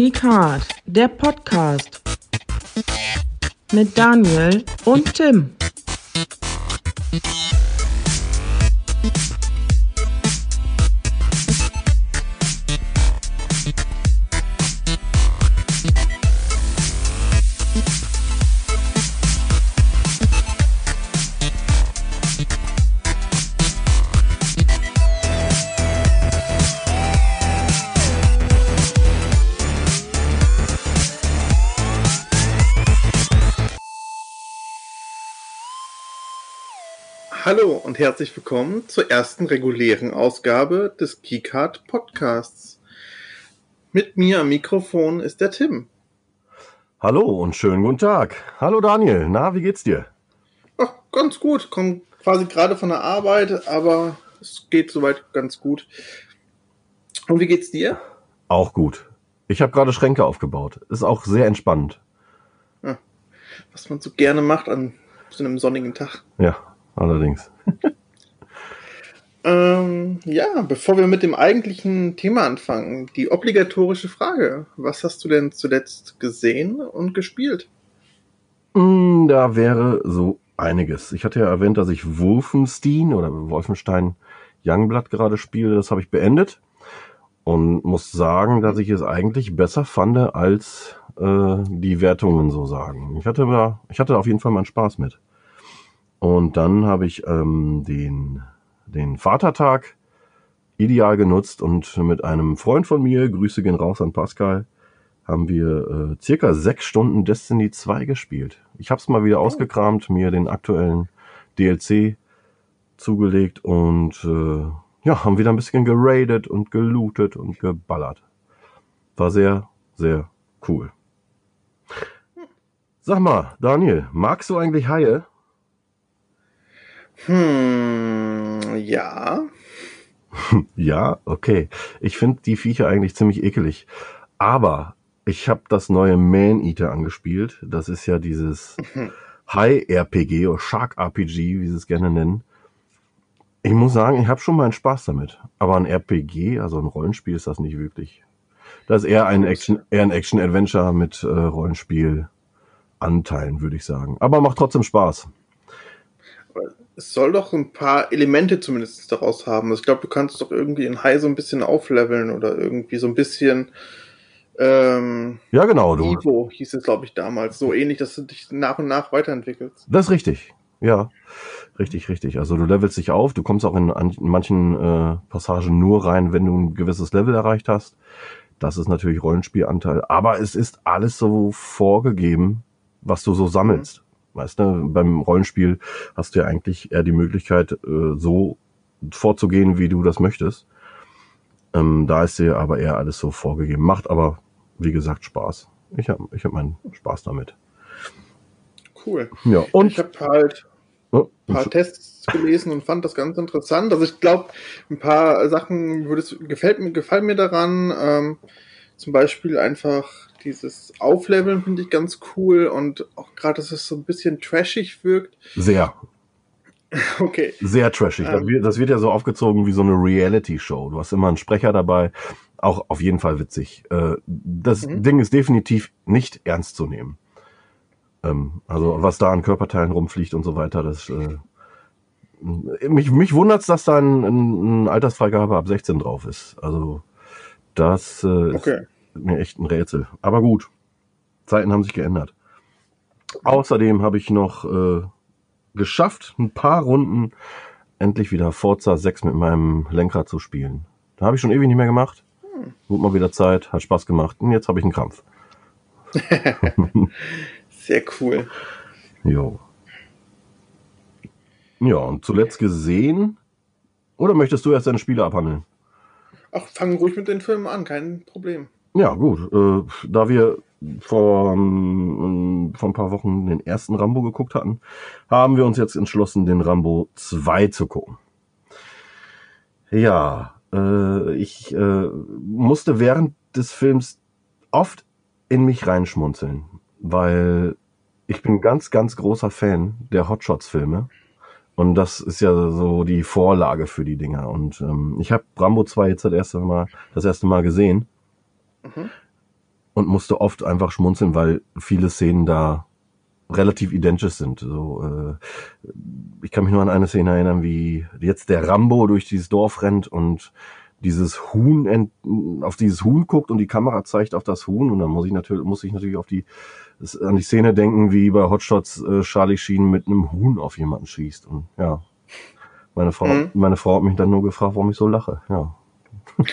Geekart, der Podcast mit Daniel und Tim. Hallo und herzlich willkommen zur ersten regulären Ausgabe des Keycard Podcasts. Mit mir am Mikrofon ist der Tim. Hallo und schönen guten Tag. Hallo Daniel, na, wie geht's dir? Ach, ganz gut. Komm quasi gerade von der Arbeit, aber es geht soweit ganz gut. Und wie geht's dir? Auch gut. Ich habe gerade Schränke aufgebaut. Ist auch sehr entspannend. Ja, was man so gerne macht an so einem sonnigen Tag. Ja, allerdings. Ähm, ja, bevor wir mit dem eigentlichen Thema anfangen, die obligatorische Frage. Was hast du denn zuletzt gesehen und gespielt? Mm, Da wäre so einiges. Ich hatte ja erwähnt, dass ich Wolfenstein oder Wolfenstein Youngblood gerade spiele. Das habe ich beendet. Und muss sagen, dass ich es eigentlich besser fand, als äh, die Wertungen so sagen. Ich hatte, da, ich hatte auf jeden Fall meinen Spaß mit. Und dann habe ich ähm, den, den Vatertag ideal genutzt und mit einem Freund von mir, Grüße gehen raus an Pascal, haben wir äh, circa sechs Stunden Destiny 2 gespielt. Ich habe es mal wieder ausgekramt, mir den aktuellen DLC zugelegt und äh, ja, haben wieder ein bisschen geradet und gelootet und geballert. War sehr, sehr cool. Sag mal, Daniel, magst du eigentlich Haie? Hm, ja. Ja, okay. Ich finde die Viecher eigentlich ziemlich ekelig. Aber ich habe das neue Man-Eater angespielt. Das ist ja dieses High-RPG oder Shark-RPG, wie sie es gerne nennen. Ich muss sagen, ich habe schon meinen Spaß damit. Aber ein RPG, also ein Rollenspiel, ist das nicht wirklich. Das ist eher ein Action, eher ein Action-Adventure mit äh, Rollenspiel-Anteilen, würde ich sagen. Aber macht trotzdem Spaß. Es soll doch ein paar Elemente zumindest daraus haben. Also ich glaube, du kannst doch irgendwie in High so ein bisschen aufleveln oder irgendwie so ein bisschen ähm, Ja, genau. Du, Evo hieß es, glaube ich, damals. So ähnlich, dass du dich nach und nach weiterentwickelst. Das ist richtig. Ja, richtig, richtig. Also du levelst dich auf. Du kommst auch in, an, in manchen äh, Passagen nur rein, wenn du ein gewisses Level erreicht hast. Das ist natürlich Rollenspielanteil. Aber es ist alles so vorgegeben, was du so sammelst. Weißt du, beim Rollenspiel hast du ja eigentlich eher die Möglichkeit, äh, so vorzugehen, wie du das möchtest. Ähm, da ist dir aber eher alles so vorgegeben. Macht aber, wie gesagt, Spaß. Ich habe ich hab meinen Spaß damit. Cool. Ja, Und ich habe halt Oh, ein paar Tests gelesen und fand das ganz interessant. Also ich glaube, ein paar Sachen würde es, gefällt mir, gefallen mir daran. Ähm, zum Beispiel einfach dieses Aufleveln finde ich ganz cool und auch gerade, dass es so ein bisschen trashig wirkt. sehr, Okay. sehr trashig. Das Ähm. wird, das wird ja so aufgezogen wie so eine Reality-Show. Du hast immer einen Sprecher dabei. Auch auf jeden Fall witzig. Äh, Das Mhm. Ding ist definitiv nicht ernst zu nehmen. Ähm, Also was da an Körperteilen rumfliegt und so weiter, das äh, mich, mich wundert's, dass da ein, ein, Altersfreigabe ab 16 drauf ist. Also das äh, ist Okay. Mir echt ein Rätsel. Aber gut, Zeiten haben sich geändert. Außerdem habe ich noch äh, geschafft, ein paar Runden endlich wieder Forza 6 mit meinem Lenkrad zu spielen. Da habe ich schon ewig nicht mehr gemacht. Gut mal wieder Zeit, hat Spaß gemacht und jetzt habe ich einen Krampf. Sehr cool. Jo. Ja, und zuletzt gesehen. Oder möchtest du erst deine Spiele abhandeln? Ach, fang ruhig mit den Filmen an, kein Problem. Ja, gut. Äh, da wir vor, ähm, vor ein paar Wochen den ersten Rambo geguckt hatten, haben wir uns jetzt entschlossen, den Rambo 2 zu gucken. Ja, äh, ich äh, musste während des Films oft in mich reinschmunzeln, weil ich bin ganz, ganz großer Fan der Hotshots-Filme. Und das ist ja so die Vorlage für die Dinger. Und ähm, ich habe Rambo 2 jetzt das erste Mal, das erste Mal gesehen. Mhm. und musste oft einfach schmunzeln, weil viele Szenen da relativ identisch sind. So, äh, ich kann mich nur an eine Szene erinnern, wie jetzt der Rambo durch dieses Dorf rennt und dieses Huhn ent, auf dieses Huhn guckt und die Kamera zeigt auf das Huhn und dann muss ich natürlich muss ich natürlich auf die an die Szene denken, wie bei Hotshots äh, Charlie Sheen mit einem Huhn auf jemanden schießt und ja. Meine Frau, mhm. meine Frau hat mich dann nur gefragt, warum ich so lache. Ja.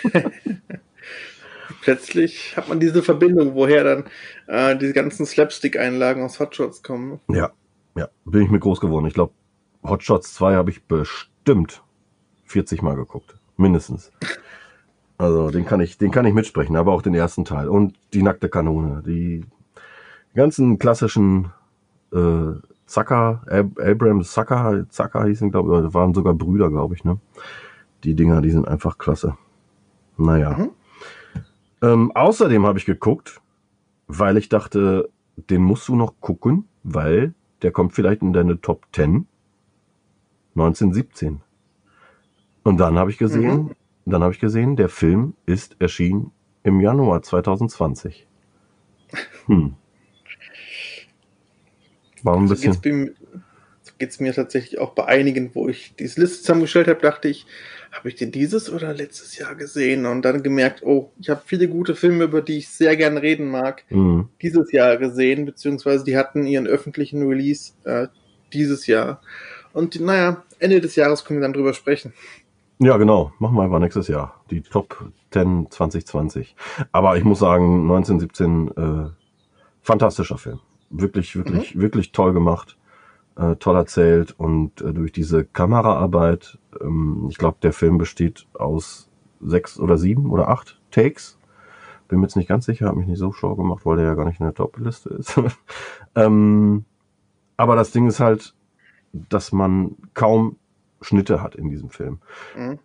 Plötzlich hat man diese Verbindung, woher dann äh, diese ganzen Slapstick-Einlagen aus Hotshots kommen. Ja, ja, bin ich mit groß geworden. Ich glaube, Hotshots 2 habe ich bestimmt 40 Mal geguckt. Mindestens. Also den kann ich, den kann ich mitsprechen, aber auch den ersten Teil. Und die nackte Kanone. Die ganzen klassischen äh, Zucker, Ab Abraham Zucker, Zucker hießen, glaube ich, waren sogar Brüder, glaube ich, ne? Die Dinger, die sind einfach klasse. Naja. Mhm. Ähm, außerdem habe ich geguckt, weil ich dachte, den musst du noch gucken, weil der kommt vielleicht in deine Top 10 1917. Und dann habe ich gesehen, mhm. dann habe ich gesehen, der Film ist erschienen im Januar 2020. Hm. War ein bisschen. Geht es mir tatsächlich auch bei einigen, wo ich diese Liste zusammengestellt habe, dachte ich, habe ich den dieses oder letztes Jahr gesehen und dann gemerkt, oh, ich habe viele gute Filme, über die ich sehr gerne reden mag, mhm. dieses Jahr gesehen, beziehungsweise die hatten ihren öffentlichen Release äh, dieses Jahr. Und naja, Ende des Jahres können wir dann drüber sprechen. Ja, genau. Machen wir einfach nächstes Jahr. Die Top 10 2020. Aber ich muss sagen, 1917, äh, fantastischer Film. Wirklich, wirklich, mhm. wirklich toll gemacht äh, toll erzählt und äh, durch diese Kameraarbeit, ähm, ich glaube, der Film besteht aus sechs oder sieben oder acht Takes. Bin mir jetzt nicht ganz sicher, habe mich nicht so schlau gemacht, weil der ja gar nicht in der Top-Liste ist. ähm, aber das Ding ist halt, dass man kaum Schnitte hat in diesem Film. Mhm.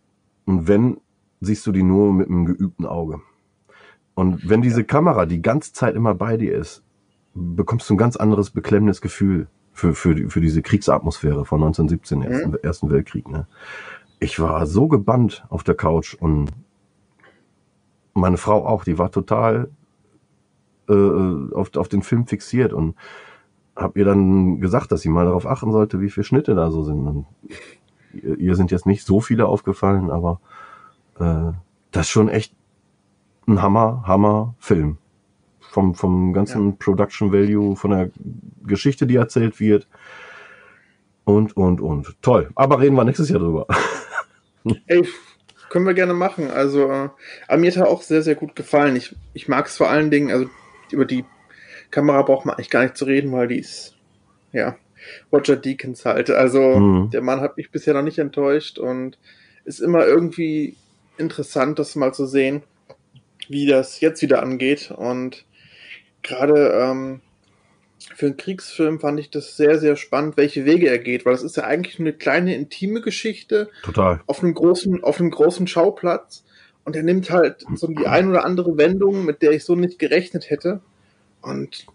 Und wenn, siehst du die nur mit einem geübten Auge. Und wenn diese Kamera die ganze Zeit immer bei dir ist, bekommst du ein ganz anderes beklemmendes Gefühl für, für, für diese Kriegsatmosphäre von 1917, mhm. ersten, ersten Weltkrieg. Ne? Ich war so gebannt auf der Couch und meine Frau auch, die war total äh, auf, auf den Film fixiert und habe ihr dann gesagt, dass sie mal darauf achten sollte, wie viele Schnitte da so sind. Und ihr, ihr sind jetzt nicht so viele aufgefallen, aber äh, das ist schon echt ein Hammer, Hammer Film vom, vom ganzen ja. Production Value, von der Geschichte, die erzählt wird. Und, und, und. Toll. Aber reden wir nächstes Jahr drüber. Ey, können wir gerne machen. Also, äh, mir hat er auch sehr, sehr gut gefallen. Ich, ich mag es vor allen Dingen, also über die Kamera braucht man eigentlich gar nicht zu reden, weil die ist, ja, Roger Deakins halt. Also, mhm. der Mann hat mich bisher noch nicht enttäuscht und ist immer irgendwie interessant, das mal zu sehen, wie das jetzt wieder angeht. Und gerade ähm, für einen Kriegsfilm fand ich das sehr, sehr spannend, welche Wege er geht, weil das ist ja eigentlich nur eine kleine intime Geschichte. Total. Auf einem großen, auf einem großen Schauplatz. Und er nimmt halt so die ein oder andere Wendung, mit der ich so nicht gerechnet hätte. Und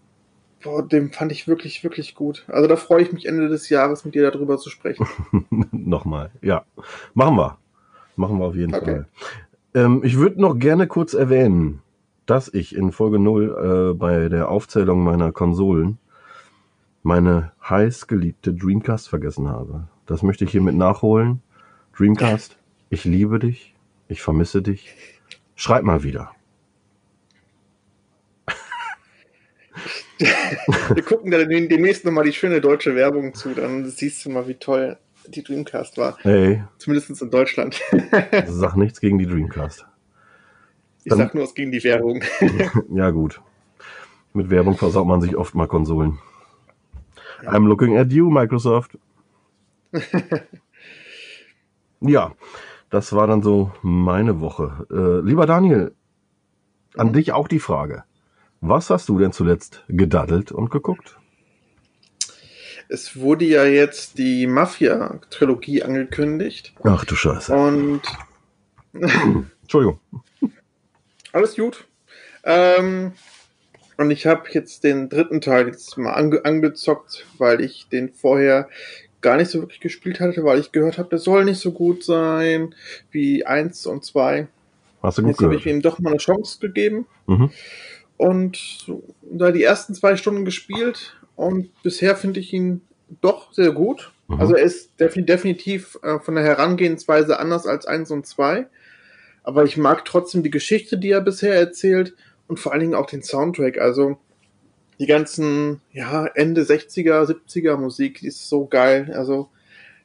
boah, dem fand ich wirklich, wirklich gut. Also da freue ich mich Ende des Jahres mit dir darüber zu sprechen. Nochmal, ja. Machen wir. Machen wir auf jeden okay. Fall. Ähm, ich würde noch gerne kurz erwähnen, dass ich in Folge 0 äh, bei der Aufzählung meiner Konsolen meine heiß geliebte Dreamcast vergessen habe. Das möchte ich hiermit nachholen. Dreamcast, ich liebe dich, ich vermisse dich. Schreib mal wieder. Wir gucken da demnächst nochmal die schöne deutsche Werbung zu, dann siehst du mal, wie toll die Dreamcast war. Hey. Zumindest in Deutschland. Sag nichts gegen die Dreamcast. Ich Dann, sag nur, es ging die Werbung. ja, gut. Mit Werbung versaut man sich oft mal Konsolen. I'm looking at you, Microsoft. ja, das war dann so meine Woche. Äh, lieber Daniel, an mhm. dich auch die Frage. Was hast du denn zuletzt gedaddelt und geguckt? Es wurde ja jetzt die Mafia-Trilogie angekündigt. Ach du Scheiße. Und. Entschuldigung. Alles gut. Ähm, und ich habe jetzt den dritten Teil jetzt mal ange angezockt, weil ich den vorher gar nicht so wirklich gespielt hatte, weil ich gehört habe, der soll nicht so gut sein wie eins und zwei. Hast du gut Jetzt habe ich ihm doch mal eine Chance gegeben. Mhm. und da die ersten zwei Stunden gespielt und bisher finde ich ihn doch sehr gut. Mhm. Also er ist defi- definitiv äh, von der Herangehensweise anders als 1 und 2. Aber ich mag trotzdem die Geschichte, die er bisher erzählt und vor allen Dingen auch den Soundtrack. Also die ganzen, ja, Ende 60er, 70er Musik, die ist so geil. Also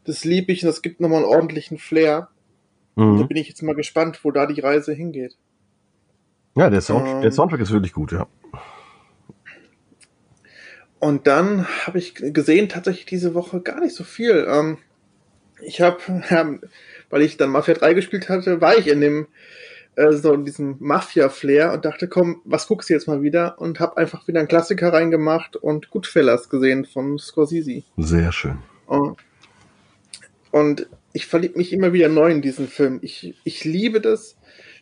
das liebe ich und das gibt nochmal einen ordentlichen Flair. Da Mhm. bin ich jetzt mal gespannt, wo da die Reise hingeht. Ja, der, Sound, Ähm. der Soundtrack ist wirklich gut, ja. Und dann habe ich gesehen, tatsächlich diese Woche gar nicht so viel. Ähm, ich habe, ähm, weil ich dann Mafia 3 gespielt hatte, war ich in dem äh, so in diesem Mafia-Flair und dachte, komm, was guckst du jetzt mal wieder? Und habe einfach wieder einen Klassiker reingemacht und Goodfellas gesehen von Scorsese. Sehr schön. Und, und ich verliebe mich immer wieder neu in diesen Film. Ich, ich liebe das,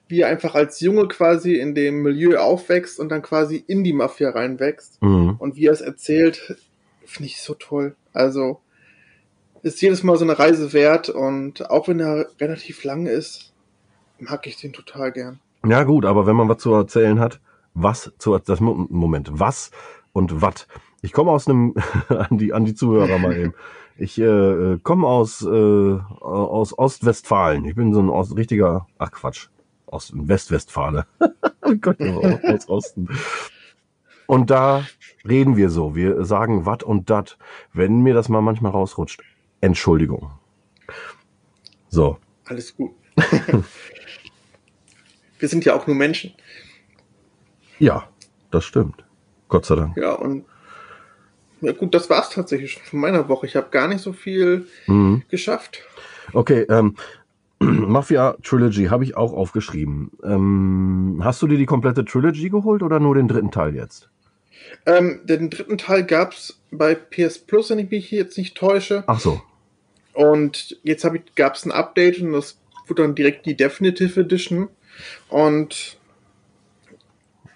wie er einfach als Junge quasi in dem Milieu aufwächst und dann quasi in die Mafia reinwächst. Mhm. Und wie er es erzählt, finde ich so toll. Also ist jedes Mal so eine Reise wert und auch wenn er relativ lang ist, mag ich den total gern. Ja, gut, aber wenn man was zu erzählen hat, was zu das Mo- Moment, was und wat. Ich komme aus einem an die an die Zuhörer mal eben. Ich äh, äh, komme aus äh, aus Ostwestfalen. Ich bin so ein Ost, richtiger ach Quatsch, aus Westwestfale. oh aus Osten. Und da reden wir so. Wir sagen wat und dat. Wenn mir das mal manchmal rausrutscht, Entschuldigung. So, Alles gut. Wir sind ja auch nur Menschen. ja, das stimmt. Gott sei Dank. Ja, und ja gut, das war's tatsächlich schon von meiner Woche. Ich habe gar nicht so viel Mhm. geschafft. Okay, ähm, Mafia Trilogy habe ich auch aufgeschrieben. Ähm, hast du dir die komplette Trilogy geholt oder nur den dritten Teil jetzt? Ähm, den dritten Teil gab's bei PS Plus, wenn ich mich jetzt nicht täusche. Ach so. Und jetzt ich, gab's ein Update und das wurde dann direkt die Definitive Edition. Und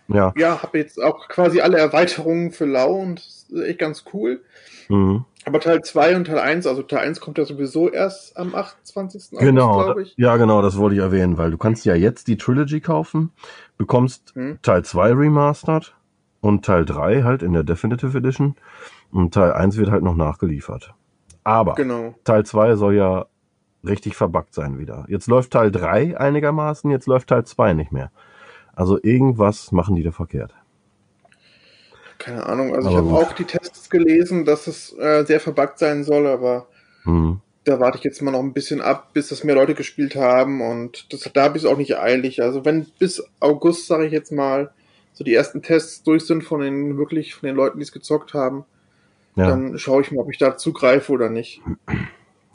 Ja. ja, habe jetzt auch quasi alle Erweiterungen für Lau und das ist echt ganz cool. Mhm. Aber Teil 2 und Teil 1, also Teil 1 kommt ja sowieso erst am 28. Genau. August, glaube ich. Ja, genau, das wollte ich erwähnen, weil du kannst ja jetzt die Trilogy kaufen, bekommst Hm. Teil 2 remastered und Teil 3 halt in der Definitive Edition und Teil 1 wird halt noch nachgeliefert. Aber Genau. Teil 2 soll ja richtig verbuggt sein wieder. Jetzt läuft Teil 3 einigermaßen, jetzt läuft Teil 2 nicht mehr. Also irgendwas machen die da verkehrt. Keine Ahnung. Also Aber ich habe auch die Tests gelesen, dass es äh, sehr verbuggt sein soll, aber Mhm. da warte ich jetzt mal noch ein bisschen ab, bis das mehr Leute gespielt haben und das, da habe ich es auch nicht eilig. Also wenn bis August, sage ich jetzt mal, so die ersten Tests durch sind von den wirklich von den Leuten, die es gezockt haben, Ja, dann schaue ich mal, ob ich da zugreife oder nicht.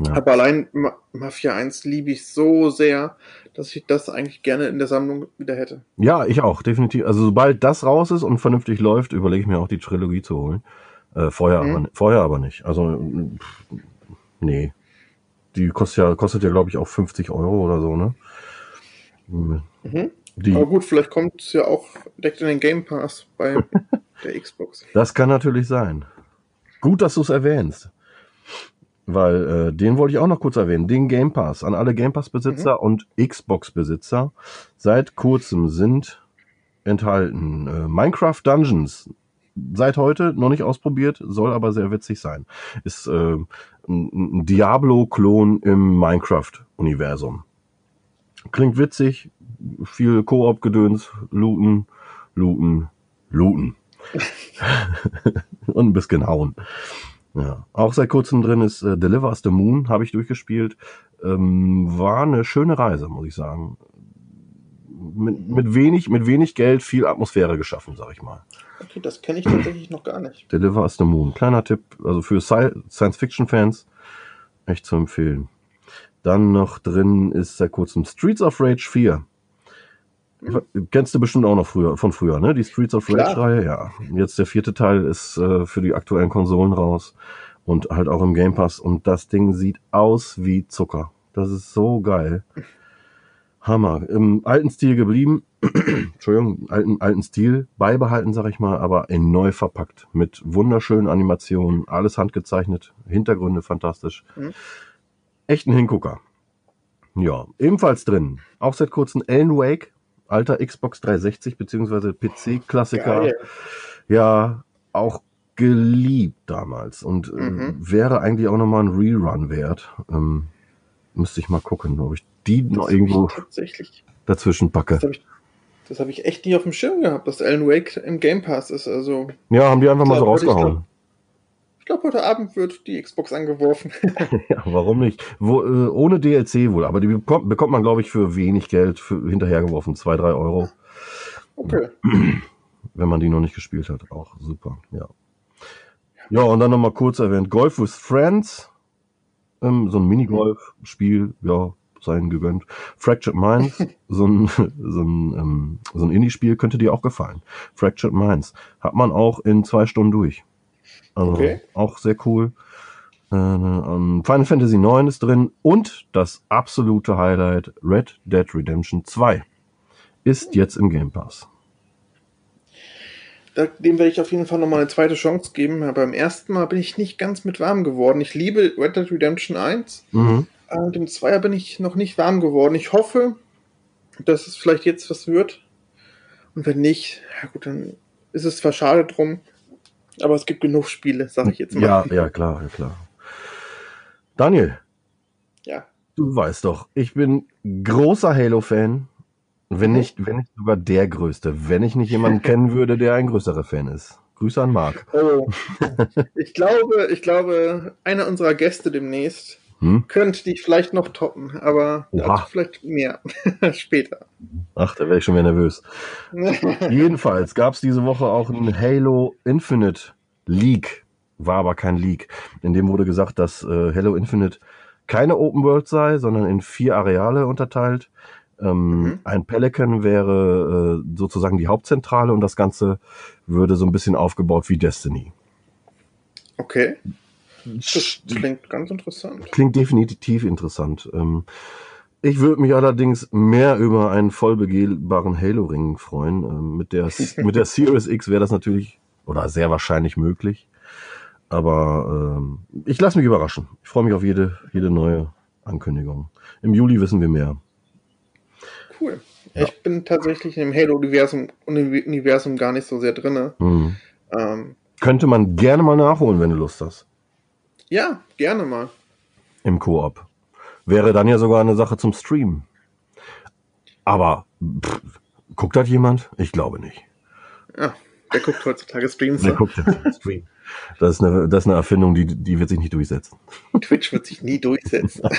Ja. Aber allein Ma Mafia 1 liebe ich so sehr, dass ich das eigentlich gerne in der Sammlung wieder hätte. ja, ich auch, definitiv. Also sobald das raus ist und vernünftig läuft, überlege ich mir auch die Trilogie zu holen. Äh, vorher, Mhm. aber, vorher aber nicht. Also, pff, nee. Die kostet ja, kostet ja, glaube ich, auch 50 Euro oder so, ne? Mhm. Die, Aber gut, vielleicht kommt es ja auch direkt in den Game Pass bei der Xbox. Das kann natürlich sein. Gut, dass du es erwähnst. Weil äh, den wollte ich auch noch kurz erwähnen. Den Game Pass an alle Game Pass-Besitzer und Xbox-Besitzer. Seit kurzem sind enthalten äh, Minecraft Dungeons. Seit heute noch nicht ausprobiert, soll aber sehr witzig sein. Ist äh, ein, ein Diablo-Klon im Minecraft-Universum. Klingt witzig, viel Koop-Gedöns, looten, looten, looten. und ein bisschen hauen. Ja. Auch seit kurzem drin ist äh, Deliver us the Moon, habe ich durchgespielt. Ähm, war eine schöne Reise, muss ich sagen. Mit, mit, wenig, mit wenig Geld viel Atmosphäre geschaffen, sag ich mal. Okay, das kenne ich tatsächlich noch gar nicht. Deliver us the Moon. Kleiner Tipp, also für Sci- Science-Fiction-Fans echt zu empfehlen. Dann noch drin ist seit kurzem Streets of Rage 4. Kennst du bestimmt auch noch früher, von früher, ne? Die Streets of. Rage-Reihe, ja. Jetzt der vierte Teil ist äh, für die aktuellen Konsolen raus und halt auch im Game Pass. Und das Ding sieht aus wie Zucker. Das ist so geil. Hammer. Im alten Stil geblieben. Entschuldigung, alten, alten Stil beibehalten, sag ich mal, aber in neu verpackt. Mit wunderschönen Animationen, alles handgezeichnet, Hintergründe fantastisch. Mhm. Echt ein Hingucker. Ja, ebenfalls drin. Auch seit kurzem Alan Wake alter Xbox 360 beziehungsweise PC-Klassiker. Geil. Ja, auch geliebt damals und äh, Mhm. wäre eigentlich auch nochmal ein Rerun wert. Ähm, müsste ich mal gucken, ob ich die noch irgendwo Tatsächlich. dazwischen packe. Das habe ich, das hab ich echt nie auf dem Schirm gehabt, dass Alan Wake im Game Pass ist. Also, Ja, haben die einfach mal so ich rausgehauen. Ich glaube, heute Abend wird die Xbox angeworfen. Ja, warum nicht? Wo, äh, ohne DLC wohl, aber die bekommt, bekommt man, glaube ich, für wenig Geld für, hinterhergeworfen. Zwei, drei Euro, Okay. wenn man die noch nicht gespielt hat. Auch super, ja. Ja, und dann nochmal kurz erwähnt, Golf with Friends. Ähm, so ein Minigolf-Spiel, ja, seien gegönnt. Fractured Minds, so ein, so ein, ähm, so ein Indie-Spiel könnte dir auch gefallen. Fractured Minds. Hat man auch in zwei Stunden durch. Also Okay. auch sehr cool. Äh, ähm, Final Fantasy IX ist drin und das absolute Highlight Red Dead Redemption 2 ist jetzt im Game Pass. Dem werde ich auf jeden Fall nochmal eine zweite Chance geben. Aber beim ersten Mal bin ich nicht ganz mit warm geworden. Ich liebe Red Dead Redemption 1. Mhm. Äh, mit dem Zweier bin ich noch nicht warm geworden. Ich hoffe, dass es vielleicht jetzt was wird. Und wenn nicht, ja gut, dann ist es zwar schade drum. Aber es gibt genug Spiele, sage ich jetzt mal. Ja, ja, klar, ja, klar. Daniel, Ja. du weißt doch, ich bin großer Halo-Fan. Wenn Mhm. nicht, wenn nicht sogar der größte. Wenn ich nicht jemanden kennen würde, der ein größerer Fan ist. Grüße an Marc. Oh. ich glaube, ich glaube, einer unserer Gäste demnächst Hm? könnte dich vielleicht noch toppen, aber dazu vielleicht mehr später. Ach, da wäre ich schon wieder nervös. Jedenfalls gab es diese Woche auch ein Halo Infinite Leak. War aber kein Leak. In dem wurde gesagt, dass äh, Halo Infinite keine Open World sei, sondern in vier Areale unterteilt. Ähm, Mhm. Ein Pelican wäre äh, sozusagen die Hauptzentrale und das Ganze würde so ein bisschen aufgebaut wie Destiny. Okay, das klingt ganz interessant. Klingt definitiv interessant. Ähm, ich würde mich allerdings mehr über einen voll begehbaren Halo-Ring freuen. Ähm, mit, der, mit der Series X wäre das natürlich oder sehr wahrscheinlich möglich. Aber ähm, ich lasse mich überraschen. Ich freue mich auf jede, jede neue Ankündigung. Im Juli wissen wir mehr. Cool. Ja. Ich bin tatsächlich im Halo-Universum Universum gar nicht so sehr drinne. Mhm. Ähm, Könnte man gerne mal nachholen, wenn du Lust hast. Ja, gerne mal. Im Koop. Wäre dann ja sogar eine Sache zum Streamen. Aber pff, guckt das jemand? Ich glaube nicht. Ja, wer guckt heutzutage Streams? Wer guckt den Stream? Das ist, eine, das ist eine Erfindung, die, die wird sich nicht durchsetzen. Twitch wird sich nie durchsetzen.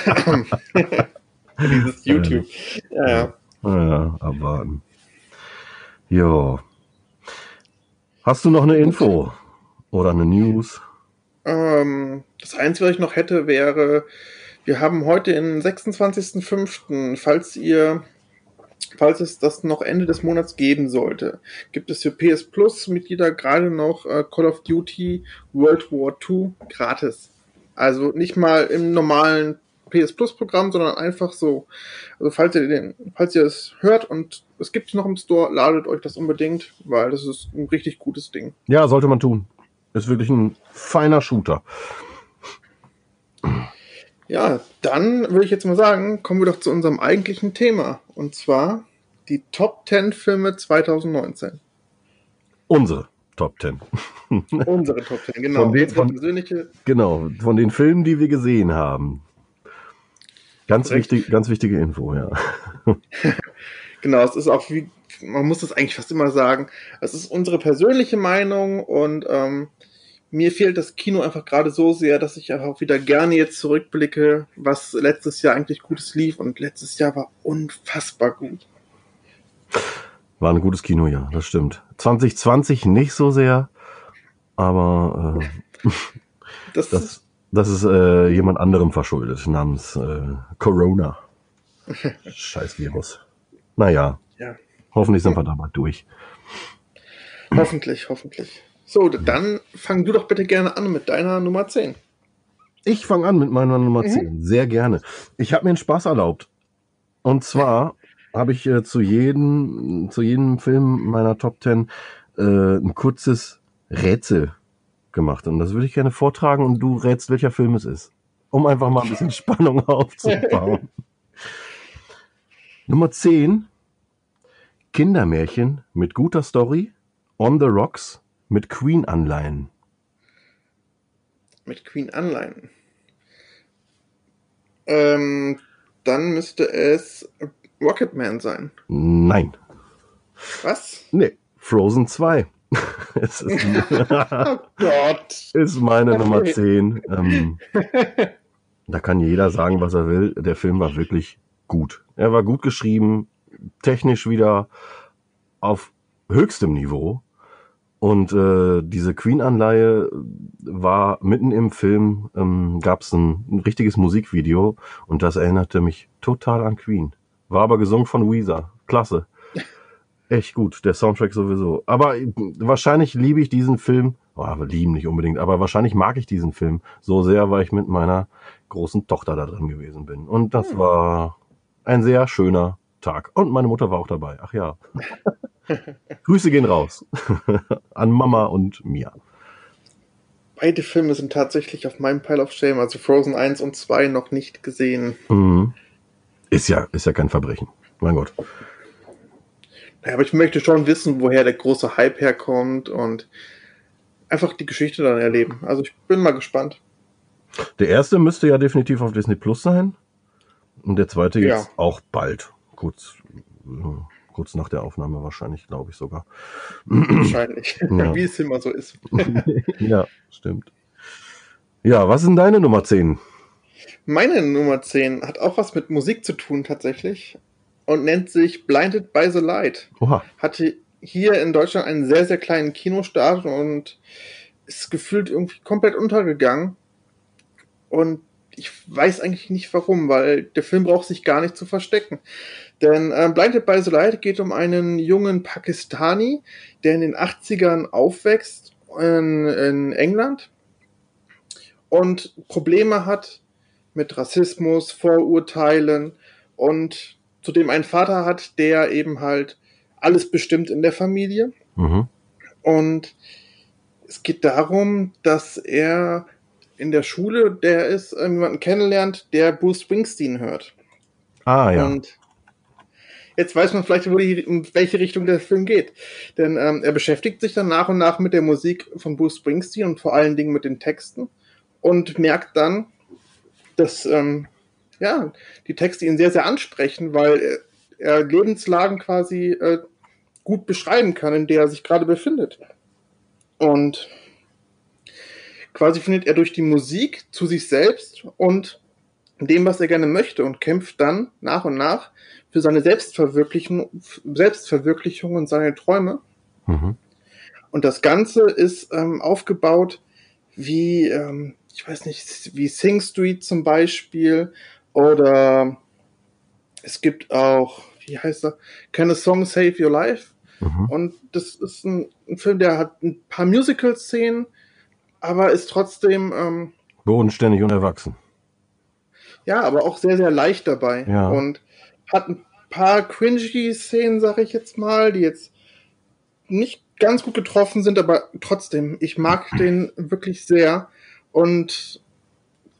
Dieses YouTube. Ja, ja. Ja, abwarten. Jo. Hast du noch eine Info? Oder eine News? Ähm, das Einzige, was ich noch hätte, wäre, wir haben heute den 26.05., falls ihr, falls es das noch Ende des Monats geben sollte, gibt es für PS Plus Mitglieder gerade noch äh, Call of Duty World War II gratis. Also nicht mal im normalen PS Plus Programm, sondern einfach so. Also falls ihr den, falls ihr es hört und es gibt es noch im Store, ladet euch das unbedingt, weil das ist ein richtig gutes Ding. Ja, sollte man tun. Ist wirklich ein feiner Shooter. Ja, dann würde ich jetzt mal sagen, kommen wir doch zu unserem eigentlichen Thema. Und zwar die Top 10 Filme 2019. Unsere Top 10. Unsere Top 10, genau. Von den- von-. Genau, von den Filmen, die wir gesehen haben. Ganz, wichtig, ganz wichtige Info, ja. Genau, es ist auch wie, man muss das eigentlich fast immer sagen, es ist unsere persönliche Meinung und ähm, mir fehlt das Kino einfach gerade so sehr, dass ich einfach wieder gerne jetzt zurückblicke, was letztes Jahr eigentlich Gutes lief und letztes Jahr war unfassbar gut. War ein gutes Kinojahr, das stimmt. 2020 nicht so sehr, aber äh, Das, das, das ist äh, jemand anderem verschuldet, namens äh, Corona. Scheiß Virus. Naja, ja, hoffentlich sind wir da mal durch. hoffentlich, hoffentlich. So, dann fang du doch bitte gerne an mit deiner Nummer 10. Ich fange an mit meiner Nummer Mhm. 10. Sehr gerne. Ich habe mir einen Spaß erlaubt. Und zwar habe ich äh, zu, jedem, zu jedem Film meiner Top 10 äh, ein kurzes Rätsel gemacht. Und das würde ich gerne vortragen und du rätst, welcher Film es ist. Um einfach mal ein bisschen Spannung aufzubauen. Nummer 10. Kindermärchen mit guter Story, On the Rocks mit Queen-Anleihen. Mit Queen Anleihen. Ähm, dann müsste es Rocketman sein. Nein. Was? Nee, Frozen 2. es ist, Oh Gott. ist meine Okay. Nummer 10. Ähm, da kann jeder sagen, was er will. Der Film war wirklich gut. Er war gut geschrieben, technisch wieder auf höchstem Niveau. Und äh, diese Queen-Anleihe war mitten im Film, ähm, gab es ein, ein richtiges Musikvideo und das erinnerte mich total an Queen. War aber gesungen von Weezer. Klasse. Echt gut, der Soundtrack sowieso. Aber äh, wahrscheinlich liebe ich diesen Film, oh, aber lieben nicht unbedingt, aber wahrscheinlich mag ich diesen Film so sehr, weil ich mit meiner großen Tochter da drin gewesen bin. Und das Hm. war ein sehr schöner Tag. Und meine Mutter war auch dabei. Ach ja. Grüße gehen raus. An Mama und mir. Beide Filme sind tatsächlich auf meinem Pile of Shame, also Frozen 1 und 2 noch nicht gesehen. Mhm. Ist ja, ist ja kein Verbrechen. Mein Gott. Naja, aber ich möchte schon wissen, woher der große Hype herkommt und einfach die Geschichte dann erleben. Also ich bin mal gespannt. Der erste müsste ja definitiv auf Disney Plus sein. Und der zweite jetzt Ja. auch bald. Kurz, kurz nach der Aufnahme wahrscheinlich, glaube ich sogar. Wahrscheinlich. Ja. Wie es immer so ist. ja, stimmt. Ja, was ist denn deine Nummer 10? Meine Nummer 10 hat auch was mit Musik zu tun tatsächlich und nennt sich Blinded by the Light. Oha. Hatte hier in Deutschland einen sehr, sehr kleinen Kinostart und ist gefühlt irgendwie komplett untergegangen. Und ich weiß eigentlich nicht warum, weil der Film braucht sich gar nicht zu verstecken. Denn äh, Blinded by the Light geht um einen jungen Pakistani, der in den 80ern aufwächst in, in England und Probleme hat mit Rassismus, Vorurteilen und zudem einen Vater hat, der eben halt alles bestimmt in der Familie. Mhm. Und es geht darum, dass er in der Schule, der ist, äh, jemanden kennenlernt, der Bruce Springsteen hört. Ah, ja. Und jetzt weiß man vielleicht, in welche Richtung der Film geht. Denn ähm, er beschäftigt sich dann nach und nach mit der Musik von Bruce Springsteen und vor allen Dingen mit den Texten und merkt dann, dass ähm, ja, die Texte ihn sehr, sehr ansprechen, weil er, er Lebenslagen quasi äh, gut beschreiben kann, in der er sich gerade befindet. Und quasi findet er durch die Musik zu sich selbst und dem, was er gerne möchte und kämpft dann nach und nach für seine Selbstverwirklichung, Selbstverwirklichung und seine Träume. Mhm. Und das Ganze ist ähm, aufgebaut wie, ähm, ich weiß nicht, wie Sing Street zum Beispiel oder es gibt auch, wie heißt er, Can a Song Save Your Life? Mhm. Und das ist ein, ein Film, der hat ein paar Musical-Szenen, aber ist trotzdem, ähm, Bodenständig und erwachsen. ja, aber auch sehr, sehr leicht dabei. Ja. Und hat ein paar cringy Szenen, sag ich jetzt mal, die jetzt nicht ganz gut getroffen sind, aber trotzdem, ich mag den wirklich sehr. Und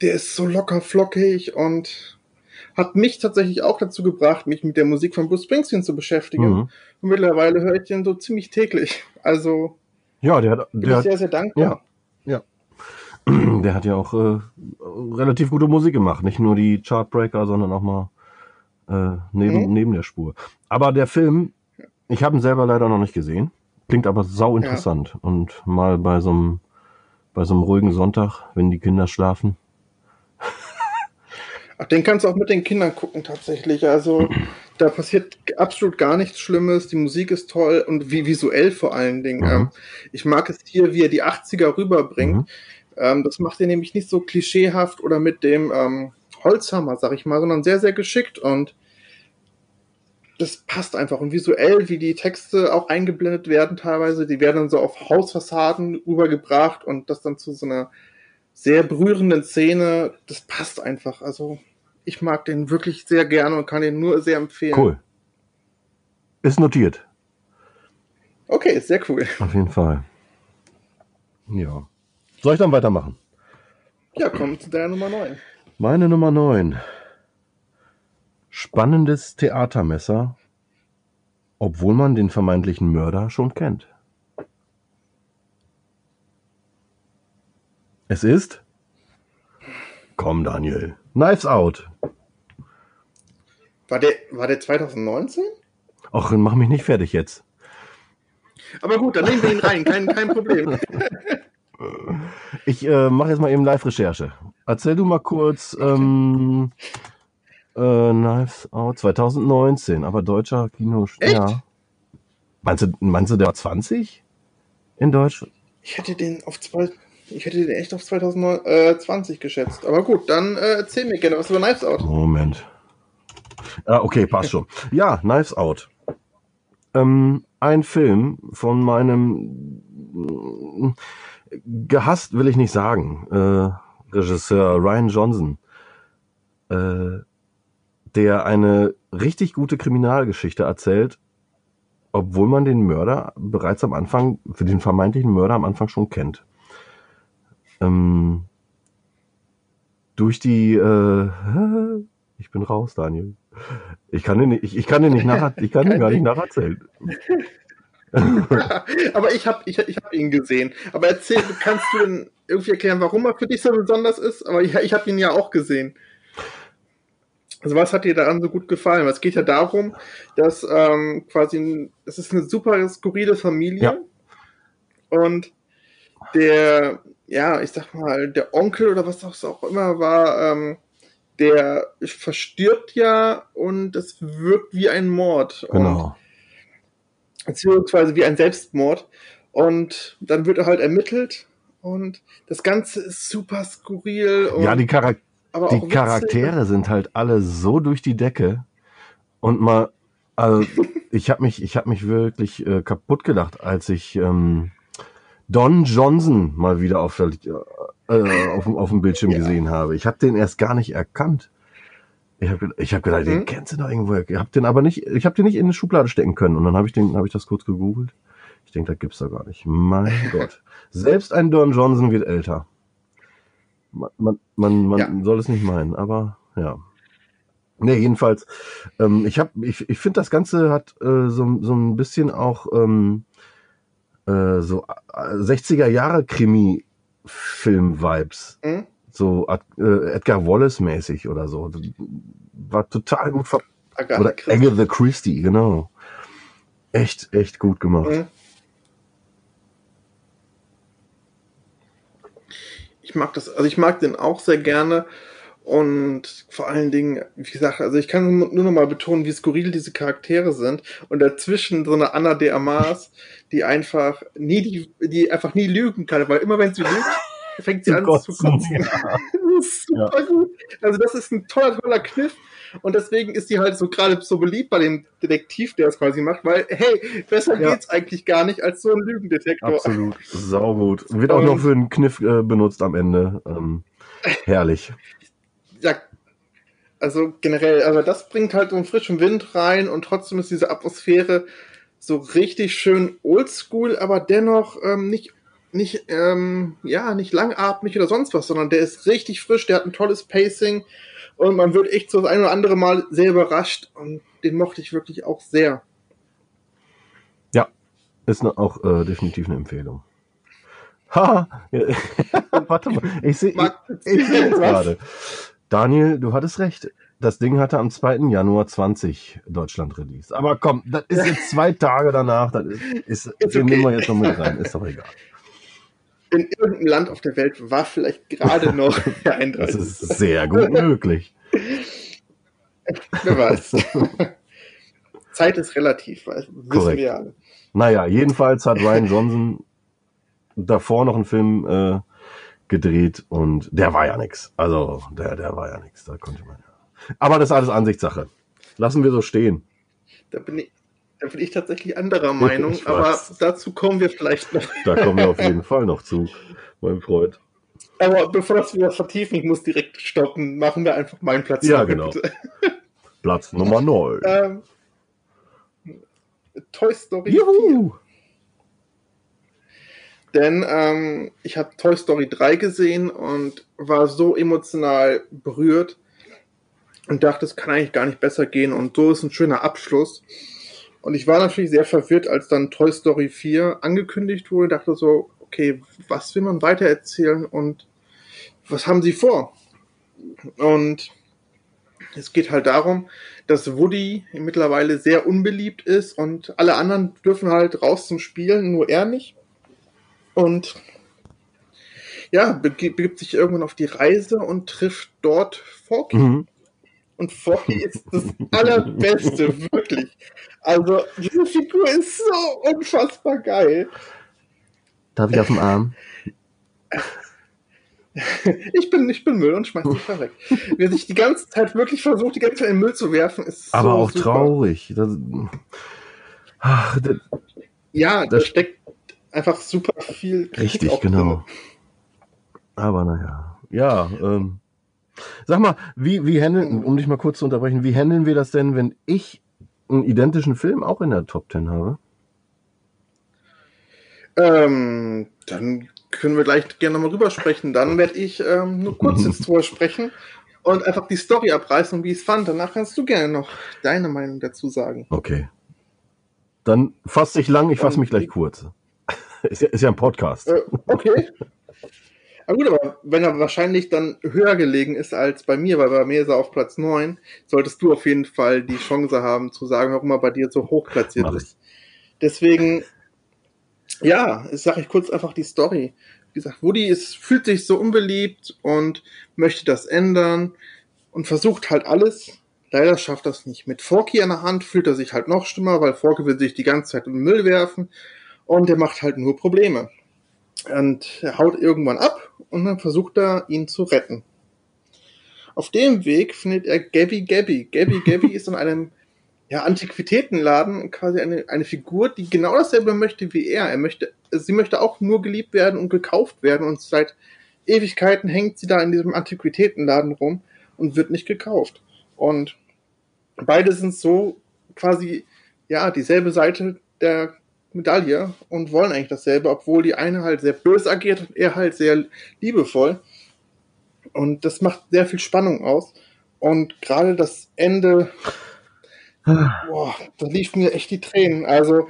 der ist so locker flockig und hat mich tatsächlich auch dazu gebracht, mich mit der Musik von Bruce Springsteen zu beschäftigen. Mhm. Und mittlerweile höre ich den so ziemlich täglich. Also Ja, der hat, bin der ich hat sehr, sehr dankbar. Ja. Der hat ja auch äh, relativ gute Musik gemacht. Nicht nur die Chartbreaker, sondern auch mal äh, neben, Mhm. neben der Spur. Aber der Film, ich habe ihn selber leider noch nicht gesehen. Klingt aber sau interessant. Und mal bei so einem bei so einem ruhigen Sonntag, wenn die Kinder schlafen. Ach, den kannst du auch mit den Kindern gucken tatsächlich. Also da passiert absolut gar nichts Schlimmes. Die Musik ist toll und wie visuell vor allen Dingen. Mhm. Ähm, ich mag es hier, wie er die 80er rüberbringt. Mhm. Ähm, das macht er nämlich nicht so klischeehaft oder mit dem ähm, Holzhammer, sag ich mal, sondern sehr, sehr geschickt und das passt einfach. Und visuell, wie die Texte auch eingeblendet werden teilweise, die werden dann so auf Hausfassaden rübergebracht und das dann zu so einer sehr berührenden Szene, das passt einfach. Also ich mag den wirklich sehr gerne und kann den nur sehr empfehlen. Cool. Ist notiert. Okay, sehr cool. Auf jeden Fall. Ja. Soll ich dann weitermachen? Ja, kommen zu deiner Nummer 9. Meine Nummer 9. Spannendes Theatermesser obwohl man den vermeintlichen Mörder schon kennt. Es ist? Komm, Daniel. Knives Out. War der, war der 2019? Ach, mach mich nicht fertig jetzt. Aber gut, dann nehmen wir ihn rein, kein, kein Problem. Ich äh, mache jetzt mal eben Live-Recherche. Erzähl du mal kurz ähm, äh, Knives Out 2019, aber deutscher Kino. Echt? Ja. Meinst du, meinst du, der war 20 in Deutsch? Ich hätte den auf zwei, ich hätte den echt auf 2020 geschätzt. Aber gut, dann äh, erzähl mir gerne was über Knives Out. Moment. Ah, okay, passt schon. Ja, Knives Out. Ähm, ein Film von meinem gehasst will ich nicht sagen, äh, Regisseur Ryan Johnson, äh, der eine richtig gute Kriminalgeschichte erzählt, obwohl man den Mörder bereits am Anfang, für den vermeintlichen Mörder am Anfang schon kennt. Ähm, durch die, äh, ich bin raus, Daniel. Ich kann den nicht, ich, ich kann den nicht nach, ich kann den gar nicht nacherzählen. Aber ich habe ich, ich hab ihn gesehen. Aber erzähl, kannst du denn irgendwie erklären, warum er für dich so besonders ist? Aber ich, ich habe ihn ja auch gesehen. Also was hat dir daran so gut gefallen? Es geht ja darum, dass ähm, quasi es ist eine super skurrile Familie Ja. und der, ja, ich sag mal, der Onkel oder was auch immer war, ähm, der verstirbt ja und es wirkt wie ein Mord. Und Genau. Beziehungsweise wie ein Selbstmord. Und dann wird er halt ermittelt und das Ganze ist super skurril. Ja, die, Charak die. Charaktere sind halt alle so durch die Decke und mal, also ich habe mich, ich habe mich wirklich äh, kaputt gedacht, als ich ähm, Don Johnson mal wieder auf, der, äh, auf, dem- auf dem Bildschirm Ja. gesehen habe. Ich habe den erst gar nicht erkannt. Ich habe ich hab gedacht, den Mhm. kennst du doch irgendwo. Ich habe den aber nicht, ich habe den nicht in eine Schublade stecken können. Und dann habe ich den, habe ich das kurz gegoogelt. Ich denke, das gibt's da gar nicht. Mein Gott. Selbst ein Don Johnson wird älter. Man, man, man, man Ja. soll es nicht meinen, aber ja. Nee, jedenfalls, ähm, ich hab, ich, ich finde, das Ganze hat äh, so, so ein bisschen auch ähm, äh, so äh, 60er Jahre Krimi-Film-Vibes. Hm? So äh, Edgar Wallace-mäßig oder so. War total gut ver Agatha Oder Christie. Agatha Christie, genau. Echt, echt gut gemacht. Hm? Ich mag das, also ich mag den auch sehr gerne. Und vor allen Dingen, wie gesagt, also ich kann nur noch mal betonen, wie skurril diese Charaktere sind. Und dazwischen so eine Anna de Amas, die einfach nie, die, die einfach nie lügen kann, weil immer wenn sie lügt, fängt sie an kotzen, zu kotzen. Das ist super gut. Also das ist ein toller, toller Kniff. Und deswegen ist sie halt so gerade so beliebt bei dem Detektiv, der es quasi macht, weil, hey, besser Ja. geht's eigentlich gar nicht als so ein Lügendetektor. Absolut. Saugut. Wird auch noch für einen Kniff äh, benutzt am Ende. Ähm, herrlich. Ja, also generell, also das bringt halt so einen frischen Wind rein und trotzdem ist diese Atmosphäre so richtig schön oldschool, aber dennoch ähm, nicht, nicht, ähm, ja, nicht langatmig oder sonst was, sondern der ist richtig frisch, der hat ein tolles Pacing und man wird echt so das ein oder andere Mal sehr überrascht und den mochte ich wirklich auch sehr. Ist ne, auch äh, definitiv eine Empfehlung. Ha! Ja, Warte mal. Ich sehe Mag- ich seh jetzt gerade. Daniel, du hattest recht. Das Ding hatte am 2. Januar 20 Deutschland Release. Aber komm, das ist jetzt zwei Tage danach. Das ist, ist, Ist den okay. nehmen wir jetzt noch mit rein. Ist doch egal. In irgendeinem Land auf der Welt war vielleicht gerade noch der Das 31. ist sehr gut möglich. Wer weiß. Zeit ist relativ, wissen Korrekt. wir alle. Naja, jedenfalls hat Ryan Johnson davor noch einen Film äh, gedreht und der war ja nix. Also, der, der war ja nix. Da konnte man ja. Aber das ist alles Ansichtssache. Lassen wir so stehen. Da bin ich, da bin ich tatsächlich anderer Meinung, aber dazu kommen wir vielleicht noch. Da kommen wir auf jeden Fall noch zu, mein Freund. Aber bevor das vertiefen, ich muss direkt stoppen, machen wir einfach meinen Platz. Ja, genau. bitte. Platz Nummer 9. Ähm, Toy Story 4. Juhu! Denn ähm, ich habe Toy Story 3 gesehen und war so emotional berührt und dachte, es kann eigentlich gar nicht besser gehen. Und so ist ein schöner Abschluss. Und ich war natürlich sehr verwirrt, als dann Toy Story 4 angekündigt wurde. dachte so, okay, was will man weitererzählen und was haben sie vor? Und es geht halt darum, dass Woody mittlerweile sehr unbeliebt ist und alle anderen dürfen halt raus zum Spielen, nur er nicht. Und ja, begibt sich irgendwann auf die Reise und trifft dort Forky. Mhm. Und Forky ist das Allerbeste, wirklich. Also, diese Figur ist so unfassbar geil. Darf ich auf dem Arm? Ich bin, ich bin Müll und schmeiß dich da weg. Wer sich die ganze Zeit wirklich versucht, die ganze Zeit in den Müll zu werfen, ist Aber so auch super. traurig. Das, ach, das, ja, da steckt einfach super viel Kritik Richtig, genau. Aber naja. Ja, ähm, sag mal, wie, wie handeln, um dich mal kurz zu unterbrechen, wie handeln wir das denn, wenn ich einen identischen Film auch in der Top Ten habe? Ähm, dann können wir gleich gerne mal rüber sprechen. Dann werde ich ähm, nur kurz jetzt drüber sprechen und einfach die Story abreißen und wie ich es fand. Danach kannst du gerne noch deine Meinung dazu sagen. Okay. Dann fass dich lang, ich fasse mich gleich kurz. ist, ja, ist ja ein Podcast. Äh, okay. Aber gut, aber wenn er wahrscheinlich dann höher gelegen ist als bei mir, weil bei mir ist er auf Platz 9, solltest du auf jeden Fall die Chance haben zu sagen, warum er bei dir so hoch platziert ist. Deswegen ja, sage ich kurz einfach die Story. Wie gesagt, Woody ist, fühlt sich so unbeliebt und möchte das ändern und versucht halt alles. Leider schafft das nicht. Mit Forky an der Hand fühlt er sich halt noch schlimmer, weil Forky will sich die ganze Zeit in den Müll werfen und er macht halt nur Probleme. Und er haut irgendwann ab und dann versucht er, ihn zu retten. Auf dem Weg findet er Gabby Gabby. Gabby Gabby ist in einem ja, Antiquitätenladen quasi eine, eine Figur, die genau dasselbe möchte wie er. Er möchte, sie möchte auch nur geliebt werden und gekauft werden und seit Ewigkeiten hängt sie da in diesem Antiquitätenladen rum und wird nicht gekauft. Und beide sind so quasi, ja, dieselbe Seite der Medaille und wollen eigentlich dasselbe, obwohl die eine halt sehr böse agiert und er halt sehr liebevoll. Und das macht sehr viel Spannung aus. Und gerade das Ende Boah, da lief mir echt die Tränen. Also,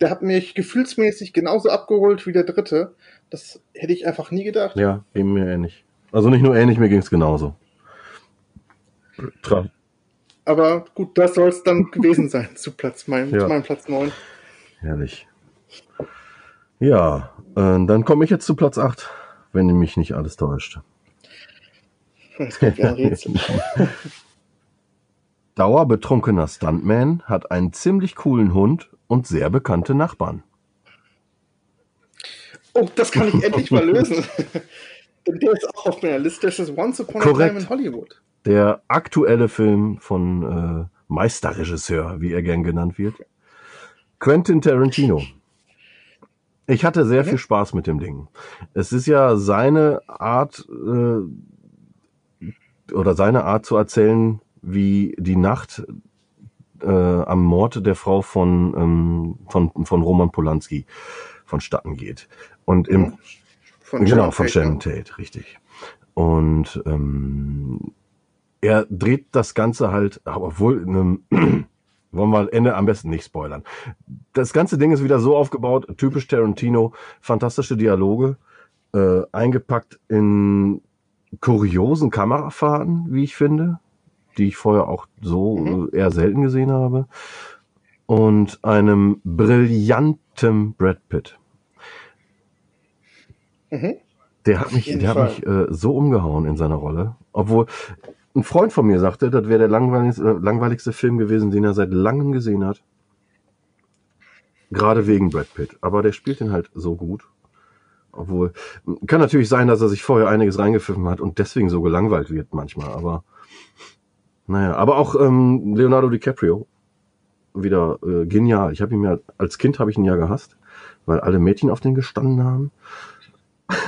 der hat mich gefühlsmäßig genauso abgeholt wie der dritte. Das hätte ich einfach nie gedacht. Ja, eben mir ähnlich. Also nicht nur ähnlich, mir ging es genauso. Tra Aber gut, das soll es dann gewesen sein zu Platz mein, ja. zu meinem Platz 9. Herrlich. Ja, äh, dann komme ich jetzt zu Platz 8, wenn mich nicht alles täuscht. Das gibt ja ein Rätsel. Dauerbetrunkener Stuntman hat einen ziemlich coolen Hund und sehr bekannte Nachbarn. Oh, das kann ich endlich mal lösen. Der ist auch auf meiner Liste. Das ist Once Upon Korrekt. a Time in Hollywood. Der aktuelle Film von äh, Meisterregisseur, wie er gern genannt wird. Quentin Tarantino. Ich hatte sehr viel Spaß mit dem Ding. Es ist ja seine Art äh, oder seine Art zu erzählen, wie die Nacht äh, am Mord der Frau von, ähm, von, von Roman Polanski vonstatten geht. Und im, von genau, von Shannon Tate, richtig. Und ähm, er dreht das Ganze halt, obwohl, einem, wollen wir Ende am besten nicht spoilern. Das ganze Ding ist wieder so aufgebaut, typisch Tarantino, fantastische Dialoge, äh, eingepackt in kuriosen Kamerafahrten, wie ich finde die ich vorher auch so mhm. Äh, eher selten gesehen habe. Und einem brillanten Brad Pitt. Mhm. Der hat mich, der hat mich äh, so umgehauen in seiner Rolle. Obwohl ein Freund von mir sagte, das wäre der langweiligste, äh, langweiligste Film gewesen, den er seit langem gesehen hat. Gerade wegen Brad Pitt. Aber der spielt den halt so gut. Obwohl, kann natürlich sein, dass er sich vorher einiges reingepfiffen hat und deswegen so gelangweilt wird manchmal. Aber naja, aber auch ähm, Leonardo DiCaprio wieder äh, genial. Ich habe ihn ja als Kind habe ich ihn ja gehasst, weil alle Mädchen auf den gestanden haben.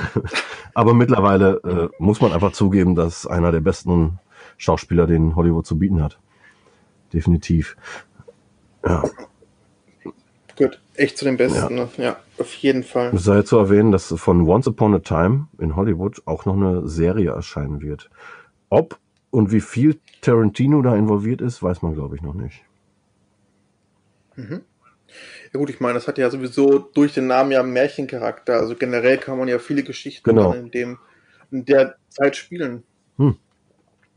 aber mittlerweile äh, muss man einfach zugeben, dass einer der besten Schauspieler, den Hollywood zu bieten hat. Definitiv. Ja. Gut, echt zu den besten, ja, ne? ja auf jeden Fall. Es sei zu erwähnen, dass von Once Upon a Time in Hollywood auch noch eine Serie erscheinen wird. Ob und wie viel Tarantino da involviert ist, weiß man, glaube ich, noch nicht. Ja gut, ich meine, das hat ja sowieso durch den Namen ja einen Märchencharakter. Also generell kann man ja viele Geschichten Genau. in dem in der Zeit spielen.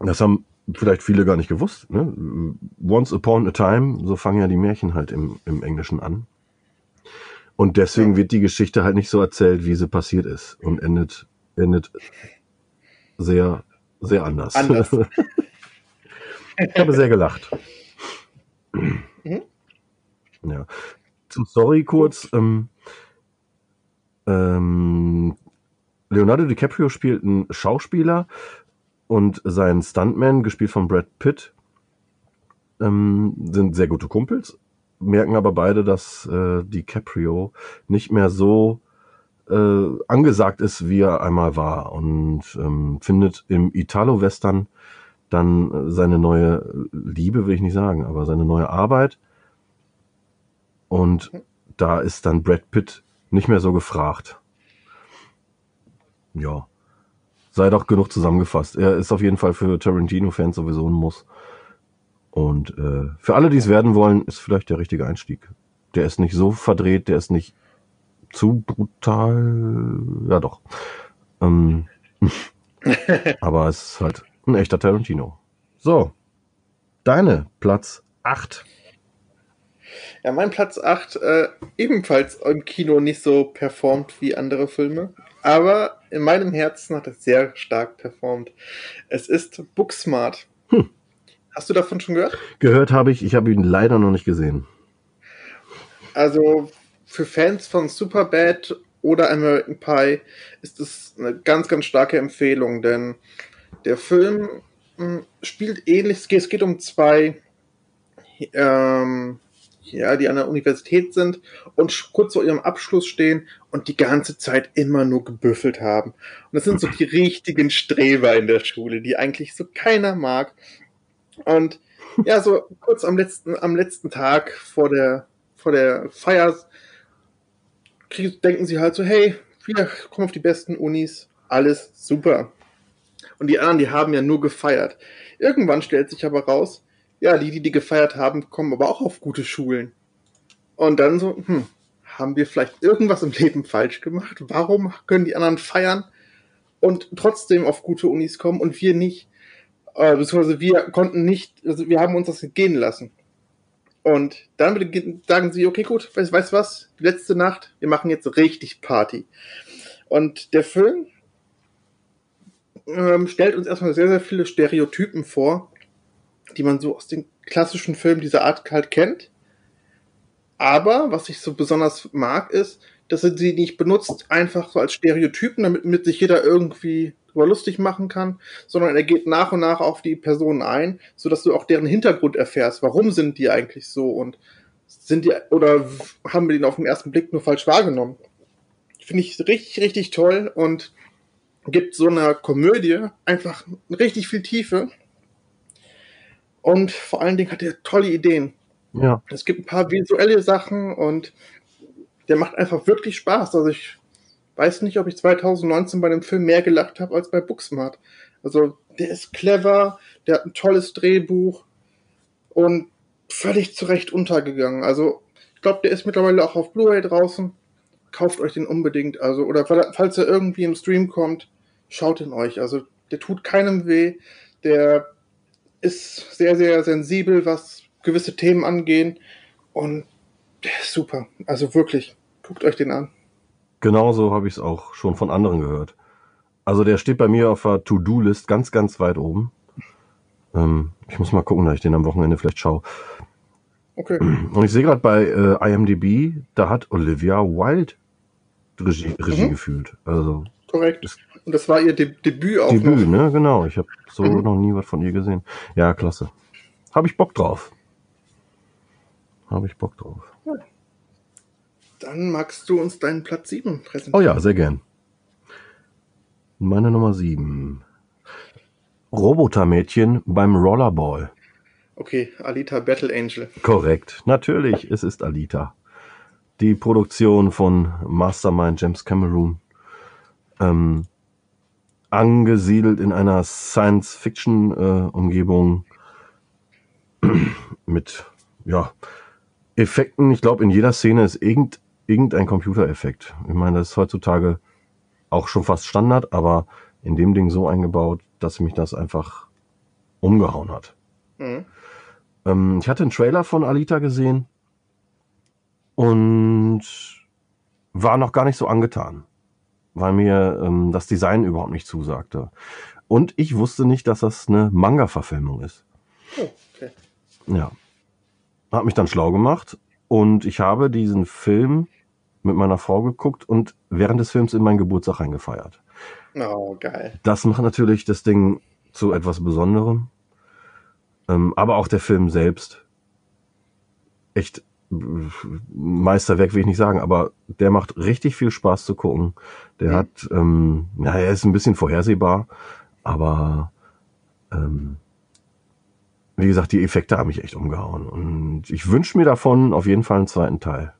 Das haben vielleicht viele gar nicht gewusst. Ne? Once upon a time, so fangen ja die Märchen halt im, im Englischen an. Und deswegen wird die Geschichte halt nicht so erzählt, wie sie passiert ist und endet, endet sehr, sehr anders. Anders. ich habe sehr gelacht. Mhm. Ja. Zur Story kurz. Ähm, ähm, Leonardo DiCaprio spielt einen Schauspieler und sein Stuntman, gespielt von Brad Pitt, ähm, sind sehr gute Kumpels, merken aber beide, dass äh, DiCaprio nicht mehr so äh, angesagt ist, wie er einmal war und ähm, findet im Italo-Western dann seine neue Liebe, will ich nicht sagen, aber seine neue Arbeit. Und da ist dann Brad Pitt nicht mehr so gefragt. Ja. Sei doch genug zusammengefasst. Er ist auf jeden Fall für Tarantino-Fans sowieso ein Muss. Und äh, für alle, die es werden wollen, ist vielleicht der richtige Einstieg. Der ist nicht so verdreht, der ist nicht zu brutal. Ja, doch. Ähm, aber es ist halt ein echter Tarantino. So. Deine Platz 8. Ja, mein Platz 8 äh, ebenfalls im Kino nicht so performt wie andere Filme, aber in meinem Herzen hat es sehr stark performt. Es ist Booksmart. Hm. Hast du davon schon gehört? Gehört habe ich, ich habe ihn leider noch nicht gesehen. Also für Fans von Superbad oder American Pie ist es eine ganz, ganz starke Empfehlung, denn der Film mh, spielt ähnlich. Es geht, es geht um zwei, ähm, ja, die an der Universität sind und kurz vor ihrem Abschluss stehen und die ganze Zeit immer nur gebüffelt haben. Und das sind so die richtigen Streber in der Schule, die eigentlich so keiner mag. Und ja, so kurz am letzten, am letzten Tag vor der, vor der Feier denken sie halt so, hey, wir kommen auf die besten Unis, alles super. Und die anderen, die haben ja nur gefeiert. Irgendwann stellt sich aber raus, ja, die, die die gefeiert haben, kommen aber auch auf gute Schulen. Und dann so, hm, haben wir vielleicht irgendwas im Leben falsch gemacht? Warum können die anderen feiern und trotzdem auf gute Unis kommen und wir nicht? Äh, beziehungsweise wir konnten nicht, also wir haben uns das gehen lassen. Und dann sagen sie, okay, gut, weißt, weißt was, die letzte Nacht, wir machen jetzt richtig Party. Und der Film ähm, stellt uns erstmal sehr, sehr viele Stereotypen vor, die man so aus den klassischen Filmen dieser Art halt kennt. Aber was ich so besonders mag, ist, dass er sie nicht benutzt einfach so als Stereotypen, damit mit sich jeder irgendwie drüber lustig machen kann, sondern er geht nach und nach auf die Personen ein, so dass du auch deren Hintergrund erfährst. Warum sind die eigentlich so und sind die oder haben wir den auf den ersten Blick nur falsch wahrgenommen? Finde ich richtig, richtig toll und gibt so einer Komödie einfach richtig viel Tiefe. Und vor allen Dingen hat er tolle Ideen. Ja. Es gibt ein paar visuelle Sachen und der macht einfach wirklich Spaß. Also ich weiß nicht, ob ich 2019 bei dem Film mehr gelacht habe als bei Booksmart. Also der ist clever, der hat ein tolles Drehbuch und völlig zurecht untergegangen. Also ich glaube, der ist mittlerweile auch auf Blu-ray draußen. Kauft euch den unbedingt. Also oder falls er irgendwie im Stream kommt, schaut ihn euch. Also der tut keinem weh. Der ist sehr, sehr sensibel, was gewisse Themen angehen. Und der ist super. Also wirklich, guckt euch den an. Genauso habe ich es auch schon von anderen gehört. Also der steht bei mir auf der To-Do-List ganz, ganz weit oben. Ähm, ich muss mal gucken, dass ich den am Wochenende vielleicht schaue. Okay. Und ich sehe gerade bei äh, IMDb, da hat Olivia Wilde Regie, Regie Mhm. geführt. Also Korrekt. Und das war ihr De Debüt auch Debüt, noch. ne? Genau. Ich habe so Mhm. noch nie was von ihr gesehen. Ja, klasse. Habe ich Bock drauf. Habe ich Bock drauf. Dann magst du uns deinen Platz 7 präsentieren. Oh ja, sehr gern. Meine Nummer sieben. Robotermädchen beim Rollerball. Okay, Alita Battle Angel. Korrekt. Natürlich, es ist Alita. Die Produktion von Mastermind James Cameron. Ähm, angesiedelt in einer Science-Fiction-Umgebung mit, ja, Effekten, ich glaube, in jeder Szene ist irgend, irgendein Computereffekt. Ich meine, das ist heutzutage auch schon fast Standard, aber in dem Ding so eingebaut, dass mich das einfach umgehauen hat. Mhm. Ähm, ich hatte einen Trailer von Alita gesehen und war noch gar nicht so angetan, weil mir ähm, das Design überhaupt nicht zusagte. Und ich wusste nicht, dass das eine Manga-Verfilmung ist. Oh, okay. Ja. Hat mich dann schlau gemacht und ich habe diesen Film mit meiner Frau geguckt und während des Films in meinen Geburtstag eingefeiert. Oh, geil. Das macht natürlich das Ding zu etwas Besonderem. Ähm, aber auch der Film selbst. Echt Meisterwerk will ich nicht sagen, aber der macht richtig viel Spaß zu gucken. Der mhm. hat, ähm, ja, er ist ein bisschen vorhersehbar, aber ähm, wie gesagt, die Effekte haben mich echt umgehauen. Und ich wünsche mir davon auf jeden Fall einen zweiten Teil.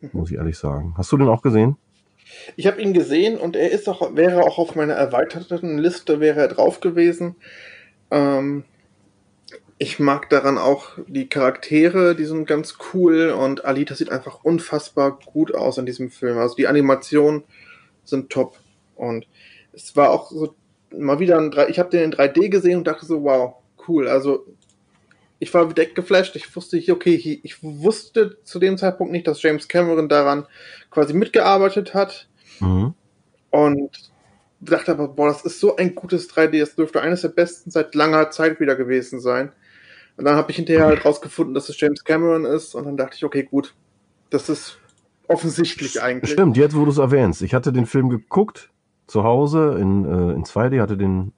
Mhm. Muss ich ehrlich sagen. Hast du den auch gesehen? Ich habe ihn gesehen und er ist auch, wäre auch auf meiner erweiterten Liste, wäre er drauf gewesen. Ähm, ich mag daran auch die Charaktere, die sind ganz cool und Alita sieht einfach unfassbar gut aus in diesem Film. Also die Animationen sind top und es war auch so mal wieder ein 3, ich habe den in 3D gesehen und dachte so, wow, cool. Also ich war direkt geflasht. Ich wusste, okay, ich wusste zu dem Zeitpunkt nicht, dass James Cameron daran quasi mitgearbeitet hat. Mhm. Und dachte aber, boah, das ist so ein gutes 3D, das dürfte eines der besten seit langer Zeit wieder gewesen sein. Und dann habe ich hinterher halt rausgefunden, dass es James Cameron ist. Und dann dachte ich, okay, gut, das ist offensichtlich eigentlich. Stimmt, jetzt wo du es erwähnst. Ich hatte den Film geguckt, zu Hause in, äh, in 2D, hatte den,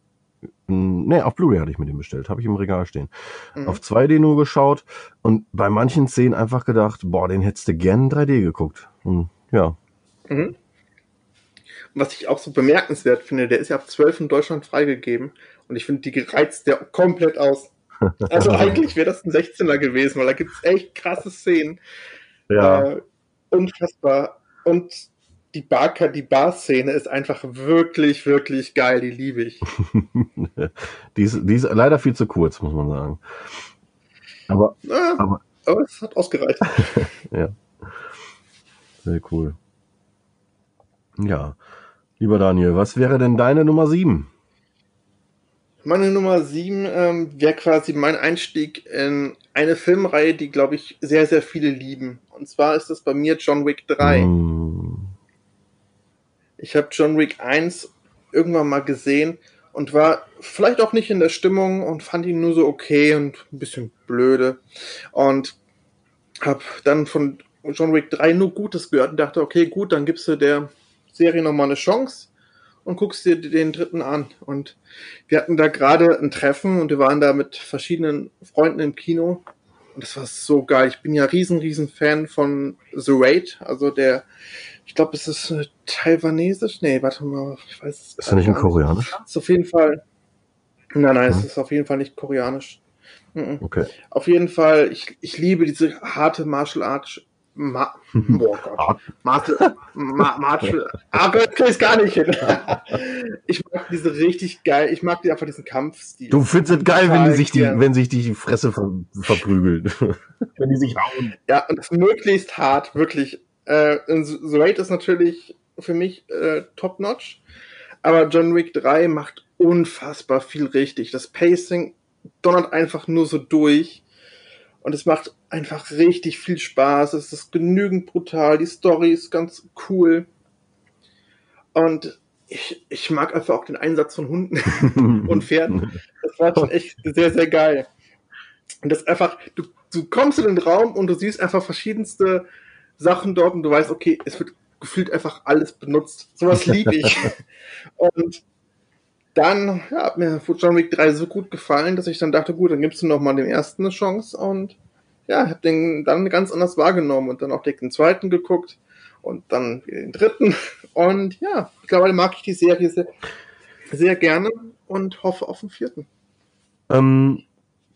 in, nee, auf Blu-ray hatte ich mir den bestellt, habe ich im Regal stehen. Mhm. Auf 2D nur geschaut und bei manchen Szenen einfach gedacht, boah, den hättest du gern in 3D geguckt. Und, ja. Mhm. Was ich auch so bemerkenswert finde, der ist ja ab 12 in Deutschland freigegeben und ich finde, die gereizt der komplett aus. Also eigentlich wäre das ein 16er gewesen, weil da gibt es echt krasse Szenen. Ja. Äh, unfassbar. Und die Bar, die Bar-Szene ist einfach wirklich, wirklich geil. Die liebe ich. die, ist, die ist leider viel zu kurz, muss man sagen. Aber, ja, aber, aber es hat ausgereicht. ja. Sehr cool. Ja. Lieber Daniel, was wäre denn deine Nummer 7? Meine Nummer 7 ähm, wäre quasi mein Einstieg in eine Filmreihe, die, glaube ich, sehr, sehr viele lieben. Und zwar ist das bei mir John Wick 3. Mm. Ich habe John Wick 1 irgendwann mal gesehen und war vielleicht auch nicht in der Stimmung und fand ihn nur so okay und ein bisschen blöde. Und habe dann von John Wick 3 nur Gutes gehört und dachte, okay, gut, dann gibst du der Serie nochmal eine Chance und guckst dir den dritten an. Und wir hatten da gerade ein Treffen und wir waren da mit verschiedenen Freunden im Kino. Und das war so geil. Ich bin ja riesen, riesen Fan von The Raid. Also der, ich glaube, es ist äh, taiwanesisch. Nee, warte mal, ich weiß es Ist er nicht ein Koreanisch? Ist auf jeden Fall. Nein, nein, hm. es ist auf jeden Fall nicht koreanisch. Okay. Auf jeden Fall, ich, ich liebe diese harte Martial Arts Ma oh Gott. Martel, Ma aber ah, krieg ich gar nicht hin. ich mag diese richtig geil, ich mag die einfach diesen Kampfstil. Du findest es geil, wenn die sich die, wenn sich die Fresse ver verprügeln. wenn die sich hauen. Ja, und das möglichst hart, wirklich. Äh, The Raid ist natürlich für mich äh, top notch, aber John Wick 3 macht unfassbar viel richtig. Das Pacing donnert einfach nur so durch und es macht einfach richtig viel Spaß. Es ist genügend brutal. Die Story ist ganz cool. Und ich, ich mag einfach auch den Einsatz von Hunden und Pferden. Das war schon echt sehr, sehr geil. Und das einfach, du, du kommst in den Raum und du siehst einfach verschiedenste Sachen dort und du weißt, okay, es wird gefühlt einfach alles benutzt. Sowas liebe ich. und dann ja, hat mir John Wick 3 so gut gefallen, dass ich dann dachte, gut, dann gibst du noch mal den ersten eine Chance und ja, hab den dann ganz anders wahrgenommen und dann auch den zweiten geguckt und dann den dritten und ja, mittlerweile mag ich die Serie sehr, sehr gerne und hoffe auf den vierten. Ähm,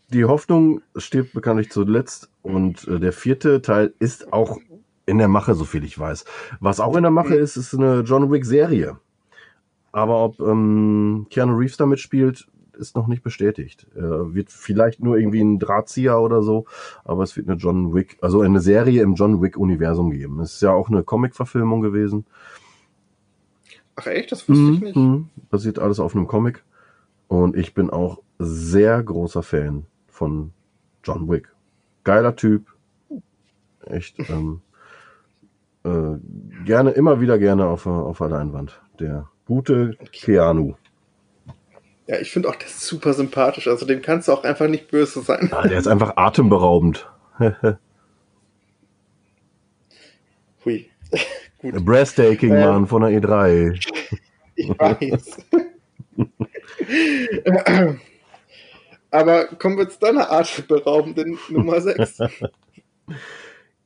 die Hoffnung stirbt bekanntlich zuletzt und äh, der vierte Teil ist auch in der Mache, so viel ich weiß. Was auch in der Mache ist, ist eine John Wick Serie. Aber ob ähm, Keanu Reeves damit spielt, ist noch nicht bestätigt. Äh, wird vielleicht nur irgendwie ein Drahtzieher oder so, aber es wird eine John Wick, also eine Serie im John Wick-Universum geben. Es ist ja auch eine Comic-Verfilmung gewesen. Ach echt, das wusste ich nicht. Mhm. Basiert alles auf einem Comic. Und ich bin auch sehr großer Fan von John Wick. Geiler Typ. Echt. Ähm, äh, gerne, immer wieder gerne auf, auf der Leinwand. Der gute Keanu. Ja, ich finde auch, ist super sympathisch. Also dem kannst du auch einfach nicht böse sein. Ah, der ist einfach atemberaubend. Hui. Gut, Breathtaking, Ähm. Mann, von der E E3. ich weiß. Aber kommen wir zu deiner atemberaubenden Nummer 6.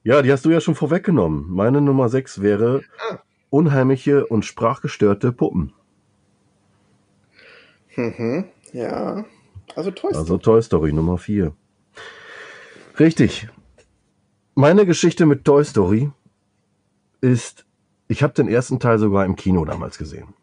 Ja, die hast du ja schon vorweggenommen. Meine Nummer 6 wäre Ah. Unheimliche und sprachgestörte Puppen. Mhm. Ja. Also Toy Story. Also Toy Story Nummer 4. Richtig. Meine Geschichte mit Toy Story ist, ich habe den ersten Teil sogar im Kino damals gesehen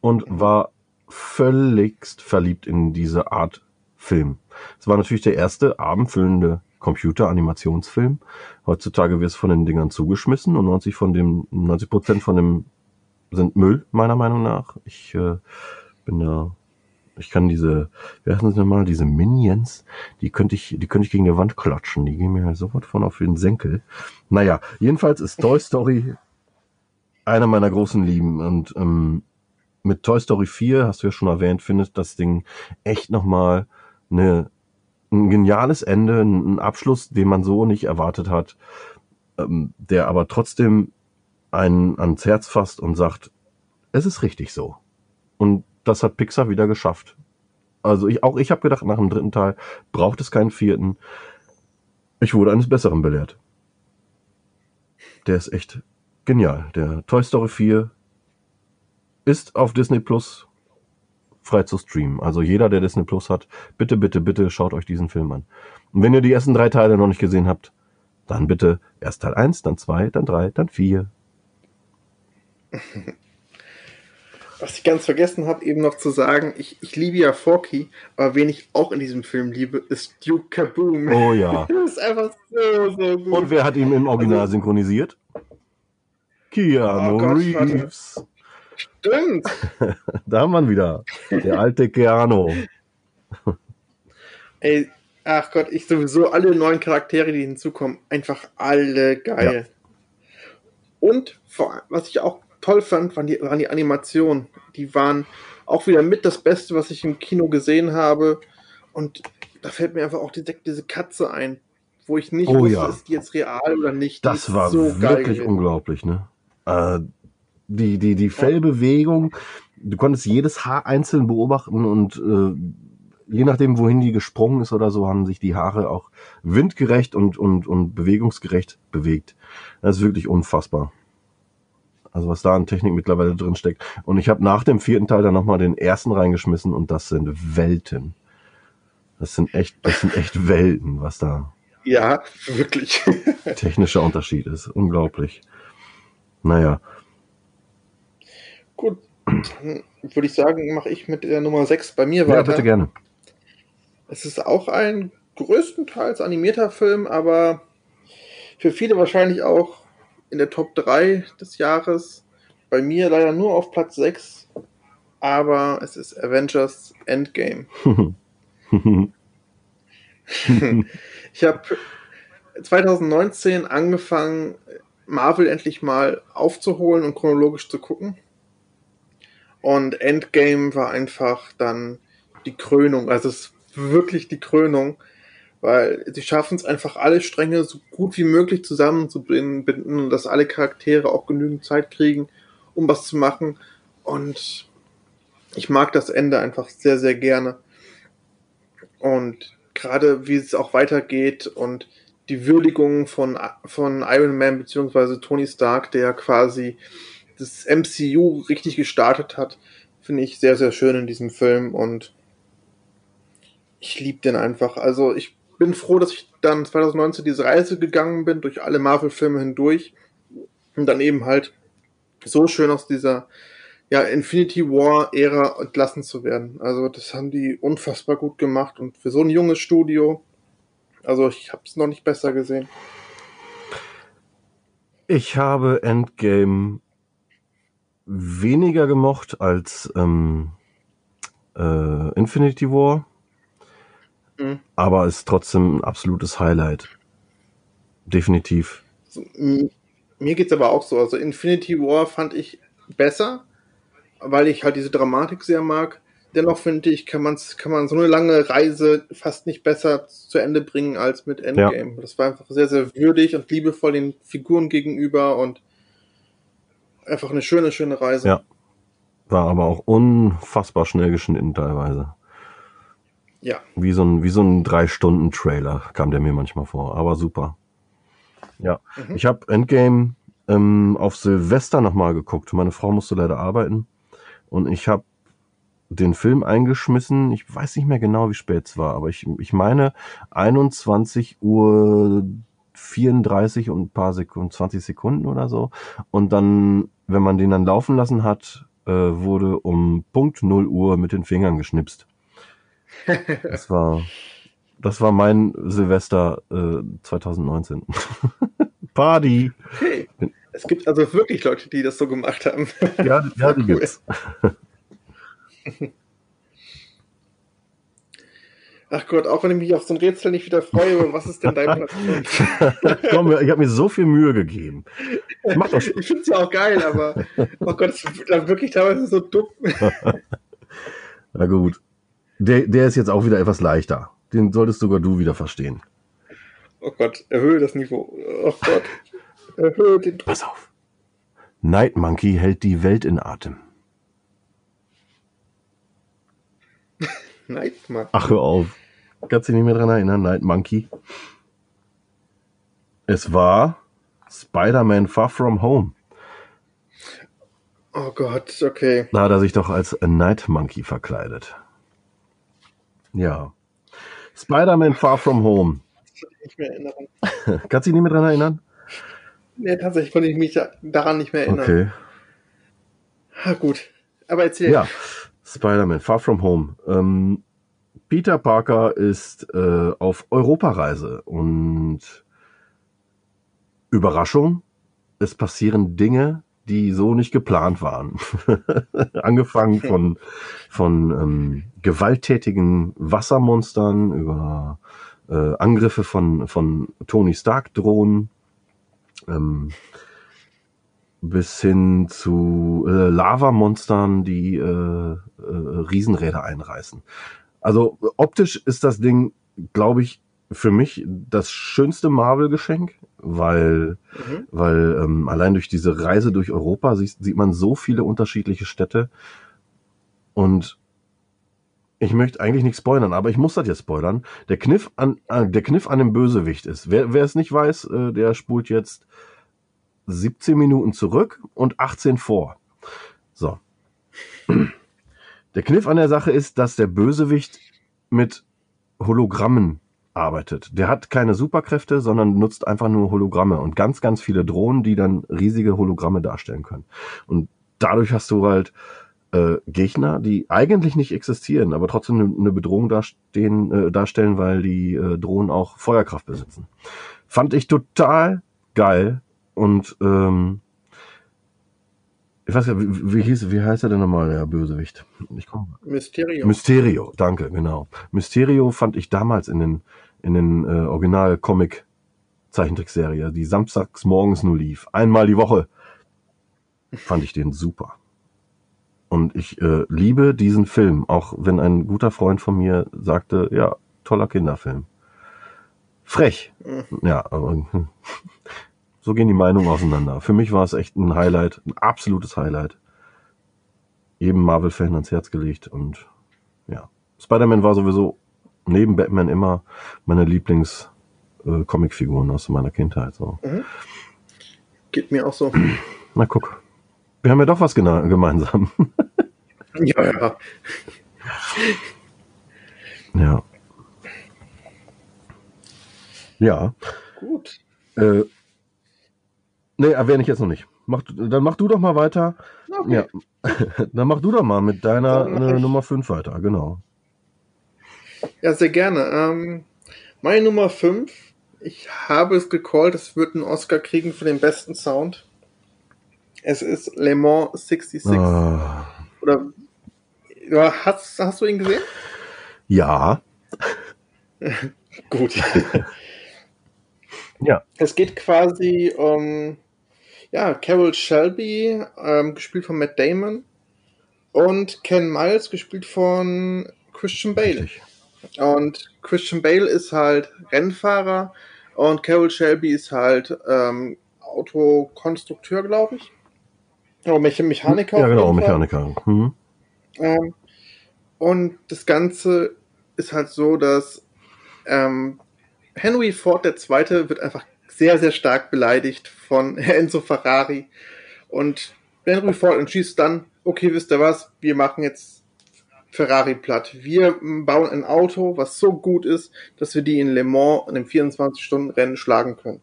und war völligst verliebt in diese Art Film. Es war natürlich der erste abendfüllende Computer-Animationsfilm. Heutzutage wird es von den Dingern zugeschmissen und 90 von dem 90 Prozent von dem sind Müll meiner Meinung nach. Ich äh, bin da ich kann diese, wie heißen sie nochmal, diese Minions, die könnte ich, die könnte ich gegen die Wand klatschen. Die gehen mir halt sofort von auf den Senkel. Naja, jedenfalls ist Toy Story einer meiner großen Lieben. Und ähm, mit Toy Story 4, hast du ja schon erwähnt, findet das Ding echt nochmal eine, ein geniales Ende, ein Abschluss, den man so nicht erwartet hat, ähm, der aber trotzdem einen ans Herz fasst und sagt, es ist richtig so. Und das hat Pixar wieder geschafft. Also ich, auch ich habe gedacht, nach dem dritten Teil braucht es keinen vierten. Ich wurde eines Besseren belehrt. Der ist echt genial. Der Toy Story 4 ist auf Disney Plus frei zu streamen. Also jeder, der Disney Plus hat, bitte, bitte, bitte schaut euch diesen Film an. Und wenn ihr die ersten drei Teile noch nicht gesehen habt, dann bitte erst Teil 1, dann 2, dann 3, dann 4. Was ich ganz vergessen habe, eben noch zu sagen, ich, ich liebe ja Forky, aber wen ich auch in diesem Film liebe, ist Duke Kaboom. Oh ja. Das ist einfach so, so gut. Und wer hat ihn im Original Also- synchronisiert? Keanu Oh Gott, warte. Stimmt. Da haben wir ihn wieder. Der alte Keanu. Ey, ach Gott, ich sowieso alle neuen Charaktere, die hinzukommen, einfach alle geil. Und vor, allem, was ich auch toll fand, waren die, waren die Animationen. Die waren auch wieder mit das Beste, was ich im Kino gesehen habe. Und da fällt mir einfach auch direkt diese Katze ein, wo ich nicht Oh wusste, ja. ist die jetzt real oder nicht. Das war so wirklich unglaublich, ne? Äh, die, die, die Fellbewegung, du konntest jedes Haar einzeln beobachten und äh, je nachdem, wohin die gesprungen ist oder so, haben sich die Haare auch windgerecht und, und, und bewegungsgerecht bewegt. Das ist wirklich unfassbar. Also was da an Technik mittlerweile drin steckt. Und ich habe nach dem vierten Teil dann nochmal den ersten reingeschmissen und das sind Welten. Das sind echt, das sind echt Welten, was da Ja, wirklich. technischer Unterschied ist. Unglaublich. Naja, Gut, dann würde ich sagen, mache ich mit der Nummer 6 bei mir ja, weiter. bitte gerne. Es ist auch ein größtenteils animierter Film, aber für viele wahrscheinlich auch in der Top 3 des Jahres. Bei mir leider nur auf Platz 6, aber es ist Avengers Endgame. Ich habe 2019 angefangen, Marvel endlich mal aufzuholen und chronologisch zu gucken. Und Endgame war einfach dann die Krönung. Also es ist wirklich die Krönung, weil sie schaffen es einfach alle Stränge so gut wie möglich zusammenzubinden und dass alle Charaktere auch genügend Zeit kriegen, um was zu machen. Und ich mag das Ende einfach sehr, sehr gerne. Und gerade wie es auch weitergeht und die Würdigung von, von Iron Man beziehungsweise Tony Stark, der quasi das MCU richtig gestartet hat, finde ich sehr, sehr schön in diesem Film und ich liebe den einfach. Also ich bin froh, dass ich dann 2019 diese Reise gegangen bin, durch alle Marvel-Filme hindurch und dann eben halt so schön aus dieser ja, Infinity War-Ära entlassen zu werden. Also das haben die unfassbar gut gemacht und für so ein junges Studio, also ich habe es noch nicht besser gesehen. Ich habe Endgame weniger gemocht als ähm, äh, Infinity War, Mhm. aber ist trotzdem ein absolutes Highlight. Definitiv. M- mir geht's aber auch so. Also Infinity War fand ich besser, weil ich halt diese Dramatik sehr mag. Dennoch finde ich, kann, man's, kann man so eine lange Reise fast nicht besser zu Ende bringen als mit Endgame. Das war einfach sehr, sehr würdig und liebevoll den Figuren gegenüber und einfach eine schöne, schöne Reise. Ja. War aber auch unfassbar schnell geschnitten teilweise. Ja. Wie so ein, wie so ein Drei-Stunden-Trailer kam der mir manchmal vor, aber super. Ja, Mhm. ich habe Endgame ähm, auf Silvester nochmal geguckt. Meine Frau musste leider arbeiten und ich habe den Film eingeschmissen. Ich weiß nicht mehr genau, wie spät es war, aber ich, ich meine 21 Uhr 34 und ein paar Sekunden, 20 Sekunden oder so. Und dann, wenn man den dann laufen lassen hat, äh, wurde um Punkt 0 Uhr mit den Fingern geschnipst. Das war, das war mein Silvester äh, 2019. Party. Okay. Es gibt also wirklich Leute, die das so gemacht haben. Ja, ja die Cool. gibt's. Ach Gott, auch wenn ich mich auf so ein Rätsel nicht wieder freue, was ist denn dein Platz? Komm, ich habe mir so viel Mühe gegeben. Das macht doch Spaß. Ich finde es ja auch geil, aber oh Gott, es ist dann wirklich teilweise so dumm. Na gut. Der, der ist jetzt auch wieder etwas leichter. Den solltest sogar du wieder verstehen. Oh Gott, erhöhe das Niveau. Oh Gott, erhöhe den. Pass auf. Night Monkey hält die Welt in Atem. Nein, Mann. Ach, hör auf. Kannst du dich nicht mehr dran erinnern? Night Monkey. Es war Spider-Man Far From Home. Oh Gott, okay. Da hat er sich doch als Night Monkey verkleidet. Ja. Spider-Man Far From Home. Nicht mehr erinnern. Kannst du dich nicht mehr dran erinnern? Nee, tatsächlich konnte ich mich da- daran nicht mehr erinnern. Okay. Ah, gut. Aber erzähl. Ja, Spider-Man, Far From Home. Ähm, Peter Parker ist äh, auf Europareise und Überraschung, es passieren Dinge, die so nicht geplant waren. Angefangen von, von ähm, gewalttätigen Wassermonstern über äh, Angriffe von, von Tony Stark-Drohnen ähm, bis hin zu äh, Lavamonstern, die äh, äh, Riesenräder einreißen. Also optisch ist das Ding, glaube ich, für mich das schönste Marvel-Geschenk, weil, Mhm. weil ähm, allein durch diese Reise durch Europa sieht, sieht man so viele unterschiedliche Städte und ich möchte eigentlich nicht spoilern, aber ich muss das jetzt spoilern. Der Kniff an, äh, der Kniff an dem Bösewicht ist, wer, wer es nicht weiß, äh, der spult jetzt 17 Minuten zurück und 18 vor. So. Der Kniff an der Sache ist, dass der Bösewicht mit Hologrammen arbeitet. Der hat keine Superkräfte, sondern nutzt einfach nur Hologramme und ganz, ganz viele Drohnen, die dann riesige Hologramme darstellen können. Und dadurch hast du halt äh, Gegner, die eigentlich nicht existieren, aber trotzdem eine- Bedrohung dastehen, äh, darstellen, weil die äh, Drohnen auch Feuerkraft besitzen. Fand ich total geil und ähm, ich weiß ja, wie, wie, hieß, wie heißt er denn nochmal, der Bösewicht? Ich komm, Mysterio. Mysterio, danke, genau. Mysterio fand ich damals in den, in den äh, Original-Comic-Zeichentrickserie, die samstags morgens nur lief, einmal die Woche, fand ich den super. Und ich äh, liebe diesen Film, auch wenn ein guter Freund von mir sagte, ja, toller Kinderfilm. Frech. Mhm. Ja, aber hm. So gehen die Meinungen auseinander. Für mich war es echt ein Highlight, ein absolutes Highlight. Jedem Marvel-Fan ans Herz gelegt und ja. Spider-Man war sowieso neben Batman immer meine Lieblings-Comicfiguren aus meiner Kindheit. So. Geht mir auch so. Na guck. Wir haben ja doch was gemeinsam. Ja, ja. ja. Ja. Gut. Äh, nee, erwähne ich jetzt noch nicht. Mach, dann mach du doch mal weiter. Okay. Ja. dann mach du doch mal mit deiner äh, Nummer 5 weiter, genau. Ja, sehr gerne. Ähm, meine Nummer 5, ich habe es gecallt, es wird einen Oscar kriegen für den besten Sound. Es ist Le Mans 66. Ah, Oder hast, hast du ihn gesehen? ja. Gut. Ja. Es geht quasi um ja, Carol Shelby, ähm, gespielt von Matt Damon, und Ken Miles, gespielt von Christian Bale. Und Christian Bale ist halt Rennfahrer und Carol Shelby ist halt ähm, Autokonstrukteur, glaube ich. Oder Me Mechaniker. Ja, auf genau. Mechaniker. Mhm. Ähm, und das Ganze ist halt so, dass ähm, Henry Ford II. wird einfach sehr, sehr stark beleidigt von Enzo Ferrari. Und Henry Ford entschließt dann, okay, wisst ihr was, wir machen jetzt Ferrari platt. Wir bauen ein Auto, was so gut ist, dass wir die in Le Mans in einem 24-Stunden-Rennen schlagen können.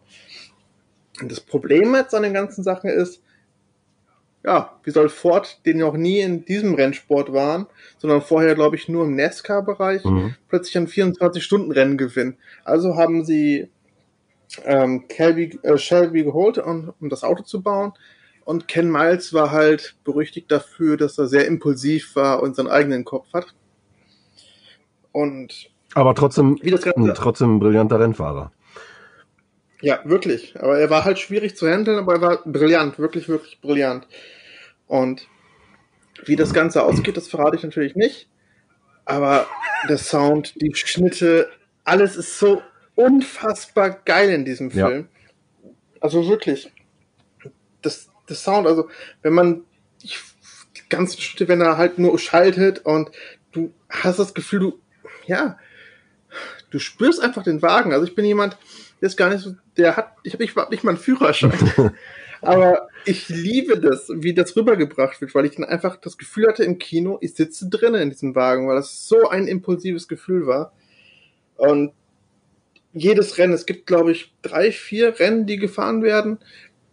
Und das Problem jetzt an den ganzen Sachen ist, ja, wie soll Ford, die noch nie in diesem Rennsport waren, sondern vorher, glaube ich, nur im NASCAR-Bereich, Mhm. plötzlich ein 24-Stunden-Rennen gewinnen. Also haben sie ähm, Shelby, äh, Shelby geholt, um, um das Auto zu bauen. Und Ken Miles war halt berüchtigt dafür, dass er sehr impulsiv war und seinen eigenen Kopf hat. Und Aber trotzdem, wie das Ganze trotzdem ein brillanter Rennfahrer. Ja, wirklich. Aber er war halt schwierig zu handeln, aber er war brillant, wirklich, wirklich brillant. Und wie das Ganze ausgeht, das verrate ich natürlich nicht. Aber der Sound, die Schnitte, alles ist so unfassbar geil in diesem Ja. Film. Also wirklich. Das, das Sound, also wenn man die ganzen Schnitte, wenn er halt nur schaltet und du hast das Gefühl, du, ja, du spürst einfach den Wagen. Also ich bin jemand, der ist gar nicht so, der hat, ich habe nicht, überhaupt nicht mal einen Führerschein. Aber ich liebe das, wie das rübergebracht wird, weil ich dann einfach das Gefühl hatte im Kino, ich sitze drinnen in diesem Wagen, weil das so ein impulsives Gefühl war. Und jedes Rennen, es gibt, glaube ich, drei, vier Rennen, die gefahren werden.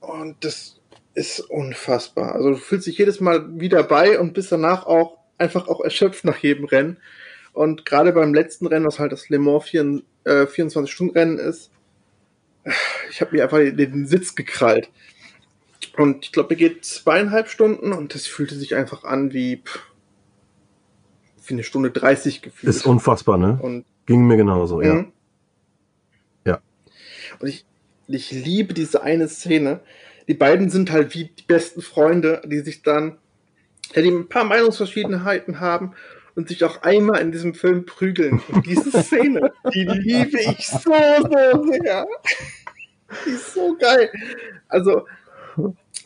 Und das ist unfassbar. Also du fühlst dich jedes Mal wieder bei und bist danach auch einfach auch erschöpft nach jedem Rennen. Und gerade beim letzten Rennen, was halt das Le Mans 4, äh, 24-Stunden-Rennen ist, ich habe mir einfach den, den Sitz gekrallt. Und ich glaube, er geht zweieinhalb Stunden und das fühlte sich einfach an wie, wie eine Stunde 30 gefühlt. Ist unfassbar, ne? und Ging mir genauso, ja. Mhm. Ja. Und ich, ich liebe diese eine Szene. Die beiden sind halt wie die besten Freunde, die sich dann, ja, die ein paar Meinungsverschiedenheiten haben und sich auch einmal in diesem Film prügeln. Und diese Szene, die liebe ich so, so sehr. Die ist so geil. Also,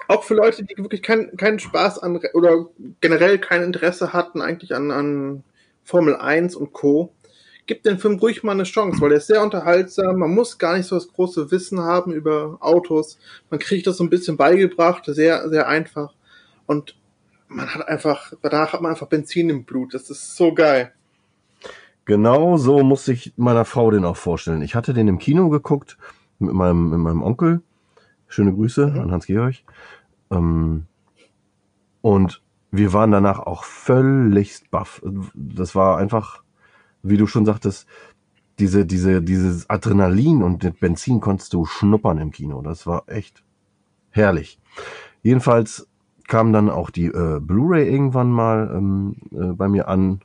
auch für Leute, die wirklich keinen keinen Spaß an oder generell kein Interesse hatten eigentlich an, an Formel 1 und Co., gibt den Film ruhig mal eine Chance, weil der ist sehr unterhaltsam. Man muss gar nicht so das große Wissen haben über Autos. Man kriegt das so ein bisschen beigebracht, sehr, sehr einfach. Und man hat einfach, danach hat man einfach Benzin im Blut. Das ist so geil. Genau so muss ich meiner Frau den auch vorstellen. Ich hatte den im Kino geguckt mit meinem, mit meinem Onkel. Schöne Grüße Mhm. an Hans-Georg. Ähm, und wir waren danach auch völlig baff. Das war einfach, wie du schon sagtest, diese, diese, dieses Adrenalin und das Benzin konntest du schnuppern im Kino. Das war echt herrlich. Jedenfalls kam dann auch die äh, Blu-ray irgendwann mal ähm, äh, bei mir an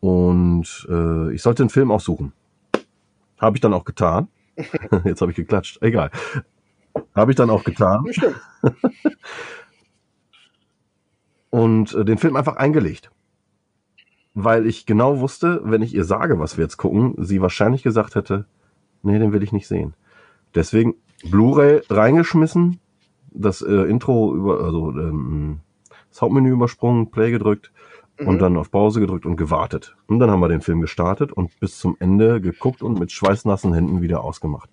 und äh, ich sollte einen Film aussuchen. Habe ich dann auch getan. Jetzt habe ich geklatscht. Egal. Habe ich dann auch getan und äh, den Film einfach eingelegt. Weil ich genau wusste, wenn ich ihr sage, was wir jetzt gucken, sie wahrscheinlich gesagt hätte, nee, den will ich nicht sehen. Deswegen Blu-ray reingeschmissen, das äh, Intro über, also ähm, das Hauptmenü übersprungen, Play gedrückt und Mhm. dann auf Pause gedrückt und gewartet. Und dann haben wir den Film gestartet und bis zum Ende geguckt und mit schweißnassen Händen wieder ausgemacht.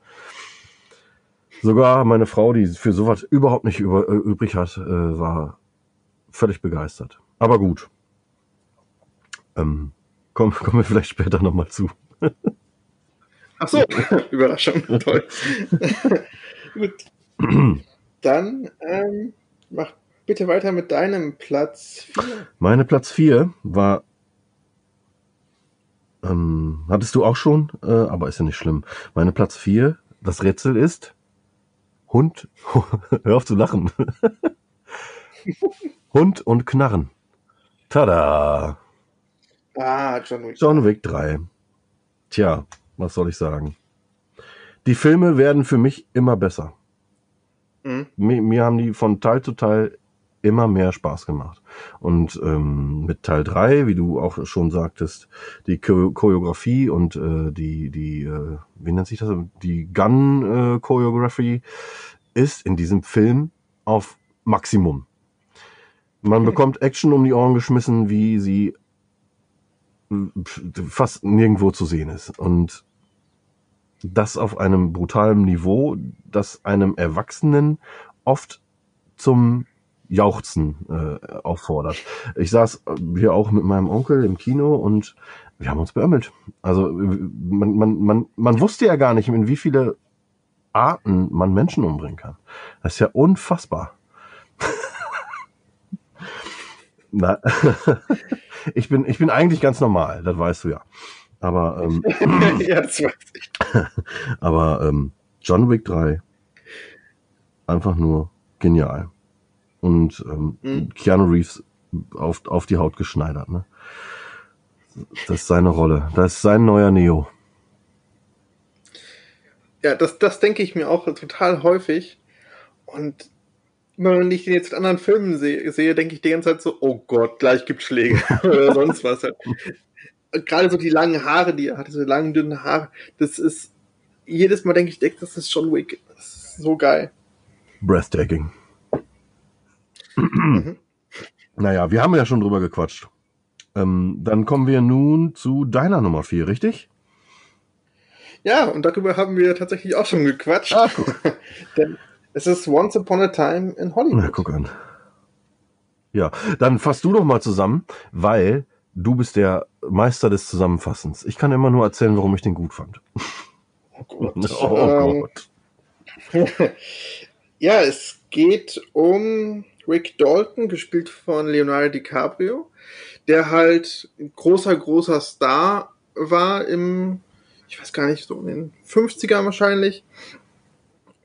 Sogar meine Frau, die für sowas überhaupt nicht über, äh, übrig hat, äh, war völlig begeistert. Aber gut. Ähm, kommen, kommen wir vielleicht später nochmal zu. Ach so, Überraschung, toll. Gut. Dann ähm, Mach bitte weiter mit deinem Platz 4. Meine Platz 4 war. Ähm, hattest du auch schon, äh, aber ist ja nicht schlimm. Meine Platz 4, das Rätsel ist Hund. Hör auf zu lachen. Hund und Knarren. Tada! Ah, John Wick. John Wick 3. Tja, was soll ich sagen? Die Filme werden für mich immer besser. Mhm. Mir, mir haben die von Teil zu Teil immer mehr Spaß gemacht. Und ähm, mit Teil 3, wie du auch schon sagtest, die Choreografie und äh, die, die äh, wie nennt sich das? Die Gun äh, Choreography ist in diesem Film auf Maximum. Man bekommt Action um die Ohren geschmissen, wie sie fast nirgendwo zu sehen ist. Und das auf einem brutalen Niveau, das einem Erwachsenen oft zum Jauchzen äh, auffordert. Ich saß hier auch mit meinem Onkel im Kino und wir haben uns beömmelt. Also äh, man, man, man, man wusste ja gar nicht, in wie viele Arten man Menschen umbringen kann. Das ist ja unfassbar. Na, ich bin, ich bin eigentlich ganz normal, das weißt du ja. Aber, ähm, ja, das weiß ich. aber ähm, John Wick 3, einfach nur genial. Und ähm, Mhm. Keanu Reeves auf, auf die Haut geschneidert. Ne? Das ist seine Rolle. Das ist sein neuer Neo. Ja, das, das denke ich mir auch total häufig. Und wenn ich den jetzt in anderen Filmen sehe, sehe denke ich die ganze Zeit so, oh Gott, gleich gibt Schläge oder sonst was. Halt. Gerade so die langen Haare, die er hat, diese langen, dünnen Haare, das ist, jedes Mal denke ich, denk, das ist John Wick. Das ist so geil. Breathtaking. naja, wir haben ja schon drüber gequatscht. Ähm, dann kommen wir nun zu deiner Nummer 4, richtig? Ja, und darüber haben wir tatsächlich auch schon gequatscht. Ah, guck. Denn es ist Once Upon a Time in Hollywood. Na, guck an. Ja, dann fass du doch mal zusammen, weil du bist der Meister des Zusammenfassens. Ich kann immer nur erzählen, warum ich den gut fand. Oh Gott. Oh Ähm, Gott. Ja, es geht um Rick Dalton, gespielt von Leonardo DiCaprio, der halt ein großer, großer Star war im, ich weiß gar nicht, so in den 50ern wahrscheinlich.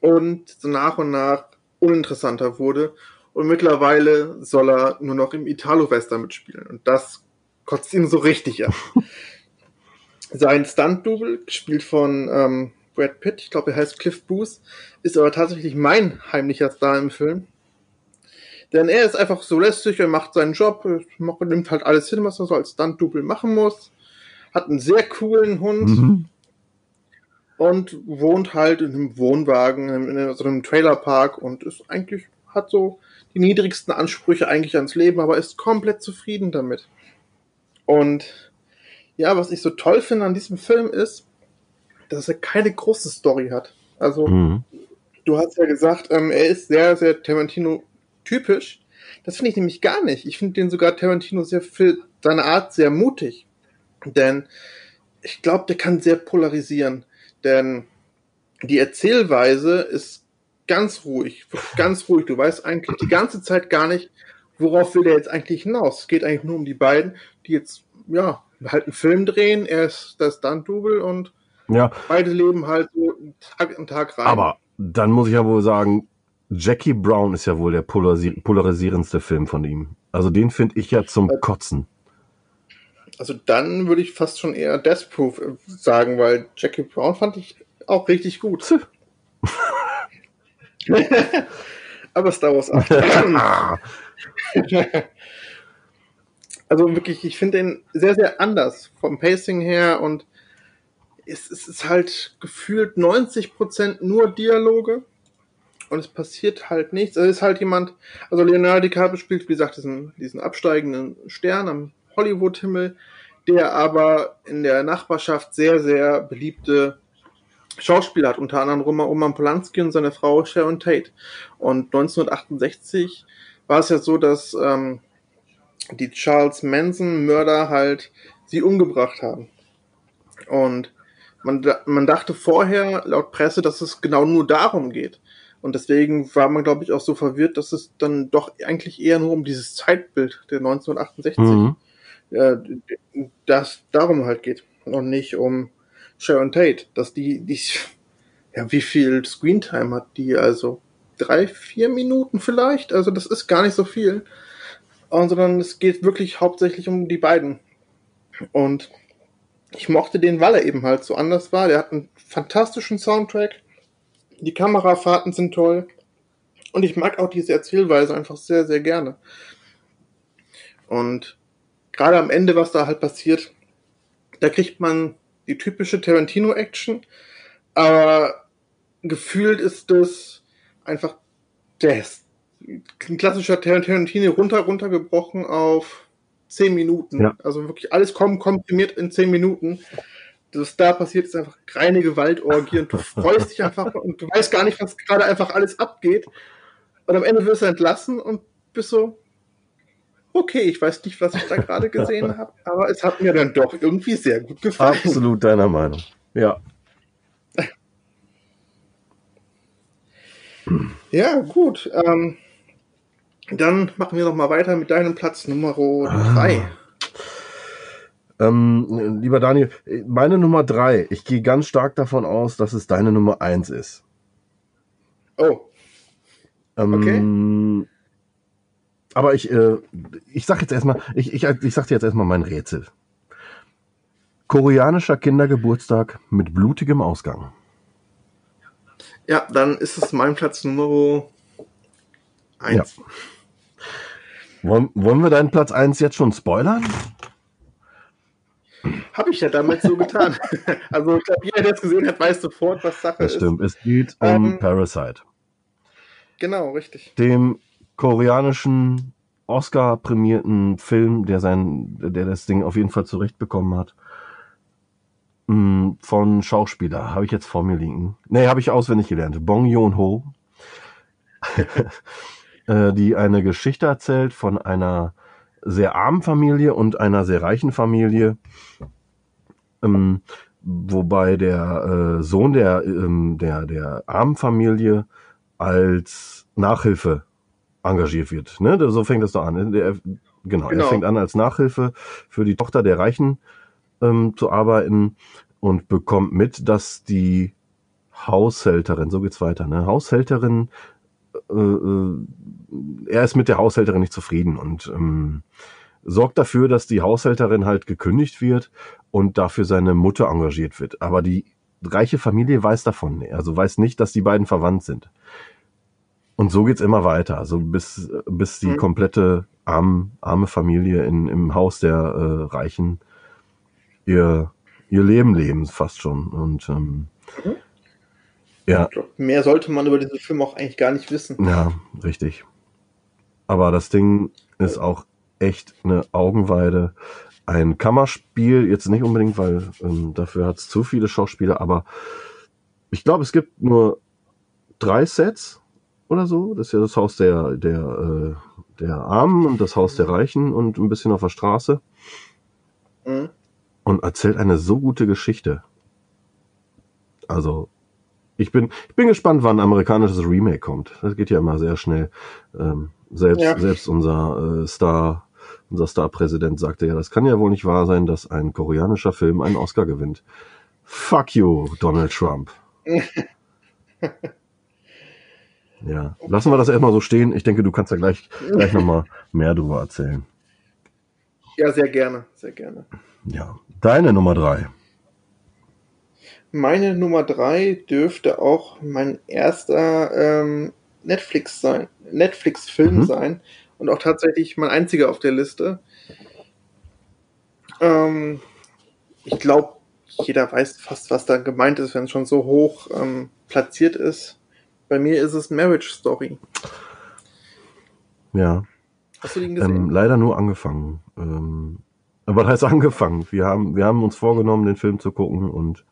Und so nach und nach uninteressanter wurde. Und mittlerweile soll er nur noch im Italo-Western mitspielen. Und das kotzt ihn so richtig an. Sein Stunt-Double, gespielt von ähm, Brad Pitt, ich glaube, er heißt Cliff Booth, ist aber tatsächlich mein heimlicher Star im Film. Denn er ist einfach so lästig, er macht seinen Job, macht- nimmt halt alles hin, was er so als Stunt-Double machen muss, hat einen sehr coolen Hund Mhm. Und wohnt halt in einem Wohnwagen, in so einem Trailerpark und ist eigentlich, hat so die niedrigsten Ansprüche eigentlich ans Leben, aber ist komplett zufrieden damit. Und ja, was ich so toll finde an diesem Film ist, dass er keine große Story hat. Also, Mhm. du hast ja gesagt, ähm, er ist sehr, sehr Tarantino-typisch. Das finde ich nämlich gar nicht. Ich finde den sogar Tarantino sehr für seine Art sehr mutig. Denn ich glaube, der kann sehr polarisieren. Denn die Erzählweise ist ganz ruhig, ganz ruhig. Du weißt eigentlich die ganze Zeit gar nicht, worauf will der jetzt eigentlich hinaus. Es geht eigentlich nur um die beiden, die jetzt, ja, halt einen Film drehen. Er ist das Stunt-Double und Ja, beide leben halt so Tag in Tag rein. aber dann muss ich ja wohl sagen, Jackie Brown ist ja wohl der polarisi polarisierendste Film von ihm. Also den finde ich ja zum Kotzen. Also dann würde ich fast schon eher Death Proof äh, sagen, weil Jackie Brown fand ich auch richtig gut. Aber Star Wars 8. Ah, Also wirklich, ich finde den sehr, sehr anders vom Pacing her und es, es ist halt gefühlt 90% nur Dialoge und es passiert halt nichts. Es ist halt jemand, also Leonardo DiCaprio spielt, wie gesagt, diesen, diesen absteigenden Stern am Hollywood-Himmel, der aber in der Nachbarschaft sehr, sehr beliebte Schauspieler hat, unter anderem Roman, Polanski und seine Frau Sharon Tate. Und 1968 war es ja so, dass ähm, die Charles Manson-Mörder halt sie umgebracht haben. Und man, man dachte vorher, laut Presse, dass es genau nur darum geht. Und deswegen war man, glaube ich, auch so verwirrt, dass es dann doch eigentlich eher nur um dieses Zeitbild der 1968 Mhm. Äh, das darum halt geht und nicht um Sharon Tate, dass die, die ja, wie viel Screentime hat die? Also drei, vier Minuten vielleicht. Also das ist gar nicht so viel, und, sondern es geht wirklich hauptsächlich um die beiden. Und ich mochte den, weil er eben halt so anders war. Der hat einen fantastischen Soundtrack. Die Kamerafahrten sind toll. Und ich mag auch diese Erzählweise einfach sehr, sehr gerne. Und gerade am Ende, was da halt passiert, da kriegt man die typische Tarantino-Action, aber gefühlt ist das einfach der ein klassischer Tarantino runter runtergebrochen auf zehn Minuten. Ja. Also wirklich alles kom komprimiert in zehn Minuten. Das da passiert ist einfach reine Gewaltorgie und du freust dich einfach und du weißt gar nicht, was gerade einfach alles abgeht. Und am Ende wirst du entlassen und bist so, okay, ich weiß nicht, was ich da gerade gesehen habe, aber es hat mir dann doch irgendwie sehr gut gefallen. Absolut deiner Meinung. Ja. Ja, gut. Ähm, dann machen wir noch mal weiter mit deinem Platz Nummer Ah. drei. Ähm, lieber Daniel, meine Nummer drei, ich gehe ganz stark davon aus, dass es deine Nummer eins ist. Oh, Ähm, Aber ich, äh, ich sag jetzt erstmal, ich, ich, ich sag dir jetzt erstmal mein Rätsel. Koreanischer Kindergeburtstag mit blutigem Ausgang. ja, dann ist es mein Platz Nummer eins. Wollen, wollen wir deinen Platz eins jetzt schon spoilern? Habe ich ja damit so getan. also ich glaube, jeder, der es gesehen hat, weiß sofort, was Sache Das ist. stimmt. Es geht um Ähm, Parasite. Genau, richtig. dem koreanischen Oscar-prämierten Film, der sein, der das Ding auf jeden Fall zurechtbekommen hat. Mm, Von Schauspieler, habe ich jetzt vor mir liegen. Nee, habe ich auswendig gelernt. Bong Joon-ho, äh, die eine Geschichte erzählt von einer sehr armen Familie und einer sehr reichen Familie. Ähm, wobei der äh, Sohn der, ähm, der, der armen Familie als Nachhilfe engagiert wird. Ne? So fängt das doch an. Der, genau, er Genau. fängt an als Nachhilfe für die Tochter der Reichen ähm, zu arbeiten und bekommt mit, dass die Haushälterin, so geht's weiter, ne? Haushälterin, äh, äh, er ist mit der Haushälterin nicht zufrieden und ähm, sorgt dafür, dass die Haushälterin halt gekündigt wird und dafür seine Mutter engagiert wird. Aber die reiche Familie weiß davon, also weiß nicht, dass die beiden verwandt sind. Und so geht's immer weiter, also bis, bis die Mhm. komplette arm, arme Familie in, im Haus der äh, Reichen ihr, ihr Leben leben, fast schon. Und ähm, Mhm. ja, Mehr sollte man über diesen Film auch eigentlich gar nicht wissen. ja, richtig. Aber das Ding ist auch echt eine Augenweide. Ein Kammerspiel, jetzt nicht unbedingt, weil ähm, dafür hat es zu viele Schauspieler, aber ich glaube, es gibt nur drei Sets oder so. Das ist ja das Haus der, der, äh, der Armen und das Haus der Reichen und ein bisschen auf der Straße. Mhm. Und erzählt eine so gute Geschichte. Also, ich bin, ich bin gespannt, wann ein amerikanisches Remake kommt. Das geht ja immer sehr schnell. Ähm, selbst, Ja. selbst unser äh, Star, unser Star-Präsident sagte ja, das kann ja wohl nicht wahr sein, dass ein koreanischer Film einen Oscar gewinnt. Fuck you, Donald Trump. ja, lassen wir das erstmal so stehen. Ich denke, du kannst da gleich, gleich nochmal mehr drüber erzählen. Ja, sehr gerne, sehr gerne. Ja, deine Nummer drei. Meine Nummer drei dürfte auch mein erster ähm, Netflix sein, Netflix-Film Mhm. sein und auch tatsächlich mein einziger auf der Liste. Ähm, ich glaube, jeder weiß fast, was da gemeint ist, wenn es schon so hoch ähm, platziert ist. Bei mir ist es Marriage Story. Ja, Hast du den gesehen? ähm, leider nur angefangen. Ähm, aber das heißt angefangen. Wir haben, wir haben uns vorgenommen, den Film zu gucken und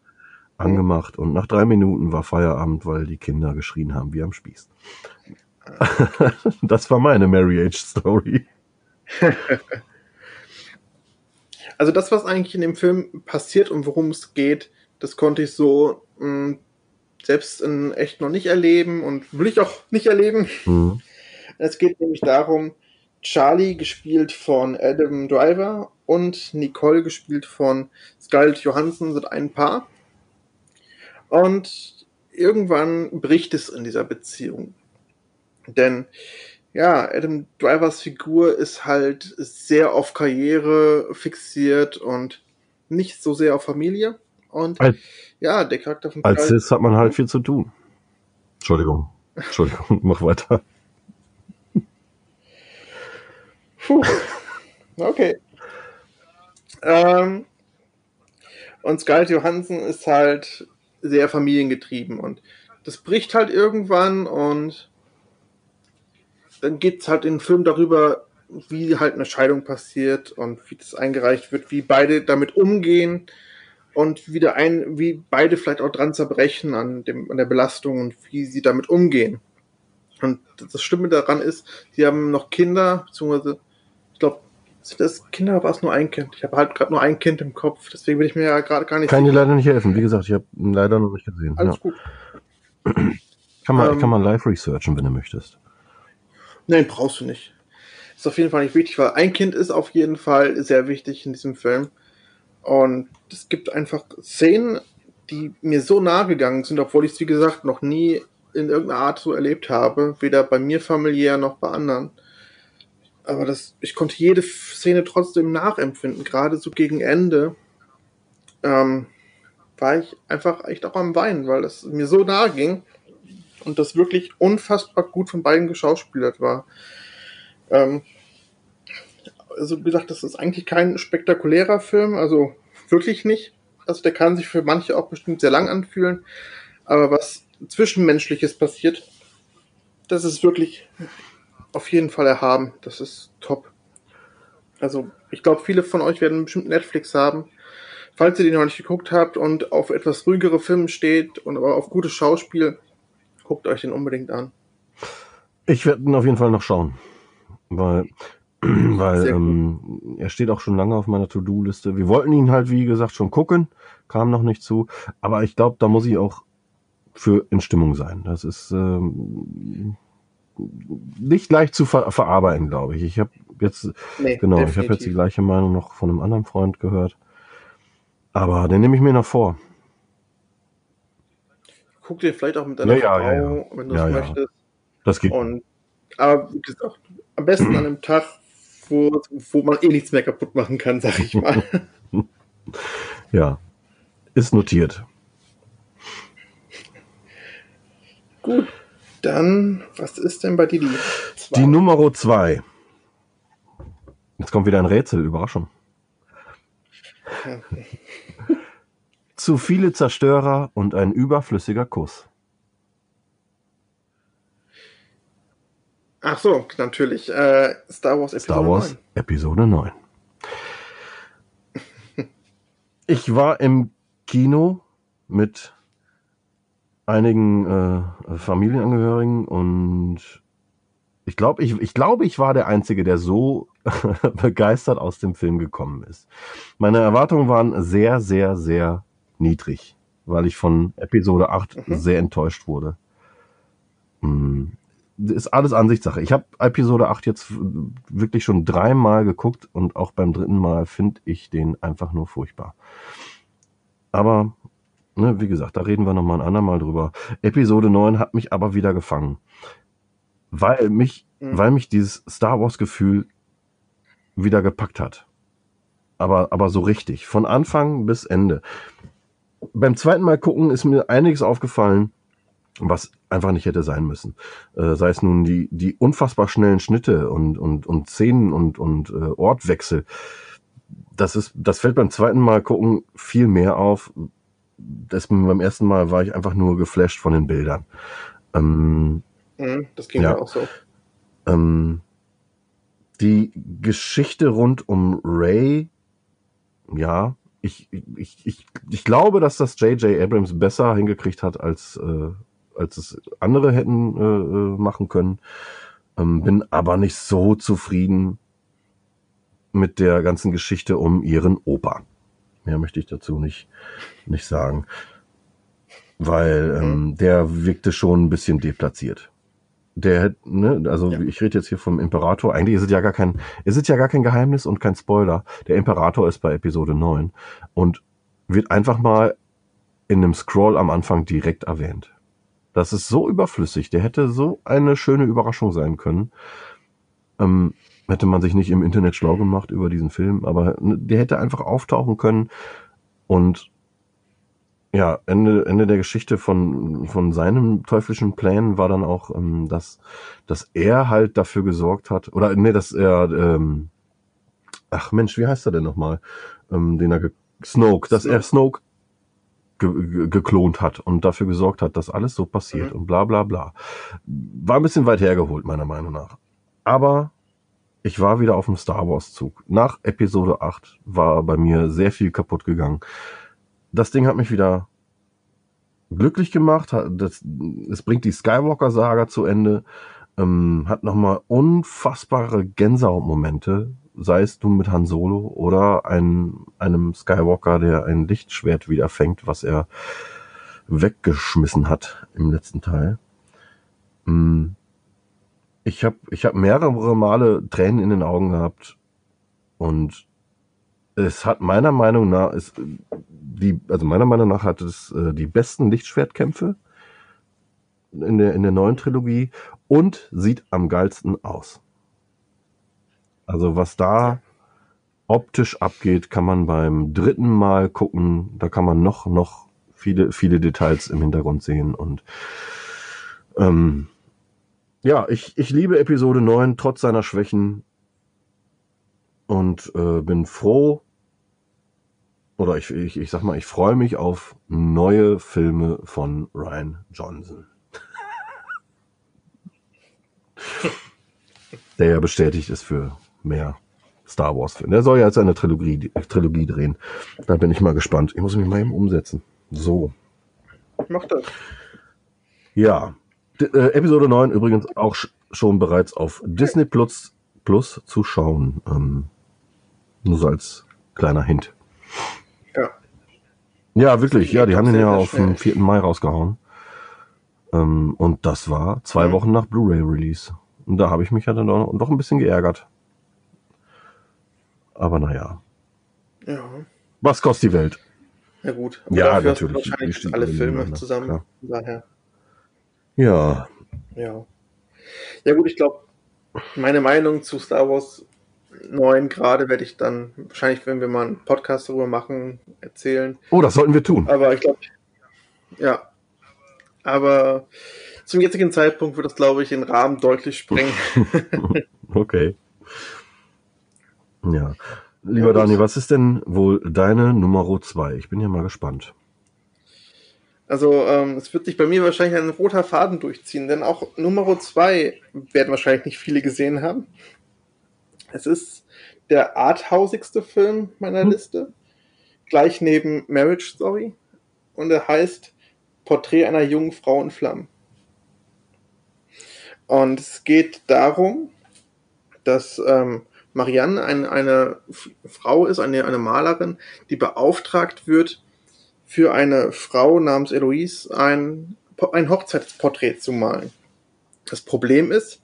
angemacht. Und nach drei Minuten war Feierabend, weil die Kinder geschrien haben wie am Spieß. das war meine Marriage Story. Also das, was eigentlich in dem Film passiert und worum es geht, das konnte ich so mh, selbst in echt noch nicht erleben und will ich auch nicht erleben. Mhm. Es geht nämlich darum, Charlie gespielt von Adam Driver und Nicole gespielt von Scarlett Johansson sind ein Paar. Und irgendwann bricht es in dieser Beziehung. Denn ja, Adam Drivers Figur ist halt sehr auf Karriere fixiert und nicht so sehr auf Familie. Und Als- ja, der Charakter von Als Cis hat man halt viel zu tun. Entschuldigung. Entschuldigung, mach weiter. Puh. Okay. Ähm, und Scarlett Johansson ist halt sehr familiengetrieben und das bricht halt irgendwann und dann geht's halt in den Film darüber, wie halt eine Scheidung passiert und wie das eingereicht wird, wie beide damit umgehen und wie, der ein, wie beide vielleicht auch dran zerbrechen an, dem, an der Belastung und wie sie damit umgehen. Und das Schlimme daran ist, sie haben noch Kinder, beziehungsweise ich glaube, sind das Kinder war es nur ein Kind. Ich habe halt gerade nur ein Kind im Kopf, deswegen bin ich mir ja gerade gar nicht Kann dir leider nicht helfen. Wie gesagt, ich habe ihn leider noch nicht gesehen. Alles Ja. gut. Kann man, Ähm, kann man live researchen, wenn du möchtest. Nein, brauchst du nicht. Ist auf jeden Fall nicht wichtig, weil ein Kind ist auf jeden Fall sehr wichtig in diesem Film. Und es gibt einfach Szenen, die mir so nahe gegangen sind, obwohl ich es, wie gesagt, noch nie in irgendeiner Art so erlebt habe. Weder bei mir familiär noch bei anderen. Aber das, ich konnte jede Szene trotzdem nachempfinden. Gerade so gegen Ende ähm, war ich einfach echt auch am Weinen, weil das mir so nahe ging und das wirklich unfassbar gut von beiden geschauspielert war. Ähm, also wie gesagt, das ist eigentlich kein spektakulärer Film, also wirklich nicht. Also der kann sich für manche auch bestimmt sehr lang anfühlen, aber was zwischenmenschliches passiert, das ist wirklich auf jeden Fall erhaben. Das ist top. Also ich glaube, viele von euch werden bestimmt Netflix haben. Falls ihr den noch nicht geguckt habt und auf etwas ruhigere Filme steht und aber auf gutes Schauspiel, guckt euch den unbedingt an. Ich werde ihn auf jeden Fall noch schauen. Weil, weil ähm, er steht auch schon lange auf meiner To-Do-Liste. Wir wollten ihn halt, wie gesagt, schon gucken, kam noch nicht zu. Aber ich glaube, da muss ich auch für in Stimmung sein. Das ist ähm, nicht leicht zu ver verarbeiten, glaube ich. Ich habe jetzt Nee, Genau, ich habe definitiv. jetzt die gleiche Meinung noch von einem anderen Freund gehört. Aber den nehme ich mir noch vor. Guck dir vielleicht auch mit deiner Ja, ja, Frau, ja, ja. wenn du Ja, es ja. möchtest. Das geht. Und aber wie gesagt, am besten an einem Tag, wo, wo man eh nichts mehr kaputt machen kann, sag ich mal. Ja. Ist notiert. Gut, dann, was ist denn bei dir die zwei? Die Nummer zwei. Jetzt kommt wieder ein Rätsel, Überraschung. Zu viele Zerstörer und ein überflüssiger Kuss. Ach so, natürlich. Äh, Star Wars Episode Star Wars 9. Episode 9. Ich war im Kino mit einigen äh, Familienangehörigen und ich glaube, ich, ich glaube, ich war der Einzige, der so begeistert aus dem Film gekommen ist. Meine Erwartungen waren sehr, sehr, sehr niedrig, weil ich von Episode 8 Mhm. sehr enttäuscht wurde. Das ist alles Ansichtssache. Ich habe Episode 8 jetzt wirklich schon dreimal geguckt und auch beim dritten Mal finde ich den einfach nur furchtbar. Aber, ne, wie gesagt, da reden wir nochmal ein andermal drüber. Episode 9 hat mich aber wieder gefangen. Weil mich, Mhm. weil mich dieses Star Wars Gefühl wieder gepackt hat. Aber, aber so richtig. Von Anfang bis Ende. Beim zweiten Mal gucken ist mir einiges aufgefallen, was einfach nicht hätte sein müssen. Äh, sei es nun die, die unfassbar schnellen Schnitte und, und, und Szenen und, und äh, Ortwechsel. Das ist, das fällt beim zweiten Mal gucken viel mehr auf. Das, beim ersten Mal war ich einfach nur geflasht von den Bildern. Ähm, Mhm, das ging Ja. mir auch so. ähm, die Geschichte rund um Ray, ja, ich, ich, ich, ich glaube, dass das J.J. Abrams besser hingekriegt hat, als, äh, als es andere hätten äh, äh, machen können. Ähm, bin aber nicht so zufrieden mit der ganzen Geschichte um ihren Opa. Mehr möchte ich dazu nicht, nicht sagen. weil ähm, der wirkte schon ein bisschen deplatziert. Der, hätt- ne, also Ja. ich rede jetzt hier vom Imperator. Eigentlich ist es ja gar kein, ist es ja gar kein Geheimnis und kein Spoiler. Der Imperator ist bei Episode 9 und wird einfach mal in einem Scroll am Anfang direkt erwähnt. Das ist so überflüssig. Der hätte so eine schöne Überraschung sein können. Ähm, hätte man sich nicht im Internet schlau gemacht über diesen Film, aber ne, der hätte einfach auftauchen können und ja, Ende, Ende der Geschichte von, von seinem teuflischen Plan war dann auch, ähm, dass, dass er halt dafür gesorgt hat, oder nee, dass er, ähm, ach Mensch, wie heißt er denn nochmal, ähm, den er, Snoke, dass er Snoke ge ge geklont hat und dafür gesorgt hat, dass alles so passiert Mhm. und bla bla bla. War ein bisschen weit hergeholt, meiner Meinung nach. Aber ich war wieder auf dem Star Wars Zug. Nach Episode 8 war bei mir sehr viel kaputt gegangen. Das Ding hat mich wieder glücklich gemacht. Das, es bringt die Skywalker-Saga zu Ende. Ähm, hat nochmal unfassbare Gänsehautmomente. Sei es du mit Han Solo oder ein, einem Skywalker, der ein Lichtschwert wieder fängt, was er weggeschmissen hat im letzten Teil. Mm. Ich habe ich hab mehrere Male Tränen in den Augen gehabt und es hat meiner Meinung nach ist die also meiner Meinung nach hat es äh, die besten Lichtschwertkämpfe in der in der neuen Trilogie und sieht am geilsten aus. Also was da optisch abgeht, kann man beim dritten Mal gucken, da kann man noch noch viele viele Details im Hintergrund sehen und ähm, ja, ich, ich liebe Episode 9 trotz seiner Schwächen und äh, bin froh, oder ich, ich, ich sag mal, ich freue mich auf neue Filme von Ryan Johnson. Der ja bestätigt ist für mehr Star Wars Filme. Der soll ja jetzt eine Trilogie, Trilogie drehen. Da bin ich mal gespannt. Ich muss mich mal eben umsetzen. So. Mach das. Ja. D äh, Episode 9 übrigens auch sch schon bereits auf Disney Plus, Plus zu schauen. Ähm, nur so als kleiner Hint. Ja. Ja, wirklich. Ja, die haben den ja auf dem schnell. 4. Mai rausgehauen. Ähm, und das war zwei Mhm. Wochen nach Blu-ray-Release. Und da habe ich mich ja dann doch, doch ein bisschen geärgert. Aber naja. Ja. Was kostet die Welt? Ja gut. Aber Ja, dafür hast du natürlich. Wahrscheinlich alle Filme zusammen. klar. Daher. Ja. Ja. Ja gut, ich glaube, meine Meinung zu Star Wars 9 gerade werde ich dann wahrscheinlich, wenn wir mal einen Podcast darüber machen, erzählen. Oh, das sollten wir tun. Aber ich glaube, ja. Aber zum jetzigen Zeitpunkt wird das, glaube ich, den Rahmen deutlich sprengen. Okay. Ja. Lieber Ja. Dani, was ist denn wohl deine Nummer zwei? Ich bin ja mal gespannt. Also ähm, es wird sich bei mir wahrscheinlich ein roter Faden durchziehen, denn auch Nummer 2 werden wahrscheinlich nicht viele gesehen haben. Es ist der arthausigste Film meiner Hm. Liste, gleich neben Marriage Story und er heißt Porträt einer jungen Frau in Flammen. Und es geht darum, dass ähm, Marianne ein, eine Frau ist, eine, eine Malerin, die beauftragt wird, für eine Frau namens Eloise ein, ein Hochzeitsporträt zu malen. Das Problem ist,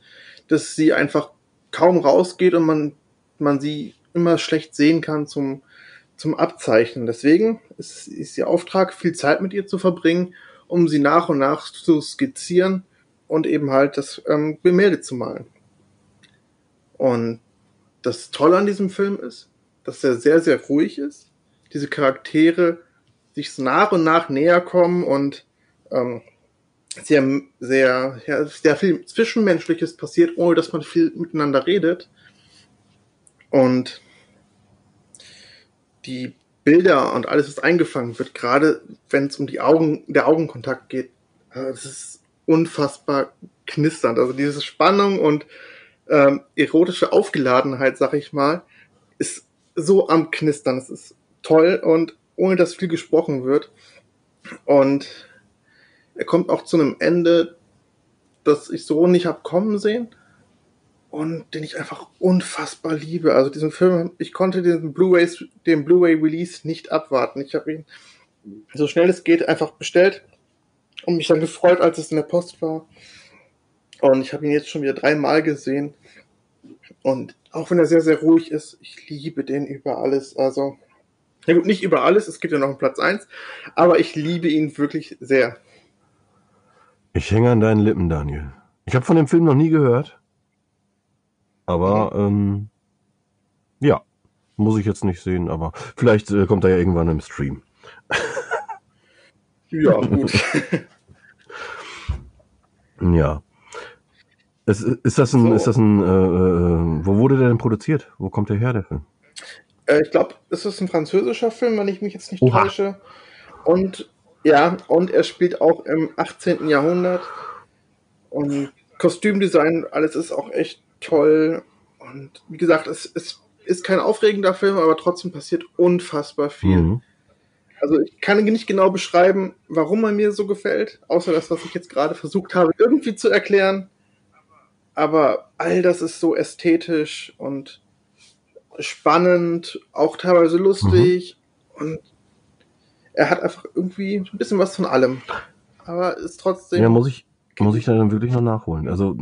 dass sie einfach kaum rausgeht und man, man sie immer schlecht sehen kann zum, zum Abzeichnen. Deswegen ist, ist ihr Auftrag, viel Zeit mit ihr zu verbringen, um sie nach und nach zu skizzieren und eben halt das ähm, Gemälde zu malen. Und das Tolle an diesem Film ist, dass er sehr, sehr ruhig ist. Diese Charaktere sich nach und nach näher kommen und ähm, sehr, sehr, ja, sehr viel Zwischenmenschliches passiert, ohne dass man viel miteinander redet. Und die Bilder und alles, was eingefangen wird, gerade wenn es um die Augen, der Augenkontakt geht, äh, das ist unfassbar knisternd. Also diese Spannung und ähm, erotische Aufgeladenheit, sag ich mal, ist so am Knistern. Es ist toll und ohne dass viel gesprochen wird. Und er kommt auch zu einem Ende, das ich so nicht hab kommen sehen und den ich einfach unfassbar liebe. Also diesen Film, ich konnte den Blu-ray, den Blu-ray Release nicht abwarten. Ich habe ihn so schnell es geht einfach bestellt und mich dann gefreut, als es in der Post war. Und ich habe ihn jetzt schon wieder dreimal gesehen. Und auch wenn er sehr, sehr ruhig ist, ich liebe den über alles. Also, ja gut, nicht über alles, es gibt ja noch einen Platz 1, aber ich liebe ihn wirklich sehr. Ich hänge an deinen Lippen, Daniel. Ich habe von dem Film noch nie gehört. Aber ähm, ja, muss ich jetzt nicht sehen, aber vielleicht äh, kommt er ja irgendwann im Stream. Ja, gut. Ja. Es, ist das ein, So. ist das ein, äh, äh, wo wurde der denn produziert? Wo kommt der her, der Film? Äh, ich glaube, es ist ein französischer Film, wenn ich mich jetzt nicht Oha. täusche. Und ja, und er spielt auch im 18. Jahrhundert. Und Kostümdesign, alles ist auch echt toll. Und wie gesagt, es, es ist kein aufregender Film, aber trotzdem passiert unfassbar viel. Mhm. Also ich kann nicht genau beschreiben, warum er mir so gefällt, außer das, was ich jetzt gerade versucht habe, irgendwie zu erklären. Aber all das ist so ästhetisch und spannend, auch teilweise lustig. Und er hat einfach irgendwie ein bisschen was von allem. Aber ist trotzdem. Ja, muss ich, muss ich dann wirklich noch nachholen. Also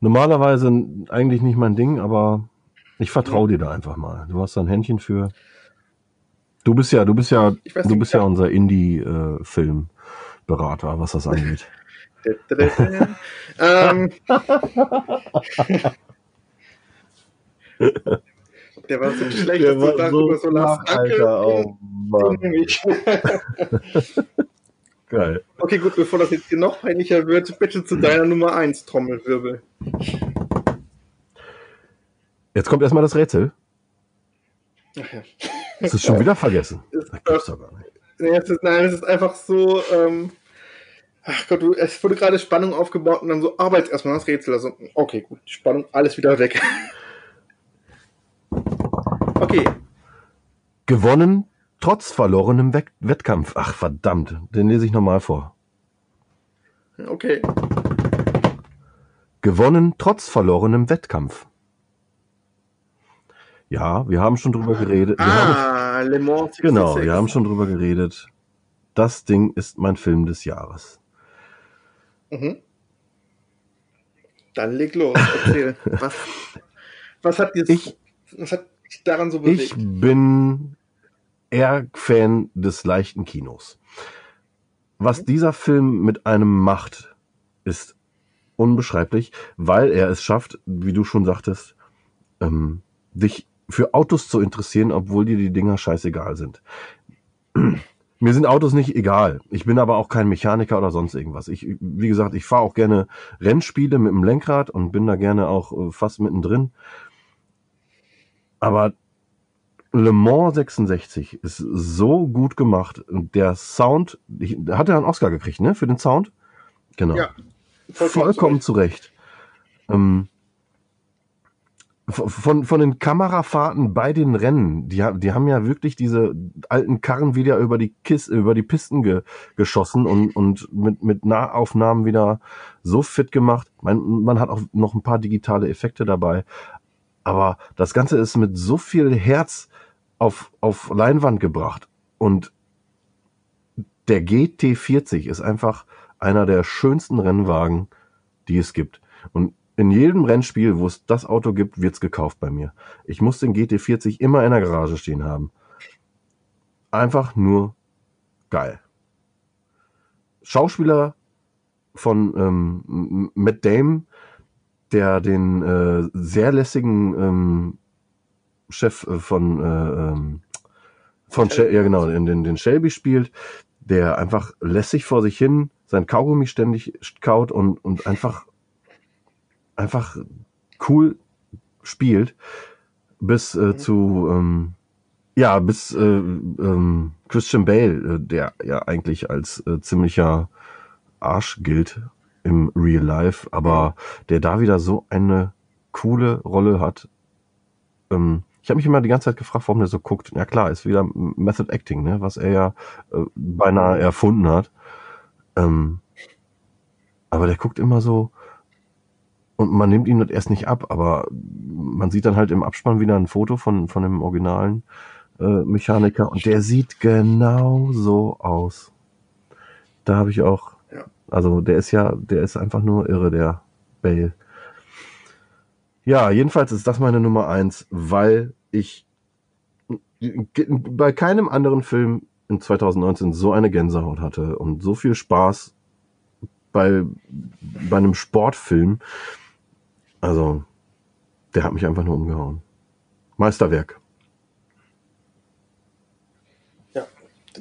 normalerweise eigentlich nicht mein Ding, aber ich vertraue dir da einfach mal. Du hast da ein Händchen für. Du bist ja, du bist ja, Ich weiß du nicht, bist ja unser Indie-Film-Berater, was das angeht. ähm, der war so schlecht, dass du darüber so lachst. Danke. Oh, Mann. Geil. Okay, gut, bevor das jetzt hier noch peinlicher wird, bitte zu deiner Nummer 1 Trommelwirbel. Jetzt kommt erstmal das Rätsel. Ach ja. Das ist schon wieder vergessen. Das gibt's doch gar nicht. nee, es ist, nein, es ist einfach so, ähm, ach Gott, du, es wurde gerade Spannung aufgebaut und dann so, aber jetzt erstmal das Rätsel. Also, okay, gut, Spannung, alles wieder weg. okay, Gewonnen trotz verlorenem Wett Wettkampf. Ach verdammt, den lese ich nochmal vor. okay. Gewonnen trotz verlorenem Wettkampf. Ja, wir haben schon drüber geredet. Wir haben, Ah, Le Mans 66. genau, wir haben schon drüber geredet. Das Ding ist mein Film des Jahres. Mhm. Dann leg los, erzähl. was, was hat dir Ich- was hat dich daran so Ich bewegt? bin eher Fan des leichten Kinos. Was dieser Film mit einem macht, ist unbeschreiblich, weil er es schafft, wie du schon sagtest, ähm, dich für Autos zu interessieren, obwohl dir die Dinger scheißegal sind. Mir sind Autos nicht egal. Ich bin aber auch kein Mechaniker oder sonst irgendwas. Ich, wie gesagt, ich fahre auch gerne Rennspiele mit dem Lenkrad und bin da gerne auch äh, fast mittendrin. Aber Le Mans 66 ist so gut gemacht der Sound, ich, hat er einen Oscar gekriegt, ne, für den Sound? Genau. Ja, Vollkommen, zurecht. Ähm, von, von den Kamerafahrten bei den Rennen, die, die haben ja wirklich diese alten Karren wieder über die Kis, über die Pisten ge, geschossen und, und mit, mit Nahaufnahmen wieder so fit gemacht. Man, man hat auch noch ein paar digitale Effekte dabei. Aber das Ganze ist mit so viel Herz auf, auf Leinwand gebracht. Und der GT40 ist einfach einer der schönsten Rennwagen, die es gibt. Und in jedem Rennspiel, wo es das Auto gibt, wird's gekauft bei mir. Ich muss den GT40 immer in der Garage stehen haben. Einfach nur geil. Schauspieler von ähm, Matt Damon, der den äh, sehr lässigen ähm, Chef äh, von äh, ähm, von Shel ja genau, in den, den Shelby spielt, der einfach lässig vor sich hin sein Kaugummi ständig kaut und, und einfach einfach cool spielt bis äh, zu ähm, ja bis äh, ähm, Christian Bale, äh, der ja eigentlich als äh, ziemlicher Arsch gilt im Real Life, aber der da wieder so eine coole Rolle hat. Ähm, ich habe mich immer die ganze Zeit gefragt, warum der so guckt. Ja klar, ist wieder Method Acting, ne, was er ja äh, beinahe erfunden hat. Ähm, aber der guckt immer so und man nimmt ihm das erst nicht ab, aber man sieht dann halt im Abspann wieder ein Foto von, von dem originalen äh, Mechaniker und der sieht genau so aus. Da habe ich auch Ja. Also der ist ja, der ist einfach nur irre, der Bale. Ja, jedenfalls ist das meine Nummer eins, weil ich bei keinem anderen Film in 2019 so eine Gänsehaut hatte und so viel Spaß bei, bei einem Sportfilm. Also, der hat mich einfach nur umgehauen. Meisterwerk. Ja,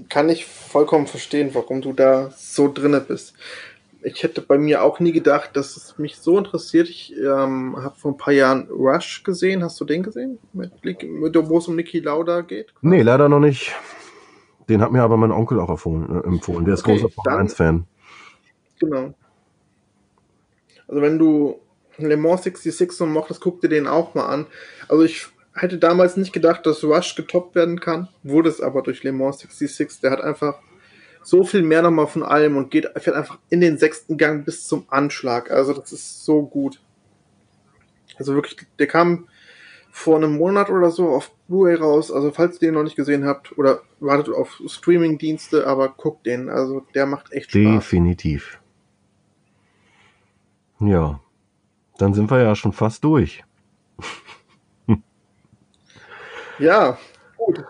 kann ich vollkommen verstehen, warum du da so drinne bist. Ich hätte bei mir auch nie gedacht, dass es mich so interessiert. Ich ähm, habe vor ein paar Jahren Rush gesehen. Hast du den gesehen? Mit, mit wo es um Niki Lauda geht? Nee, leider noch nicht. Den hat mir aber mein Onkel auch empfohlen. Äh, empfohlen. Der ist okay, großer Formel 1-Fan. Genau. Also wenn du Le Mans 66 so mochtest, guck dir den auch mal an. Also ich hätte damals nicht gedacht, dass Rush getoppt werden kann, wurde es aber durch Le Mans 66. Der hat einfach so viel mehr nochmal von allem und geht fährt einfach in den sechsten Gang bis zum Anschlag. Also das ist so gut. Also wirklich, der kam vor einem Monat oder so auf Blu-ray raus. Also falls ihr den noch nicht gesehen habt oder wartet auf Streaming-Dienste, aber guckt den. Also der macht echt Spaß. Definitiv. Ja, dann sind wir ja schon fast durch. ja, gut.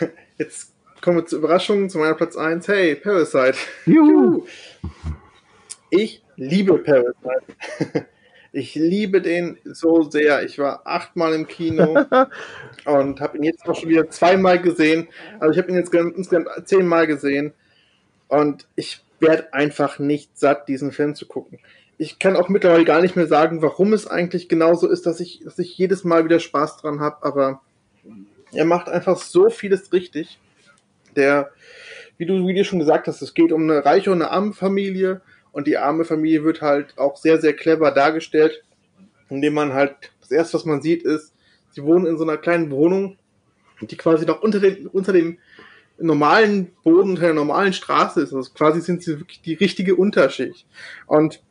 Jetzt kommen wir zur Überraschung zu meiner Platz 1. Hey, Parasite. Juhu. Ich liebe Parasite. Ich liebe den so sehr. Ich war achtmal im Kino und habe ihn jetzt auch schon wieder zweimal gesehen. Also ich habe ihn jetzt insgesamt zehnmal gesehen und ich werde einfach nicht satt, diesen Film zu gucken. Ich kann auch mittlerweile gar nicht mehr sagen, warum es eigentlich genauso ist, dass ich, dass ich jedes Mal wieder Spaß dran habe, aber er macht einfach so vieles richtig. Der, wie du, wie du schon gesagt hast, es geht um eine reiche und eine arme Familie und die arme Familie wird halt auch sehr, sehr clever dargestellt, indem man halt, das erste, was man sieht, ist, sie wohnen in so einer kleinen Wohnung, die quasi noch unter dem, unter dem normalen Boden, unter der normalen Straße ist. Also quasi sind sie wirklich die richtige Unterschicht. Und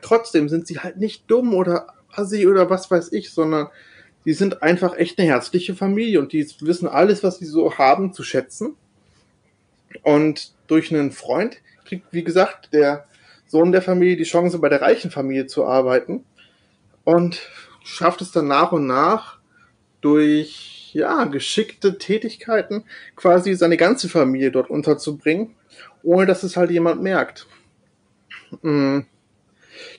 trotzdem sind sie halt nicht dumm oder assi oder was weiß ich, sondern die sind einfach echt eine herzliche Familie und die wissen alles, was sie so haben, zu schätzen. Und durch einen Freund kriegt, wie gesagt, der Sohn der Familie die Chance, bei der reichen Familie zu arbeiten und schafft es dann nach und nach durch ja, geschickte Tätigkeiten quasi seine ganze Familie dort unterzubringen, ohne dass es halt jemand merkt. Mm.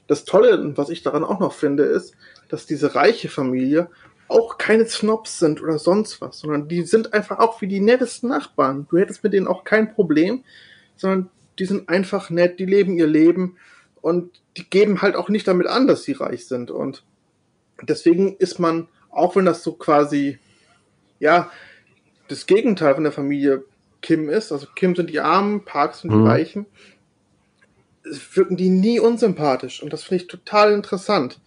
Das Tolle, was ich daran auch noch finde, ist, dass diese reiche Familie auch keine Snobs sind oder sonst was, sondern die sind einfach auch wie die nettesten Nachbarn. Du hättest mit denen auch kein Problem, sondern die sind einfach nett, die leben ihr Leben und die geben halt auch nicht damit an, dass sie reich sind. Und deswegen ist man, auch wenn das so quasi, ja, das Gegenteil von der Familie Kim ist, also Kim sind die Armen, Parks sind die mhm. Reichen, wirken die nie unsympathisch. Und das finde ich total interessant.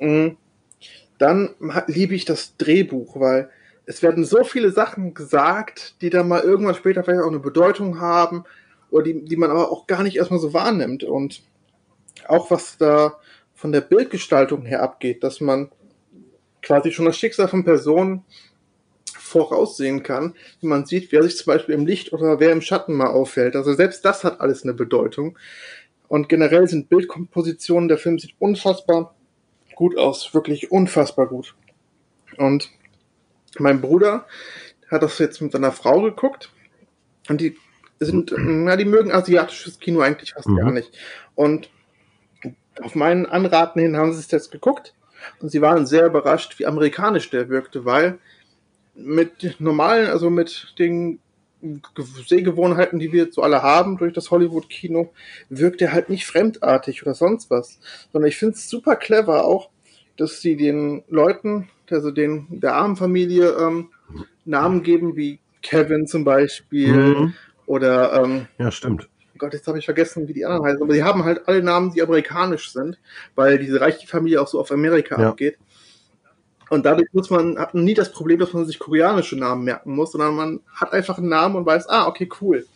Mhm. Dann liebe ich das Drehbuch, weil es werden so viele Sachen gesagt, die dann mal irgendwann später vielleicht auch eine Bedeutung haben oder die, die man aber auch gar nicht erstmal so wahrnimmt. Und auch was da von der Bildgestaltung her abgeht, dass man quasi schon das Schicksal von Personen voraussehen kann, wie man sieht, wer sich zum Beispiel im Licht oder wer im Schatten mal auffällt. Also selbst das hat alles eine Bedeutung. Und generell sind Bildkompositionen, der Film sieht unfassbar gut aus, wirklich unfassbar gut. Und mein Bruder hat das jetzt mit seiner Frau geguckt und die sind, na, die mögen asiatisches Kino eigentlich fast mhm. gar nicht. Und auf meinen Anraten hin haben sie es jetzt geguckt und sie waren sehr überrascht, wie amerikanisch der wirkte, weil mit normalen, also mit den Sehgewohnheiten, die wir jetzt so alle haben durch das Hollywood-Kino, wirkt er halt nicht fremdartig oder sonst was. Sondern ich finde es super clever auch, dass sie den Leuten, also den der armen Familie, ähm, Namen geben wie Kevin zum Beispiel mhm. Oder ähm, ja, stimmt. Oh Gott, jetzt habe ich vergessen, wie die anderen heißen. Aber die haben halt alle Namen, die amerikanisch sind, weil diese reiche Familie auch so auf Amerika ja. abgeht. Und dadurch muss man, hat man nie das Problem, dass man sich koreanische Namen merken muss, sondern man hat einfach einen Namen und weiß, ah, okay, cool.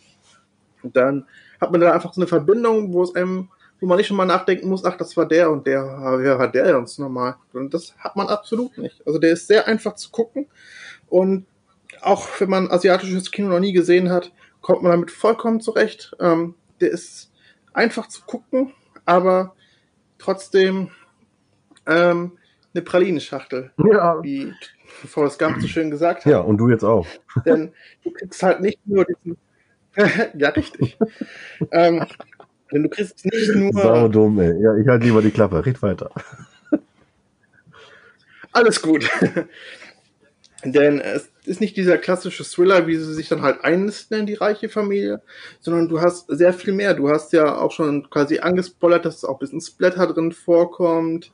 Und dann hat man da einfach so eine Verbindung, wo es einem, wo man nicht schon mal nachdenken muss, ach, das war der und der, wer war der sonst nochmal? Und das hat man absolut nicht. Also der ist sehr einfach zu gucken und auch wenn man asiatisches Kino noch nie gesehen hat, kommt man damit vollkommen zurecht. Ähm, der ist einfach zu gucken, aber trotzdem ähm, eine Pralinenschachtel, Ja. wie Forrest Gump so schön gesagt hat. Ja, und du jetzt auch. Denn du kriegst halt nicht nur diesen. ja, richtig. ähm, denn du kriegst nicht nur. Sau dumm, ey. Ja, ich halte lieber die Klappe. Red weiter. Alles gut. Denn es ist nicht dieser klassische Thriller, wie sie sich dann halt einnisten in die reiche Familie, sondern du hast sehr viel mehr. Du hast ja auch schon quasi angespoilert, dass auch ein bisschen Splatter drin vorkommt.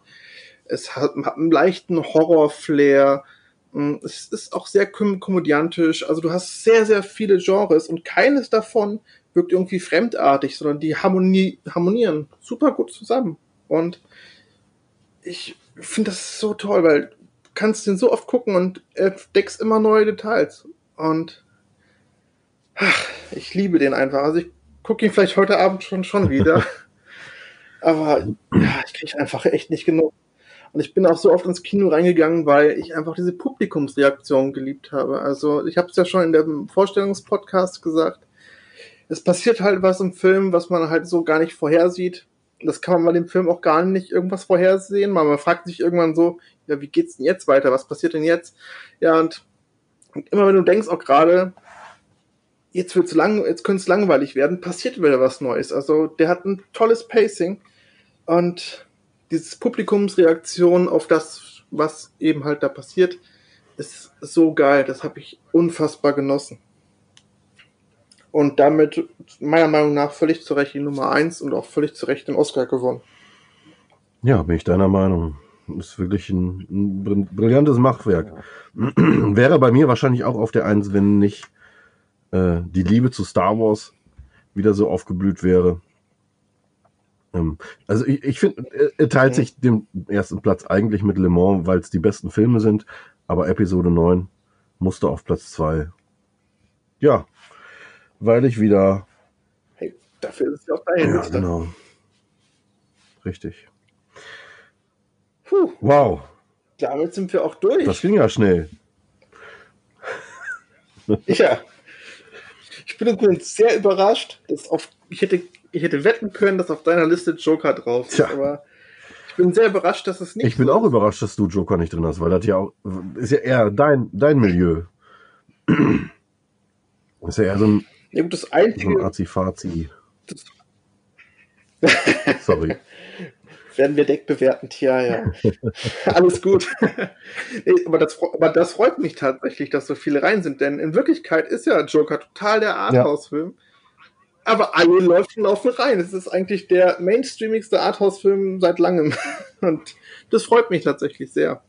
Es hat, hat einen leichten Horror-Flair. Mm, Es ist auch sehr kom komödiantisch. Also du hast sehr, sehr viele Genres und keines davon wirkt irgendwie fremdartig, sondern die harmoni harmonieren super gut zusammen. Und ich finde das so toll, weil du kannst den so oft gucken und entdeckst immer neue Details. Und ach, ich liebe den einfach. Also ich gucke ihn vielleicht heute Abend schon, schon wieder. Aber ja, ich kriege einfach echt nicht genug. Und ich bin auch so oft ins Kino reingegangen, weil ich einfach diese Publikumsreaktion geliebt habe. Also ich habe es ja schon in dem Vorstellungspodcast gesagt. Es passiert halt was im Film, was man halt so gar nicht vorhersieht. Das kann man bei dem Film auch gar nicht irgendwas vorhersehen. weil Man fragt sich irgendwann so, ja, wie geht's denn jetzt weiter? Was passiert denn jetzt? Ja, und, und immer wenn du denkst auch gerade, jetzt wird's lang, jetzt könnte es langweilig werden, passiert wieder was Neues. Also der hat ein tolles Pacing und dieses Publikumsreaktion auf das, was eben halt da passiert, ist so geil. Das habe ich unfassbar genossen. Und damit meiner Meinung nach völlig zu Recht die Nummer eins und auch völlig zu Recht den Oscar gewonnen. Ja, bin ich deiner Meinung. Ist wirklich ein, ein br- brillantes Machwerk. Wäre bei mir wahrscheinlich auch auf der Eins, wenn nicht äh, die Liebe zu Star Wars wieder so aufgeblüht wäre. Ähm, also ich, ich finde, er- er teilt sich den ersten Platz eigentlich mit Le Mans, weil es die besten Filme sind, aber Episode 9 musste auf Platz 2. Ja, weil ich wieder Hey, dafür ist es ja auch deine Ja, Liste. genau. Richtig. Puh, Wow, damit sind wir auch durch. das ging ja schnell. Ja. Ich bin übrigens sehr überrascht, dass auf, ich hätte, ich hätte wetten können, dass auf deiner Liste Joker drauf ist, Tja. aber ich bin sehr überrascht, dass es nicht Ich bin so auch ist. überrascht, dass du Joker nicht drin hast, weil das ja auch, ist ja eher dein, dein Milieu. Ist ja eher so ein, Ja, gut, das so ein Einzige Azi-Fazi. Das- Sorry. werden wir deckbewertend, ja, ja. Alles gut. nee, aber, das, aber das freut mich tatsächlich, dass so viele rein sind, denn in Wirklichkeit ist ja Joker total der Arthouse-Film. Aber alle Leute laufen rein. Es ist eigentlich der mainstreamigste Arthouse-Film seit langem. Und das freut mich tatsächlich sehr.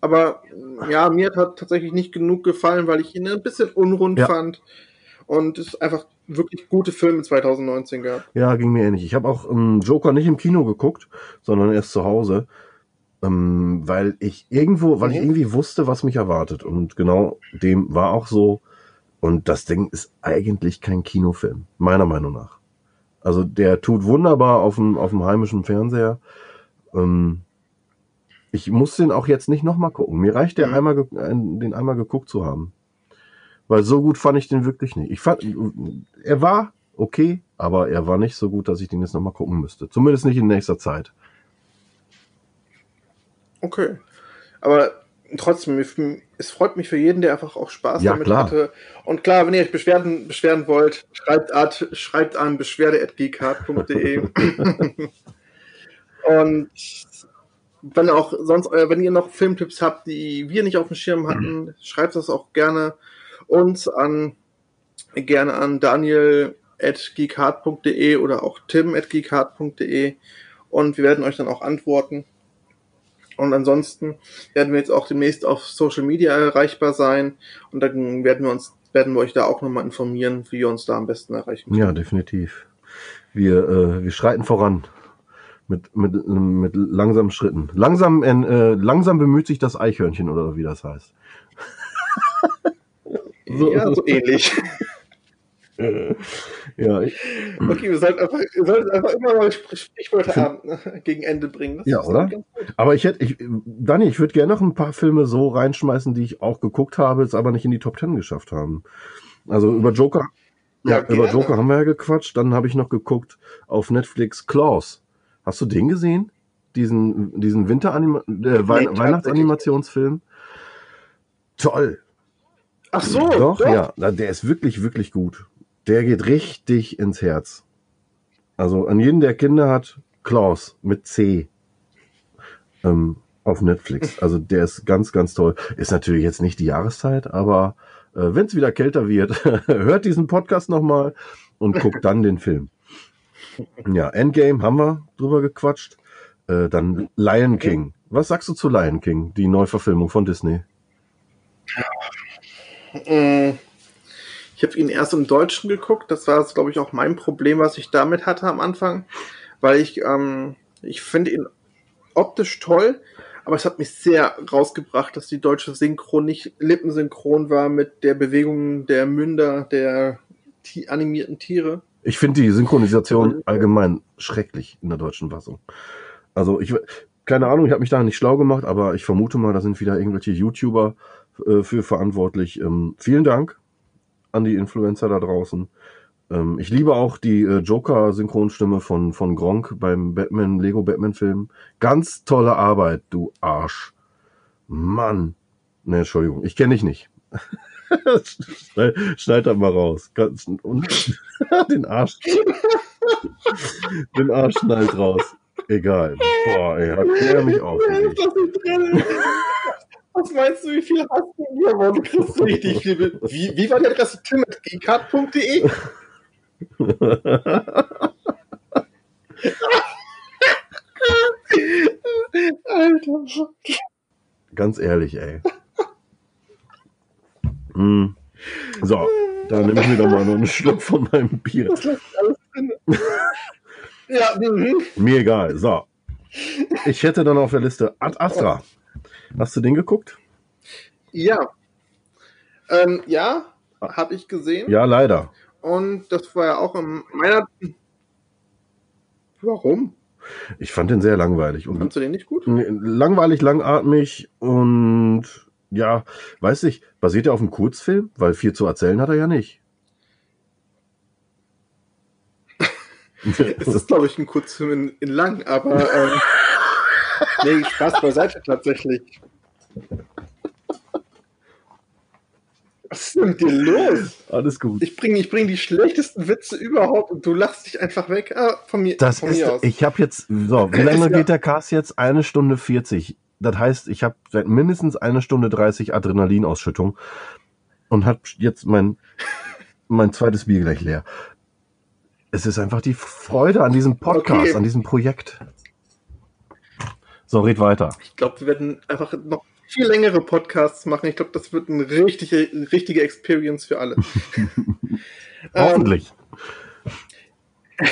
Aber ja, mir hat tatsächlich nicht genug gefallen, weil ich ihn ein bisschen unrund Ja. fand. Und es einfach wirklich gute Filme 2019 gab. Ja, ging mir ähnlich. Ich habe auch ähm, Joker nicht im Kino geguckt, sondern erst zu Hause, ähm, weil ich irgendwo, weil ich Mhm. irgendwie wusste, was mich erwartet. Und genau dem war auch so. Und das Ding ist eigentlich kein Kinofilm, meiner Meinung nach. Also der tut wunderbar auf dem, auf dem heimischen Fernseher. Ähm, ich muss den auch jetzt nicht nochmal gucken. Mir reicht der Mhm. einmal, den einmal geguckt zu haben. Weil so gut fand ich den wirklich nicht. Ich fand, er war okay, aber er war nicht so gut, dass ich den jetzt nochmal gucken müsste. Zumindest nicht in nächster Zeit. Okay. Aber trotzdem, es freut mich für jeden, der einfach auch Spaß Ja, damit klar. hatte. Und klar, wenn ihr euch beschwerden, beschweren wollt, schreibt, at, schreibt an beschwerde.geekart.de. Und wenn auch sonst, äh, wenn ihr noch Filmtipps habt, die wir nicht auf dem Schirm hatten, schreibt das auch gerne uns an, gerne an daniel.geekart.de oder auch tim.geekart.de und wir werden euch dann auch antworten. Und ansonsten werden wir jetzt auch demnächst auf Social Media erreichbar sein und dann werden wir uns, werden wir euch da auch nochmal informieren, wie ihr uns da am besten erreichen könnt. Ja, definitiv. Wir, äh, wir schreiten voran. Mit, mit, mit langsamen Schritten. Langsam, äh, langsam bemüht sich das Eichhörnchen oder wie das heißt. So- Ja, so ähnlich. Ja, ich, Okay, wir sollten einfach, wir sollten einfach immer mal Sprich- Sprichwörter ne, gegen Ende bringen. Das Ja, oder? aber ich hätte, ich, Dani, ich würde gerne noch ein paar Filme so reinschmeißen, die ich auch geguckt habe, es aber nicht in die Top Ten geschafft haben. Also über Joker, Ja, Ja, über gerne. Joker haben wir ja gequatscht. Dann habe ich noch geguckt auf Netflix Klaus. Hast du den gesehen? Diesen, diesen Winteranima äh, Wei tatsächlich Weihnachtsanimationsfilm? Toll. Ach so, doch, ja. Na, Der ist wirklich, wirklich gut. Der geht richtig ins Herz. Also an jeden, der Kinder hat, Klaus mit C. Ähm, auf Netflix. Also der ist ganz, ganz toll. Ist natürlich jetzt nicht die Jahreszeit, aber äh, wenn es wieder kälter wird, hört diesen Podcast nochmal und guckt dann den Film. Ja, Endgame haben wir drüber gequatscht. Äh, dann Lion King. Was sagst du zu Lion King, die Neuverfilmung von Disney? Mm, Ich habe ihn erst im Deutschen geguckt. Das war, glaube ich, auch mein Problem, was ich damit hatte am Anfang. Weil ich, ähm, ich finde ihn optisch toll, aber es hat mich sehr rausgebracht, dass die deutsche Synchron nicht lippensynchron war mit der Bewegung der Münder der animierten Tiere. Ich finde die Synchronisation allgemein schrecklich in der deutschen Fassung. Also ich keine Ahnung, ich habe mich da nicht schlau gemacht, aber ich vermute mal, da sind wieder irgendwelche YouTuber äh, für verantwortlich. Ähm, vielen Dank an die Influencer da draußen. Ähm, ich liebe auch die äh, Joker-Synchronstimme von, von Gronk beim Batman, Lego Batman-Film. Ganz tolle Arbeit, du Arsch. Mann. Ne, Entschuldigung, ich kenne dich nicht. schneid, schneid das mal raus. Ganz, und, den Arsch. den Arsch schnallt raus. Egal. Boah, ey, hat der mich aufgeregt. Was meinst du, wie viel hast du hier? Boah, Du kriegst richtig viel. Wie, wie war die Adresse? Tim at gcard.de? Alter. Ganz ehrlich, ey. Hm. So, da nehme ich mir doch mal noch einen Schluck von meinem Bier. Das alles drin. Ja, mhm. Mir egal. So. Ich hätte dann auf der Liste Ad Astra. Hast du den geguckt? ja. Ähm, ja, habe ich gesehen. Ja, leider. Und das war ja auch in meiner. Warum? Ich fand den sehr langweilig. Und Fandst du den nicht gut? langweilig, langatmig und ja, weiß ich, basiert er auf einem Kurzfilm? Weil viel zu erzählen hat er ja nicht. Es ist, glaube ich, ein Kurzfilm in, in lang, aber ähm, nee, Spaß beiseite tatsächlich. Was ist denn mit dir los? Alles gut. Ich bringe ich bring die schlechtesten Witze überhaupt und du lachst dich einfach weg. Ah, von mir, Das von ist, mir aus. ich habe jetzt, so, wie lange geht der Cast jetzt? Eine Stunde 40. Das heißt, ich habe seit mindestens eine Stunde 30 Adrenalinausschüttung und habe jetzt mein, mein zweites Bier gleich leer. Es ist einfach die Freude an diesem Podcast, Okay. an diesem Projekt. So, red weiter. Ich glaube, wir werden einfach noch viel längere Podcasts machen. Ich glaube, das wird eine richtige, richtige Experience für alle. Ähm, Hoffentlich.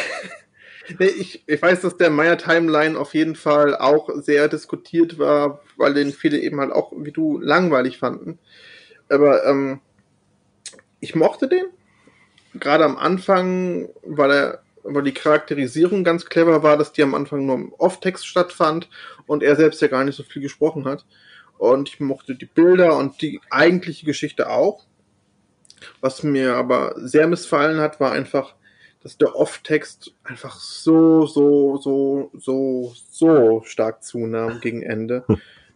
Nee, ich, ich weiß, dass der Meyer Timeline auf jeden Fall auch sehr diskutiert war, weil den viele eben halt auch, wie du, langweilig fanden. Aber ähm, ich mochte den. Gerade am Anfang, weil er, weil die Charakterisierung ganz clever war, dass die am Anfang nur im Off-Text stattfand und er selbst ja gar nicht so viel gesprochen hat. Und ich mochte die Bilder und die eigentliche Geschichte auch. Was mir aber sehr missfallen hat, war einfach, dass der Off-Text einfach so, so, so, so, so stark zunahm gegen Ende,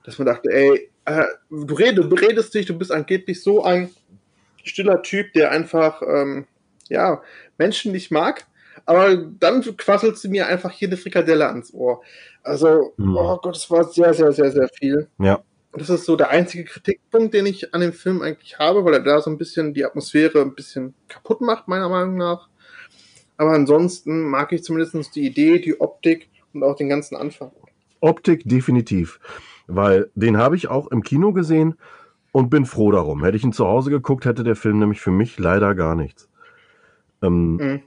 dass man dachte, ey, äh, du, redest, du redest dich, du bist angeblich so ein stiller Typ, der einfach, ähm, ja, Menschen nicht mag, aber dann quasselst du mir einfach hier eine Frikadelle ans Ohr. Also, Hm. oh Gott, es war sehr, sehr, sehr, sehr viel. Ja. Das ist so der einzige Kritikpunkt, den ich an dem Film eigentlich habe, weil er da so ein bisschen die Atmosphäre ein bisschen kaputt macht, meiner Meinung nach. Aber ansonsten mag ich zumindest die Idee, die Optik und auch den ganzen Anfang. Optik definitiv. Weil den habe ich auch im Kino gesehen und bin froh darum. Hätte ich ihn zu Hause geguckt, hätte der Film nämlich für mich leider gar nichts. Ähm, Mhm.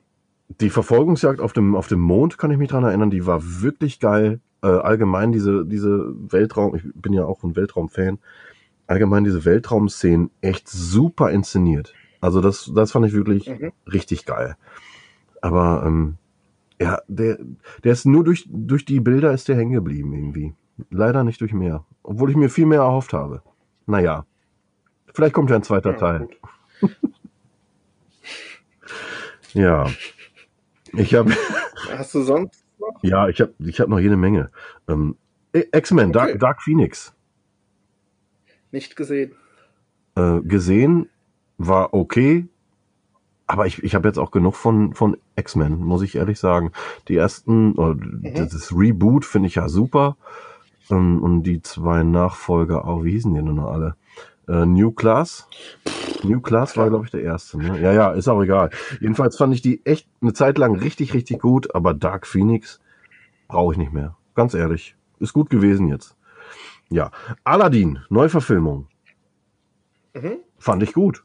Die Verfolgungsjagd auf dem, auf dem Mond, kann ich mich dran erinnern, die war wirklich geil. Äh, allgemein diese, diese Weltraum, ich bin ja auch ein Weltraum-Fan, allgemein diese Weltraumszenen echt super inszeniert. Also das, das fand ich wirklich Mhm. richtig geil. Aber ähm, ja, der, der ist nur durch, durch die Bilder ist der hängen geblieben irgendwie. Leider nicht durch mehr. Obwohl ich mir viel mehr erhofft habe. Naja. Vielleicht kommt ja ein zweiter Ja, Teil. Ja. Ich habe. Hast du sonst noch? Ja, ich habe ich hab noch jede Menge. Ähm, X-Men, Okay. Dark, Dark Phoenix. Nicht gesehen. Äh, gesehen, war okay. Aber ich, ich habe jetzt auch genug von, von X-Men, muss ich ehrlich sagen. Die ersten, oder das Reboot finde ich ja super. Ähm, und die zwei Nachfolger auch, wie hießen die denn noch alle? Äh, New Class. New Class war, glaube ich, der erste. Ne? Ja, ja, ist auch egal. Jedenfalls fand ich die echt eine Zeit lang richtig, richtig gut, aber Dark Phoenix brauche ich nicht mehr. Ganz ehrlich. Ist gut gewesen jetzt. Ja. Aladdin, Neuverfilmung. Mhm. Fand ich gut.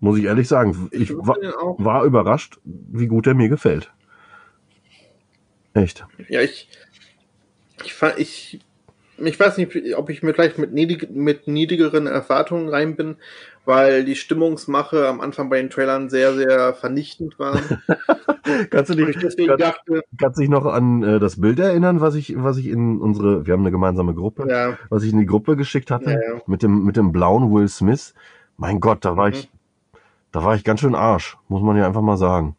Muss ich ehrlich sagen. Ich war, war überrascht, wie gut er mir gefällt. Echt. Ja, ich, ich, fa- ich, ich weiß nicht, ob ich mir vielleicht mit, niedrig, mit niedrigeren Erwartungen rein bin, weil die Stimmungsmache am Anfang bei den Trailern sehr, sehr vernichtend war. Kannst du dich, deswegen kann, dachte, kannst dich noch an äh, das Bild erinnern, was ich, was ich in unsere, wir haben eine gemeinsame Gruppe, ja, was ich in die Gruppe geschickt hatte, Ja, ja. mit dem, mit dem blauen Will Smith. Mein Gott, da war Mhm. ich, da war ich ganz schön Arsch, muss man ja einfach mal sagen.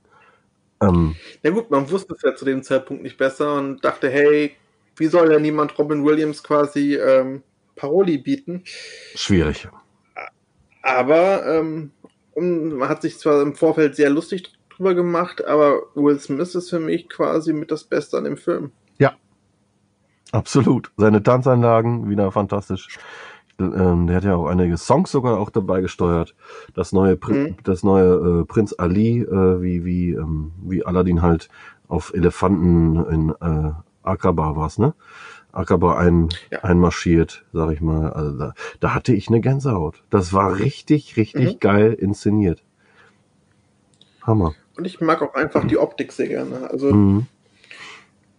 Ähm, na gut, man wusste es ja zu dem Zeitpunkt nicht besser und dachte, hey, wie soll denn niemand Robin Williams quasi ähm, Paroli bieten? schwierig. Aber ähm, man hat sich zwar im Vorfeld sehr lustig drüber gemacht, aber Will Smith ist für mich quasi mit das Beste an dem Film. Absolut. Seine Tanzanlagen wieder fantastisch. Ähm, der hat ja auch einige Songs sogar auch dabei gesteuert. Das neue, Pri Mhm. das neue äh, Prinz Ali, äh, wie wie ähm, wie Aladdin halt auf Elefanten in äh, Akaba war's, ne? Akaba ein, Ja. einmarschiert, sag ich mal. Also da, da hatte ich eine Gänsehaut. Das war richtig, richtig Mhm. geil inszeniert. Hammer. Und ich mag auch einfach die Optik sehr gerne. Also Mhm.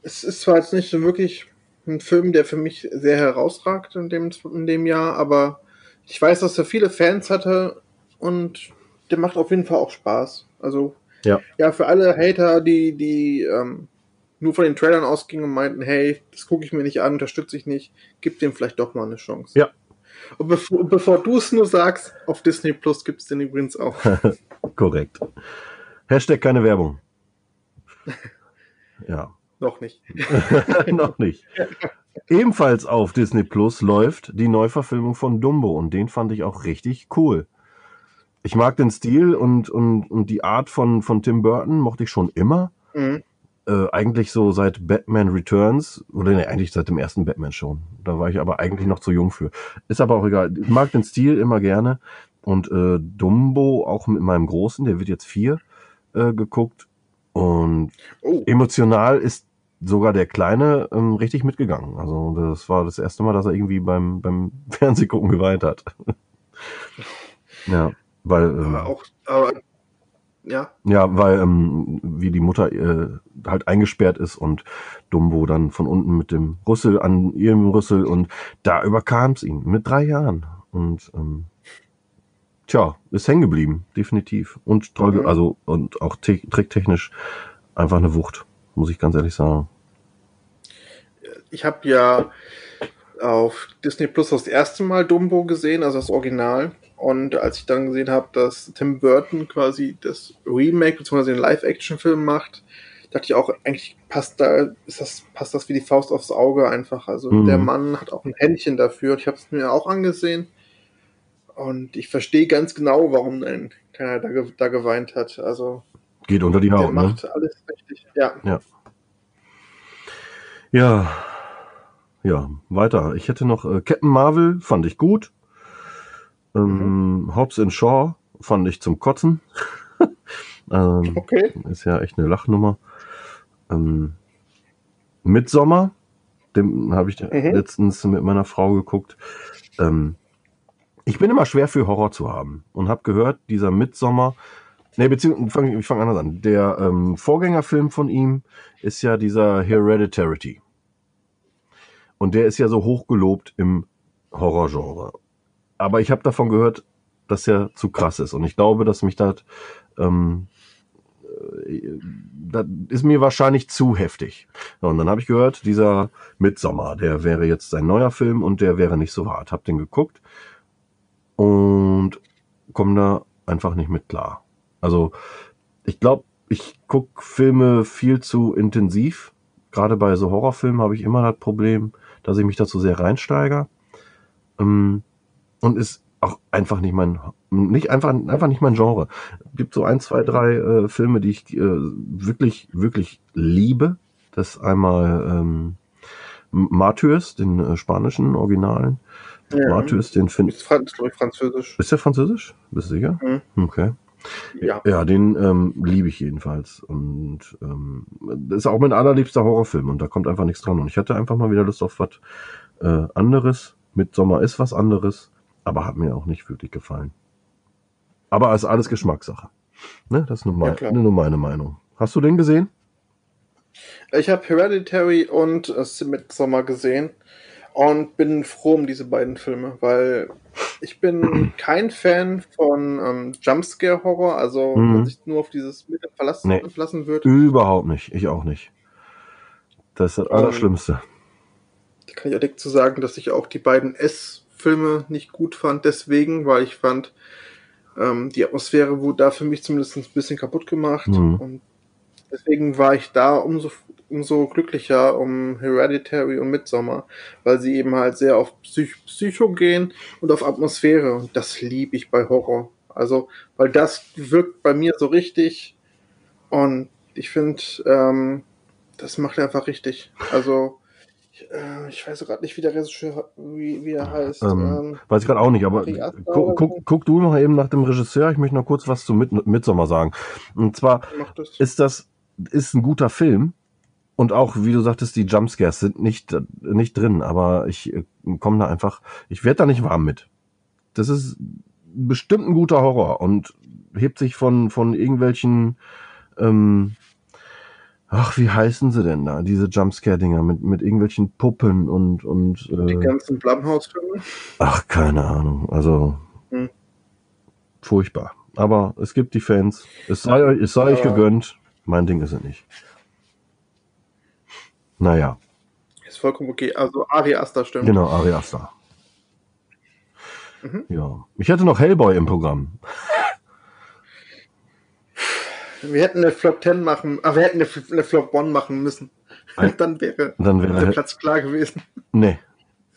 es ist zwar jetzt nicht so wirklich ein Film, der für mich sehr herausragt in dem, in dem Jahr, aber ich weiß, dass er viele Fans hatte und der macht auf jeden Fall auch Spaß. Also Ja. ja, für alle Hater, die, die ähm, nur von den Trailern ausgingen und meinten, hey, das gucke ich mir nicht an, unterstütze ich nicht, gib dem vielleicht doch mal eine Chance. Ja. Und bevor, bevor du es nur sagst, auf Disney Plus gibt es den übrigens auch. Korrekt. Hashtag keine Werbung. Ja. Noch nicht. Noch nicht. Ebenfalls auf Disney Plus läuft die Neuverfilmung von Dumbo und den fand ich auch richtig cool. Ich mag den Stil und, und, und die Art von, von Tim Burton mochte ich schon immer. Mhm. Äh, eigentlich so seit Batman Returns, oder nee, eigentlich seit dem ersten Batman schon. Da war ich aber eigentlich noch zu jung für. Ist aber auch egal. Ich mag den Stil immer gerne. Und äh, Dumbo auch mit meinem Großen, der wird jetzt vier, äh, geguckt. Und Oh, emotional ist sogar der Kleine ähm, richtig mitgegangen. Also das war das erste Mal, dass er irgendwie beim, beim Fernsehgucken geweint hat. ja, weil ähm, aber auch, aber, ja, ja, weil ähm, wie die Mutter äh, halt eingesperrt ist und Dumbo dann von unten mit dem Rüssel an ihrem Rüssel und da überkam es ihn mit drei Jahren und ähm, tja, ist hängen geblieben, definitiv und toll, Mhm. also und auch te tricktechnisch einfach eine Wucht, muss ich ganz ehrlich sagen. ich habe ja auf Disney Plus das erste Mal Dumbo gesehen, also das Original. Und als ich dann gesehen habe, dass Tim Burton quasi das Remake bzw. den Live-Action-Film macht, dachte ich auch, eigentlich passt da, ist das, passt das wie die Faust aufs Auge einfach. Also Mhm. der Mann hat auch ein Händchen dafür. Ich habe es mir auch angesehen. Und ich verstehe ganz genau, warum ein keiner da, ge- da geweint hat. Also Geht unter die der Haut, ne? macht alles richtig. Ja. Ja. Ja, weiter. Ich hätte noch äh, Captain Marvel, fand ich gut. Ähm, Hobbs and Shaw fand ich zum Kotzen. ähm, Okay. ist ja echt eine Lachnummer. Ähm, Midsommer, dem habe ich Mhm. letztens mit meiner Frau geguckt. Ähm, ich bin immer schwer für Horror zu haben und habe gehört, dieser Midsommer, nee, beziehungsweise fang, ich fange anders an. Der ähm, Vorgängerfilm von ihm ist ja dieser Hereditary. Und der ist ja so hochgelobt im Horrorgenre. Aber ich habe davon gehört, dass er zu krass ist. Und ich glaube, dass mich das, ähm, äh, das ist mir wahrscheinlich zu heftig. Und dann habe ich gehört, dieser Midsommer, der wäre jetzt sein neuer Film und der wäre nicht so hart. Hab den geguckt und komme da einfach nicht mit klar. Also ich glaube, ich guck Filme viel zu intensiv. Gerade bei so Horrorfilmen habe ich immer das Problem, dass ich mich dazu sehr reinsteige. Ähm, und ist auch einfach nicht mein, nicht einfach, einfach nicht mein Genre. Gibt so ein, zwei, drei äh, Filme, die ich äh, wirklich, wirklich liebe. Das ist einmal ähm, Martyrs, den äh, spanischen Originalen. Ja. Martyrs, den finde Fran ist glaub ich, französisch. Ist der französisch? Bist du sicher? Mhm. Okay. Ja. Ja, den ähm, liebe ich jedenfalls. Und ähm, das ist auch mein allerliebster Horrorfilm und da kommt einfach nichts dran. Und ich hatte einfach mal wieder Lust auf was äh, anderes. Midsommar ist was anderes, aber hat mir auch nicht wirklich gefallen. Aber ist alles Geschmackssache. Ne? Das ist nur, Ja, mein, klar. nur meine Meinung. Hast du den gesehen? Ich habe Hereditary und äh, Midsommar gesehen und bin froh um diese beiden Filme, weil ich bin kein Fan von ähm, Jumpscare-Horror, also Mhm. dass sich nur auf dieses Mittel verlassen, Nee. verlassen wird. Überhaupt nicht. Ich auch nicht. Das ist das Ähm, Allerschlimmste. Da kann ich auch direkt zu sagen, dass ich auch die beiden S-Filme nicht gut fand, deswegen, weil ich fand, ähm, die Atmosphäre wurde da für mich zumindest ein bisschen kaputt gemacht. Mhm. Und deswegen war ich da umso, umso glücklicher um Hereditary und Midsommar, weil sie eben halt sehr auf Psych Psycho gehen und auf Atmosphäre. Und das liebe ich bei Horror. Also, weil das wirkt bei mir so richtig. Und ich finde, ähm, das macht er einfach richtig. Also, äh, ich weiß gerade nicht, wie der Regisseur, wie, wie er heißt. Ähm, Ähm, Weiß ich gerade auch nicht, aber Aster guck, guck, du noch eben nach dem Regisseur. Ich möchte noch kurz was zu Mid Midsommar sagen. Und zwar das. ist das ist ein guter Film und auch wie du sagtest, die Jumpscares sind nicht nicht drin, aber ich äh, komme da einfach, ich werde da nicht warm mit. Das ist bestimmt ein guter Horror und hebt sich von von irgendwelchen ähm, Ach, wie heißen sie denn da? Diese Jumpscare-Dinger mit, mit irgendwelchen Puppen und, und Die äh, ganzen Blumhouse-Filme. Ach, keine Ahnung. Also Hm. furchtbar. Aber es gibt die Fans. Es sei, euch- es sei euch Ja. gegönnt. Mein Ding ist es nicht. Naja, Ist vollkommen okay. Also Ari Aster stimmt. genau, Ari Aster. Mhm. Ja. Ich hätte noch Hellboy im Programm. Wir hätten eine Flop 10 machen, aber wir hätten eine, eine Flop 1 machen müssen. Ein- Dann wäre Dann der wäre Platz klar gewesen. Nee.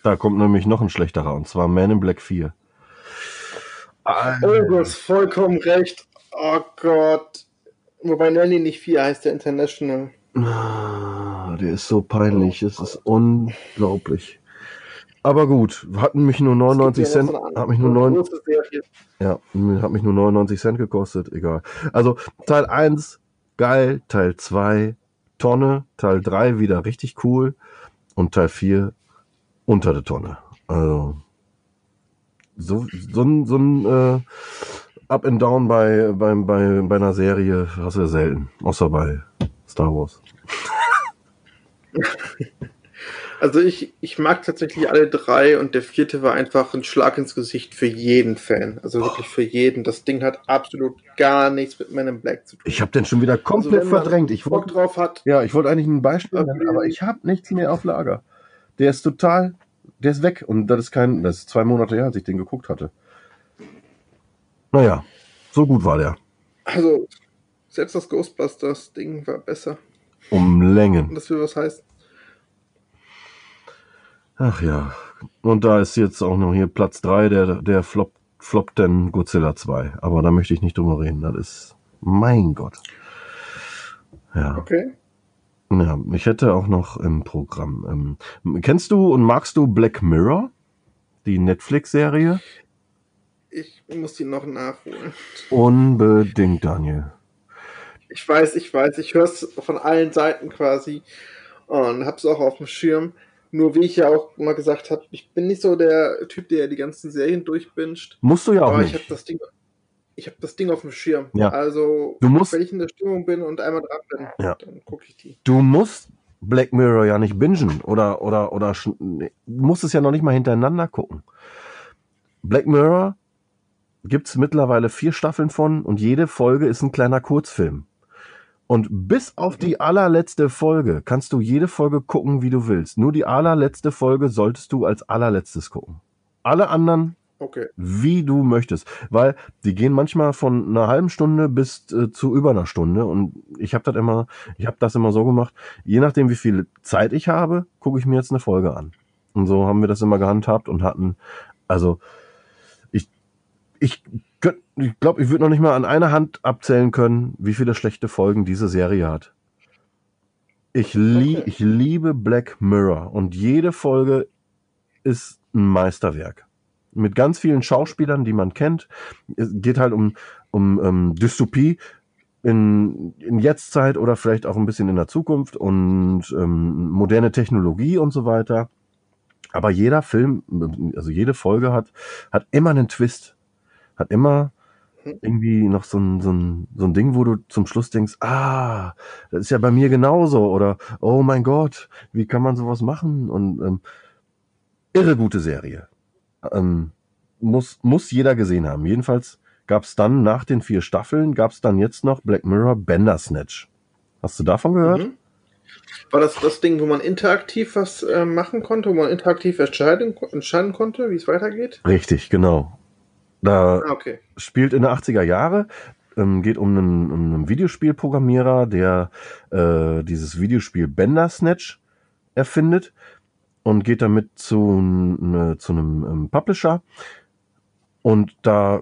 Da kommt nämlich noch ein schlechterer, und zwar Man in Black 4. Oh, du hast vollkommen recht. Oh Gott. Wobei Nelly nicht 4 heißt der International. Ah, Der ist so peinlich, es ist unglaublich. Aber gut, hatten mich nur 99 Es gibt ja Cent, hat mich nur andere 9, große Serie. ja, hat mich nur 99 Cent gekostet, egal. Also Teil 1 geil, Teil 2 Tonne, Teil 3 wieder richtig cool und Teil 4 unter der Tonne. Also so so ein so ein äh, Up and Down bei bei bei bei einer Serie hast du ja selten, außer bei Star Wars. Also ich, ich mag tatsächlich alle drei und der vierte war einfach ein Schlag ins Gesicht für jeden Fan. Also wirklich für jeden. Das Ding hat absolut gar nichts mit Men in Black zu tun. Ich habe den schon wieder komplett Also wenn man verdrängt. Ich wollte drauf hat, ja, ich wollte eigentlich ein Beispiel nennen, aber ich habe nichts mehr auf Lager. Der ist total, der ist weg und das ist kein, das ist zwei Monate her, als ich den geguckt hatte. Naja, so gut war der. also selbst das Ghostbusters-Ding war besser. Um Und Längen. das will was heißen. Ach ja. Und da ist jetzt auch noch hier Platz drei der, der Flop, Flop 10 Godzilla 2. Aber da möchte ich nicht drüber reden. Das ist, mein Gott. Ja. Okay. Ja, ich hätte auch noch im Programm. Ähm, kennst du und magst du Black Mirror? Die Netflix-Serie? Ich muss die noch nachholen. Unbedingt, Daniel. Ich weiß, ich weiß, ich höre es von allen Seiten quasi und hab's auch auf dem Schirm. Nur wie ich ja auch mal gesagt habe, ich bin nicht so der Typ, der die ganzen Serien durchbinscht. Musst du ja auch aber ich habe nicht. das Ding, ich habe das Ding auf dem Schirm. Ja. Also Du musst- wenn ich in der Stimmung bin und einmal dran bin, Ja. dann gucke ich die. Du musst Black Mirror ja nicht bingen oder oder oder nee, du musst es ja noch nicht mal hintereinander gucken. Black Mirror gibt's mittlerweile vier Staffeln von und jede Folge ist ein kleiner Kurzfilm. Und bis auf die allerletzte Folge kannst du jede Folge gucken, wie du willst. Nur die allerletzte Folge solltest du als allerletztes gucken. Alle anderen Okay. wie du möchtest, weil die gehen manchmal von einer halben Stunde bis äh, zu über einer Stunde und ich habe das immer, ich habe das immer so gemacht, je nachdem wie viel Zeit ich habe, gucke ich mir jetzt eine Folge an. Und so haben wir das immer gehandhabt und hatten, also ich, ich, könnt- ich glaube, ich würde noch nicht mal an einer Hand abzählen können, wie viele schlechte Folgen diese Serie hat. Ich, lie Okay. ich liebe Black Mirror und jede Folge ist ein Meisterwerk. Mit ganz vielen Schauspielern, die man kennt. Es geht halt um, um ähm, Dystopie in, in Jetztzeit oder vielleicht auch ein bisschen in der Zukunft und ähm, moderne Technologie und so weiter. Aber jeder Film, also jede Folge hat, hat immer einen Twist. Hat immer irgendwie noch so ein, so, ein, so ein Ding, wo du zum Schluss denkst, ah, das ist ja bei mir genauso. Oder, oh mein Gott, wie kann man sowas machen? Und ähm, irre gute Serie. Ähm, muss, muss jeder gesehen haben. Jedenfalls gab es dann nach den vier Staffeln, gab es dann jetzt noch Black Mirror Bandersnatch. Hast du davon gehört? Mhm. War das das Ding, wo man interaktiv was äh, machen konnte, wo man interaktiv entscheiden, entscheiden konnte, wie es weitergeht? Richtig, genau. Da Ah, okay. spielt in der 80er Jahre, ähm, geht um einen, um einen Videospielprogrammierer, der äh, dieses Videospiel Bandersnatch erfindet und geht damit zu, ne, zu einem ähm, Publisher. Und da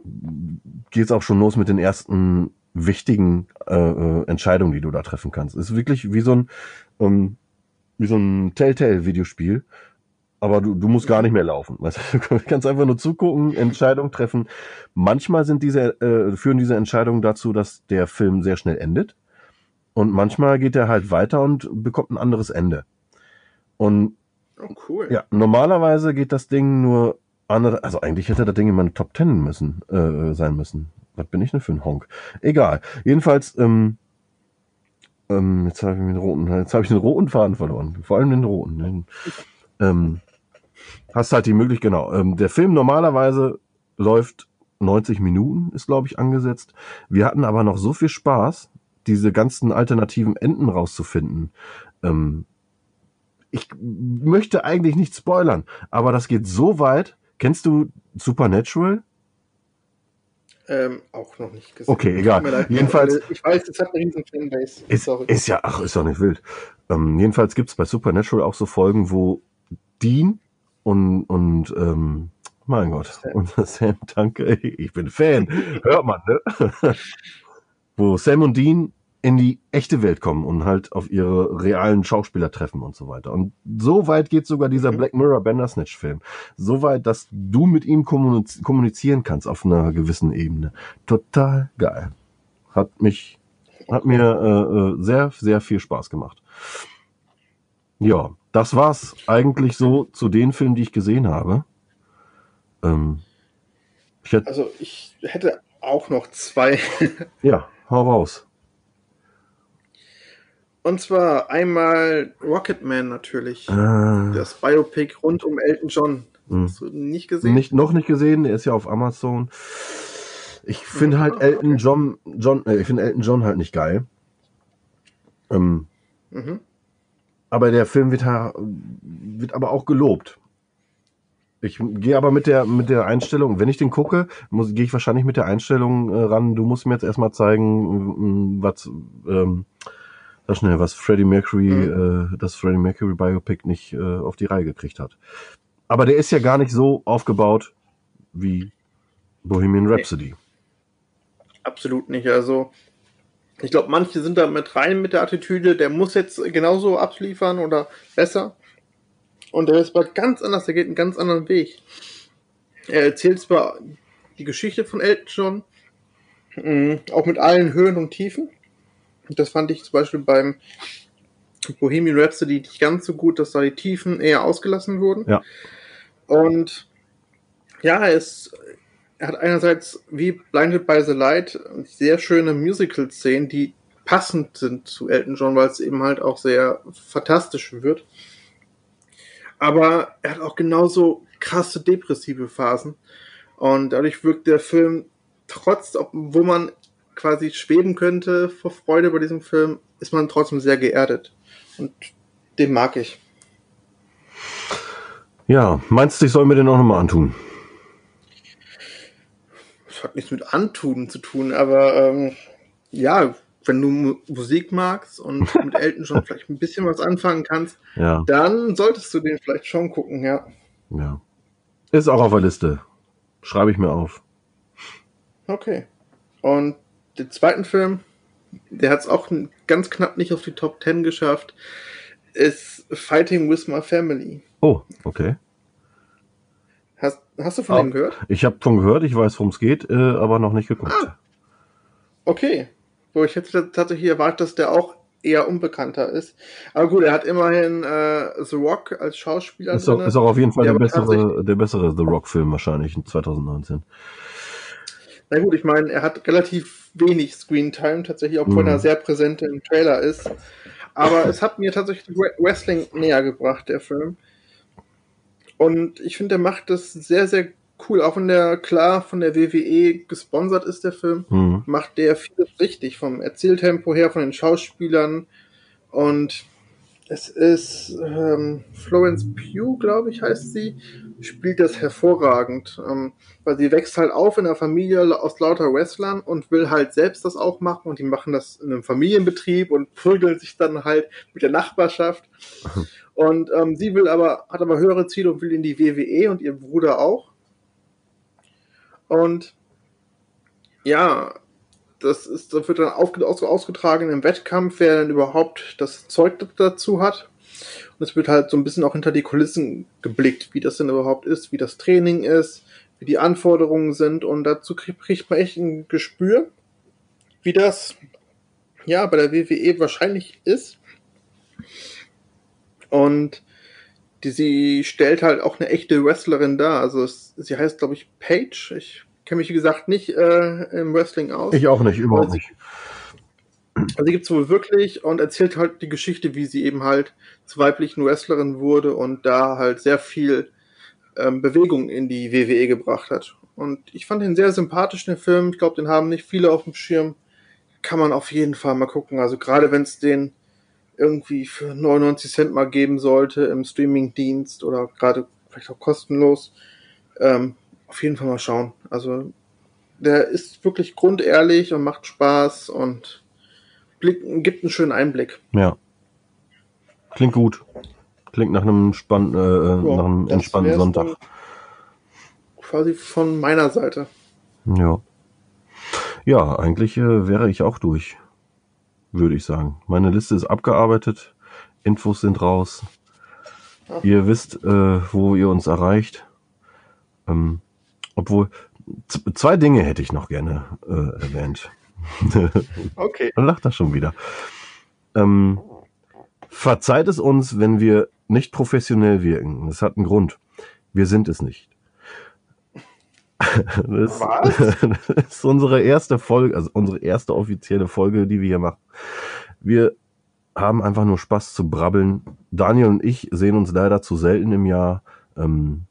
geht es auch schon los mit den ersten wichtigen äh, äh, Entscheidungen, die du da treffen kannst. Es ist wirklich wie so ein, ähm, wie so ein Telltale-Videospiel. Aber du, du musst gar nicht mehr laufen. Weißt du, du kannst einfach nur zugucken, Entscheidungen treffen. Manchmal sind diese, äh, führen diese Entscheidungen dazu, dass der Film sehr schnell endet. Und manchmal geht er halt weiter und bekommt ein anderes Ende. Und Oh, cool. ja, normalerweise geht das Ding nur andere, also eigentlich hätte das Ding in meine Top Ten müssen, äh, sein müssen. Was bin ich denn für ein Honk? Egal. Jedenfalls, ähm, ähm, jetzt habe ich den roten, jetzt habe ich den roten Faden verloren. Vor allem den roten. Den, ähm, hast halt die Möglichkeit, genau. Ähm, der Film normalerweise läuft 90 Minuten, ist glaube ich angesetzt. Wir hatten aber noch so viel Spaß, diese ganzen alternativen Enden rauszufinden. Ähm, ich möchte eigentlich nicht spoilern, aber das geht so weit. Kennst du Supernatural? Ähm, auch noch nicht gesehen. Okay, egal. Leid. Jedenfalls- Ich weiß, es hat eine riesen Fanbase. Ist, Sorry. ist ja, ach, ist doch nicht wild. Ähm, jedenfalls gibt's bei Supernatural auch so Folgen, wo Dean und, und ähm, mein Gott, Sam. unser Sam, danke, ich bin Fan, hört man, ne? wo Sam und Dean in die echte Welt kommen und halt auf ihre realen Schauspieler treffen und so weiter. Und so weit geht sogar dieser Mhm. Black Mirror Bandersnatch Film. So weit, dass du mit ihm kommuniz kommunizieren kannst auf einer gewissen Ebene. Total geil. Hat mich, hat mir äh, äh, sehr, sehr viel Spaß gemacht. Ja, das war's eigentlich so zu den Filmen, die ich gesehen habe. Ähm, ich hätte, Also ich hätte auch noch zwei. ja, hau raus. Und zwar einmal Rocketman natürlich. Äh, Das Biopic rund um Elton John. Hm. Hast du nicht gesehen? Nicht, noch nicht gesehen, der ist ja auf Amazon. Ich finde halt Ah, Elton. John, John äh, ich finde Elton John halt nicht geil. Ähm, Mhm. Aber der Film wird, wird aber auch gelobt. Ich gehe aber mit der, mit der Einstellung, wenn ich den gucke, muss, gehe ich wahrscheinlich mit der Einstellung äh, ran, du musst mir jetzt erstmal zeigen, mm, was, ähm, sag schnell, was Freddie Mercury, äh, das Freddie Mercury Biopic nicht äh, auf die Reihe gekriegt hat. Aber der ist ja gar nicht so aufgebaut wie Bohemian Rhapsody. Absolut nicht. Also, ich glaube, manche sind da mit rein mit der Attitüde, der muss jetzt genauso abliefern oder besser. Und der ist aber ganz anders, der geht einen ganz anderen Weg. Er erzählt zwar die Geschichte von Elton John, mh, auch mit allen Höhen und Tiefen. Und das fand ich zum Beispiel beim Bohemian Rhapsody nicht ganz so gut, dass da die Tiefen eher ausgelassen wurden. Ja. Und ja, er ist er hat einerseits wie Blinded by the Light sehr schöne Musical-Szenen, die passend sind zu Elton John, weil es eben halt auch sehr fantastisch wird. Aber er hat auch genauso krasse depressive Phasen. Und dadurch wirkt der Film trotz, wo man quasi schweben könnte vor Freude bei diesem Film, ist man trotzdem sehr geerdet. Und den mag ich. Ja, meinst du, ich soll mir den auch nochmal antun? Hat nichts mit Antun zu tun, aber ähm, ja, wenn du Mu Musik magst und mit Elton schon vielleicht ein bisschen was anfangen kannst, Ja, dann solltest du den vielleicht schon gucken, ja. ja. Ist auch auf der Liste. Schreibe ich mir auf. Okay. Und den zweiten Film, der hat es auch ganz knapp nicht auf die Top 10 geschafft, ist Fighting with My Family. Oh, okay. Hast, du von Ah. dem gehört? Ich habe von gehört, ich weiß, worum es geht, äh, aber noch nicht geguckt. Ah. Okay. Wo ich hätte tatsächlich erwartet, dass der auch eher unbekannter ist. Aber gut, er hat immerhin äh, The Rock als Schauspieler Ist auch, ist auch auf jeden Fall der aber bessere, der bessere The Rock-Film wahrscheinlich in 2019. Na gut, ich meine, er hat relativ wenig Screentime, tatsächlich, obwohl Mhm. er sehr präsent im Trailer ist. Aber es hat mir tatsächlich Wre- Wrestling näher gebracht, der Film. Und ich finde, der macht das sehr, sehr cool. Auch wenn der klar von der WWE gesponsert ist, der Film, Mhm. macht der vieles richtig. Vom Erzähltempo her, von den Schauspielern. Und es ist ähm, Florence Pugh, glaube ich, heißt sie, spielt das hervorragend. Ähm, weil sie wächst halt auf in einer Familie aus lauter Wrestlern und will halt selbst das auch machen und die machen das in einem Familienbetrieb und prügeln sich dann halt mit der Nachbarschaft. Und ähm, sie will aber, hat aber höhere Ziele und will in die WWE und ihr Bruder auch. Und ja, das ist, das wird dann aus, ausgetragen im Wettkampf, wer dann überhaupt das Zeug dazu hat. Und es wird halt so ein bisschen auch hinter die Kulissen geblickt, wie das denn überhaupt ist, wie das Training ist, wie die Anforderungen sind. Und dazu kriegt man echt ein Gespür, wie das ja bei der WWE wahrscheinlich ist. Und die, sie stellt halt auch eine echte Wrestlerin dar. Also es, sie heißt, glaube ich, Paige. Ich kenne mich, wie gesagt, nicht äh, im Wrestling aus. Ich auch nicht, überhaupt Also- nicht. Also die gibt's wohl wirklich und erzählt halt die Geschichte, wie sie eben halt zur weiblichen Wrestlerin wurde und da halt sehr viel ähm, Bewegung in die WWE gebracht hat. Und ich fand den sehr sympathisch, den Film. Ich glaube, den haben nicht viele auf dem Schirm. Kann man auf jeden Fall mal gucken. Also gerade wenn es den irgendwie für 99 Cent mal geben sollte im Streamingdienst oder gerade vielleicht auch kostenlos, ähm, auf jeden Fall mal schauen. Also der ist wirklich grundehrlich und macht Spaß und blick, gibt einen schönen Einblick. Ja. Klingt gut. Klingt nach einem, spann äh, äh, nach einem entspannten Sonntag. Quasi von meiner Seite. Ja. Ja, eigentlich äh, wäre ich auch durch, würde ich sagen. Meine Liste ist abgearbeitet, Infos sind raus. Ihr wisst, äh, wo ihr uns erreicht. Ähm, obwohl, zwei Dinge hätte ich noch gerne äh, erwähnt. Okay. Dann lacht er schon wieder. Ähm, verzeiht es uns, wenn wir nicht professionell wirken. Das hat einen Grund. Wir sind es nicht. Das, Was? das ist unsere erste Folge, also unsere erste offizielle Folge, die wir hier machen. Wir haben einfach nur Spaß zu brabbeln. Daniel und ich sehen uns leider zu selten im Jahr. Ähm,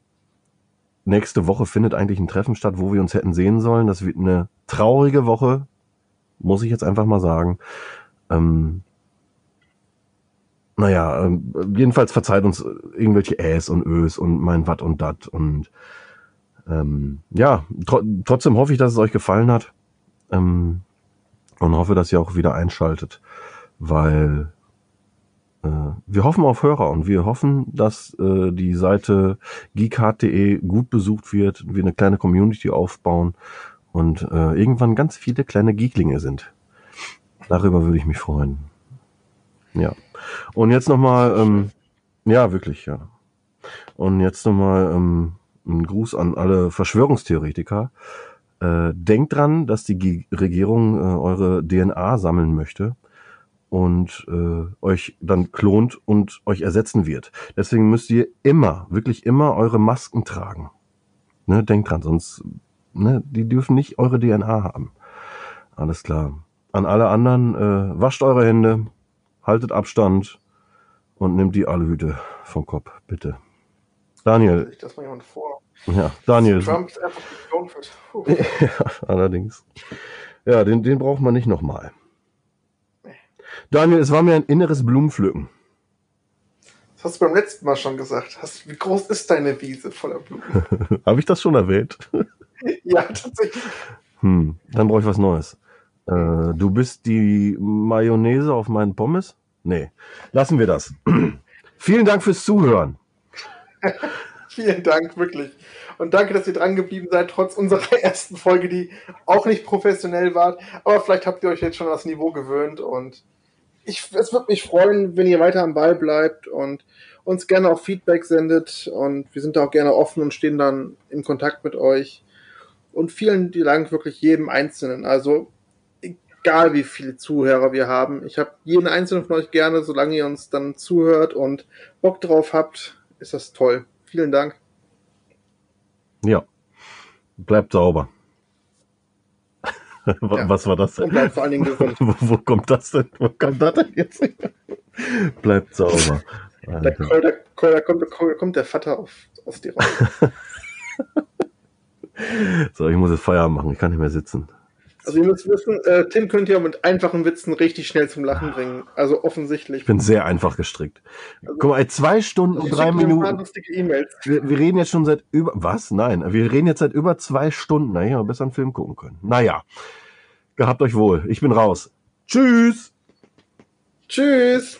nächste Woche findet eigentlich ein Treffen statt, wo wir uns hätten sehen sollen. Das wird eine traurige Woche, muss ich jetzt einfach mal sagen. Ähm, naja, ähm, jedenfalls verzeiht uns irgendwelche Äs und Ös und mein Watt und Dat und ähm, ja, tro trotzdem hoffe ich, dass es euch gefallen hat ähm, und hoffe, dass ihr auch wieder einschaltet, weil äh, wir hoffen auf Hörer und wir hoffen, dass äh, die Seite geekhard.de gut besucht wird, wir eine kleine Community aufbauen und äh, irgendwann ganz viele kleine Geeklinge sind. Darüber würde ich mich freuen. Ja. Und jetzt nochmal, ähm, ja, wirklich, ja. Und jetzt nochmal ähm, ein Gruß an alle Verschwörungstheoretiker. Äh, denkt dran, dass die Regierung äh, eure DNA sammeln möchte und äh, euch dann klont und euch ersetzen wird. Deswegen müsst ihr immer, wirklich immer eure Masken tragen. Ne, denkt dran, sonst, ne, die dürfen nicht eure DNA haben. Alles klar. An alle anderen, äh, wascht eure Hände, haltet Abstand und nimmt die Aluhüte vom Kopf, bitte. Daniel, Stell sich das mal jemand vor. Ja, Daniel, Trump ist einfach geklont wird. Ja, allerdings. Ja, den, den braucht man nicht nochmal. Daniel, es war mir ein inneres Blumenpflücken. Das hast du beim letzten Mal schon gesagt. Hast, wie groß ist deine Wiese voller Blumen? Habe ich das schon erwähnt? ja, tatsächlich. Hm, dann brauche ich was Neues. Äh, du bist die Mayonnaise auf meinen Pommes? Nee, lassen wir das. Vielen Dank fürs Zuhören. Vielen Dank, wirklich. Und danke, dass ihr dran geblieben seid, trotz unserer ersten Folge, die auch nicht professionell war. Aber vielleicht habt ihr euch jetzt schon das Niveau gewöhnt und ich, es würde mich freuen, wenn ihr weiter am Ball bleibt und uns gerne auch Feedback sendet. Und wir sind da auch gerne offen und stehen dann in Kontakt mit euch. Und vielen Dank wirklich jedem Einzelnen. Also egal wie viele Zuhörer wir haben. Ich habe jeden einzelnen von euch gerne, solange ihr uns dann zuhört und Bock drauf habt, ist das toll. Vielen Dank. Ja. Bleibt sauber. Was war das denn? Und bleibt vor allen Dingen gesund. wo, wo kommt das denn? Wo kommt das denn jetzt? Bleibt sauber. Da, da, da, da, kommt, da kommt der Vater auf, aus dir raus. so, ich muss jetzt Feierabend machen. Ich kann nicht mehr sitzen. Also ihr müsst wissen, äh, Tim könnte ja mit einfachen Witzen richtig schnell zum Lachen bringen. Also offensichtlich. Ich bin sehr einfach gestrickt. Also, Guck mal, zwei Stunden und drei Minuten. Wir, wir, reden jetzt schon seit über. Was? Nein, wir reden jetzt seit über zwei Stunden. Na ja, besser einen Film gucken können. Naja. Gehabt euch wohl. Ich bin raus. Tschüss. Tschüss.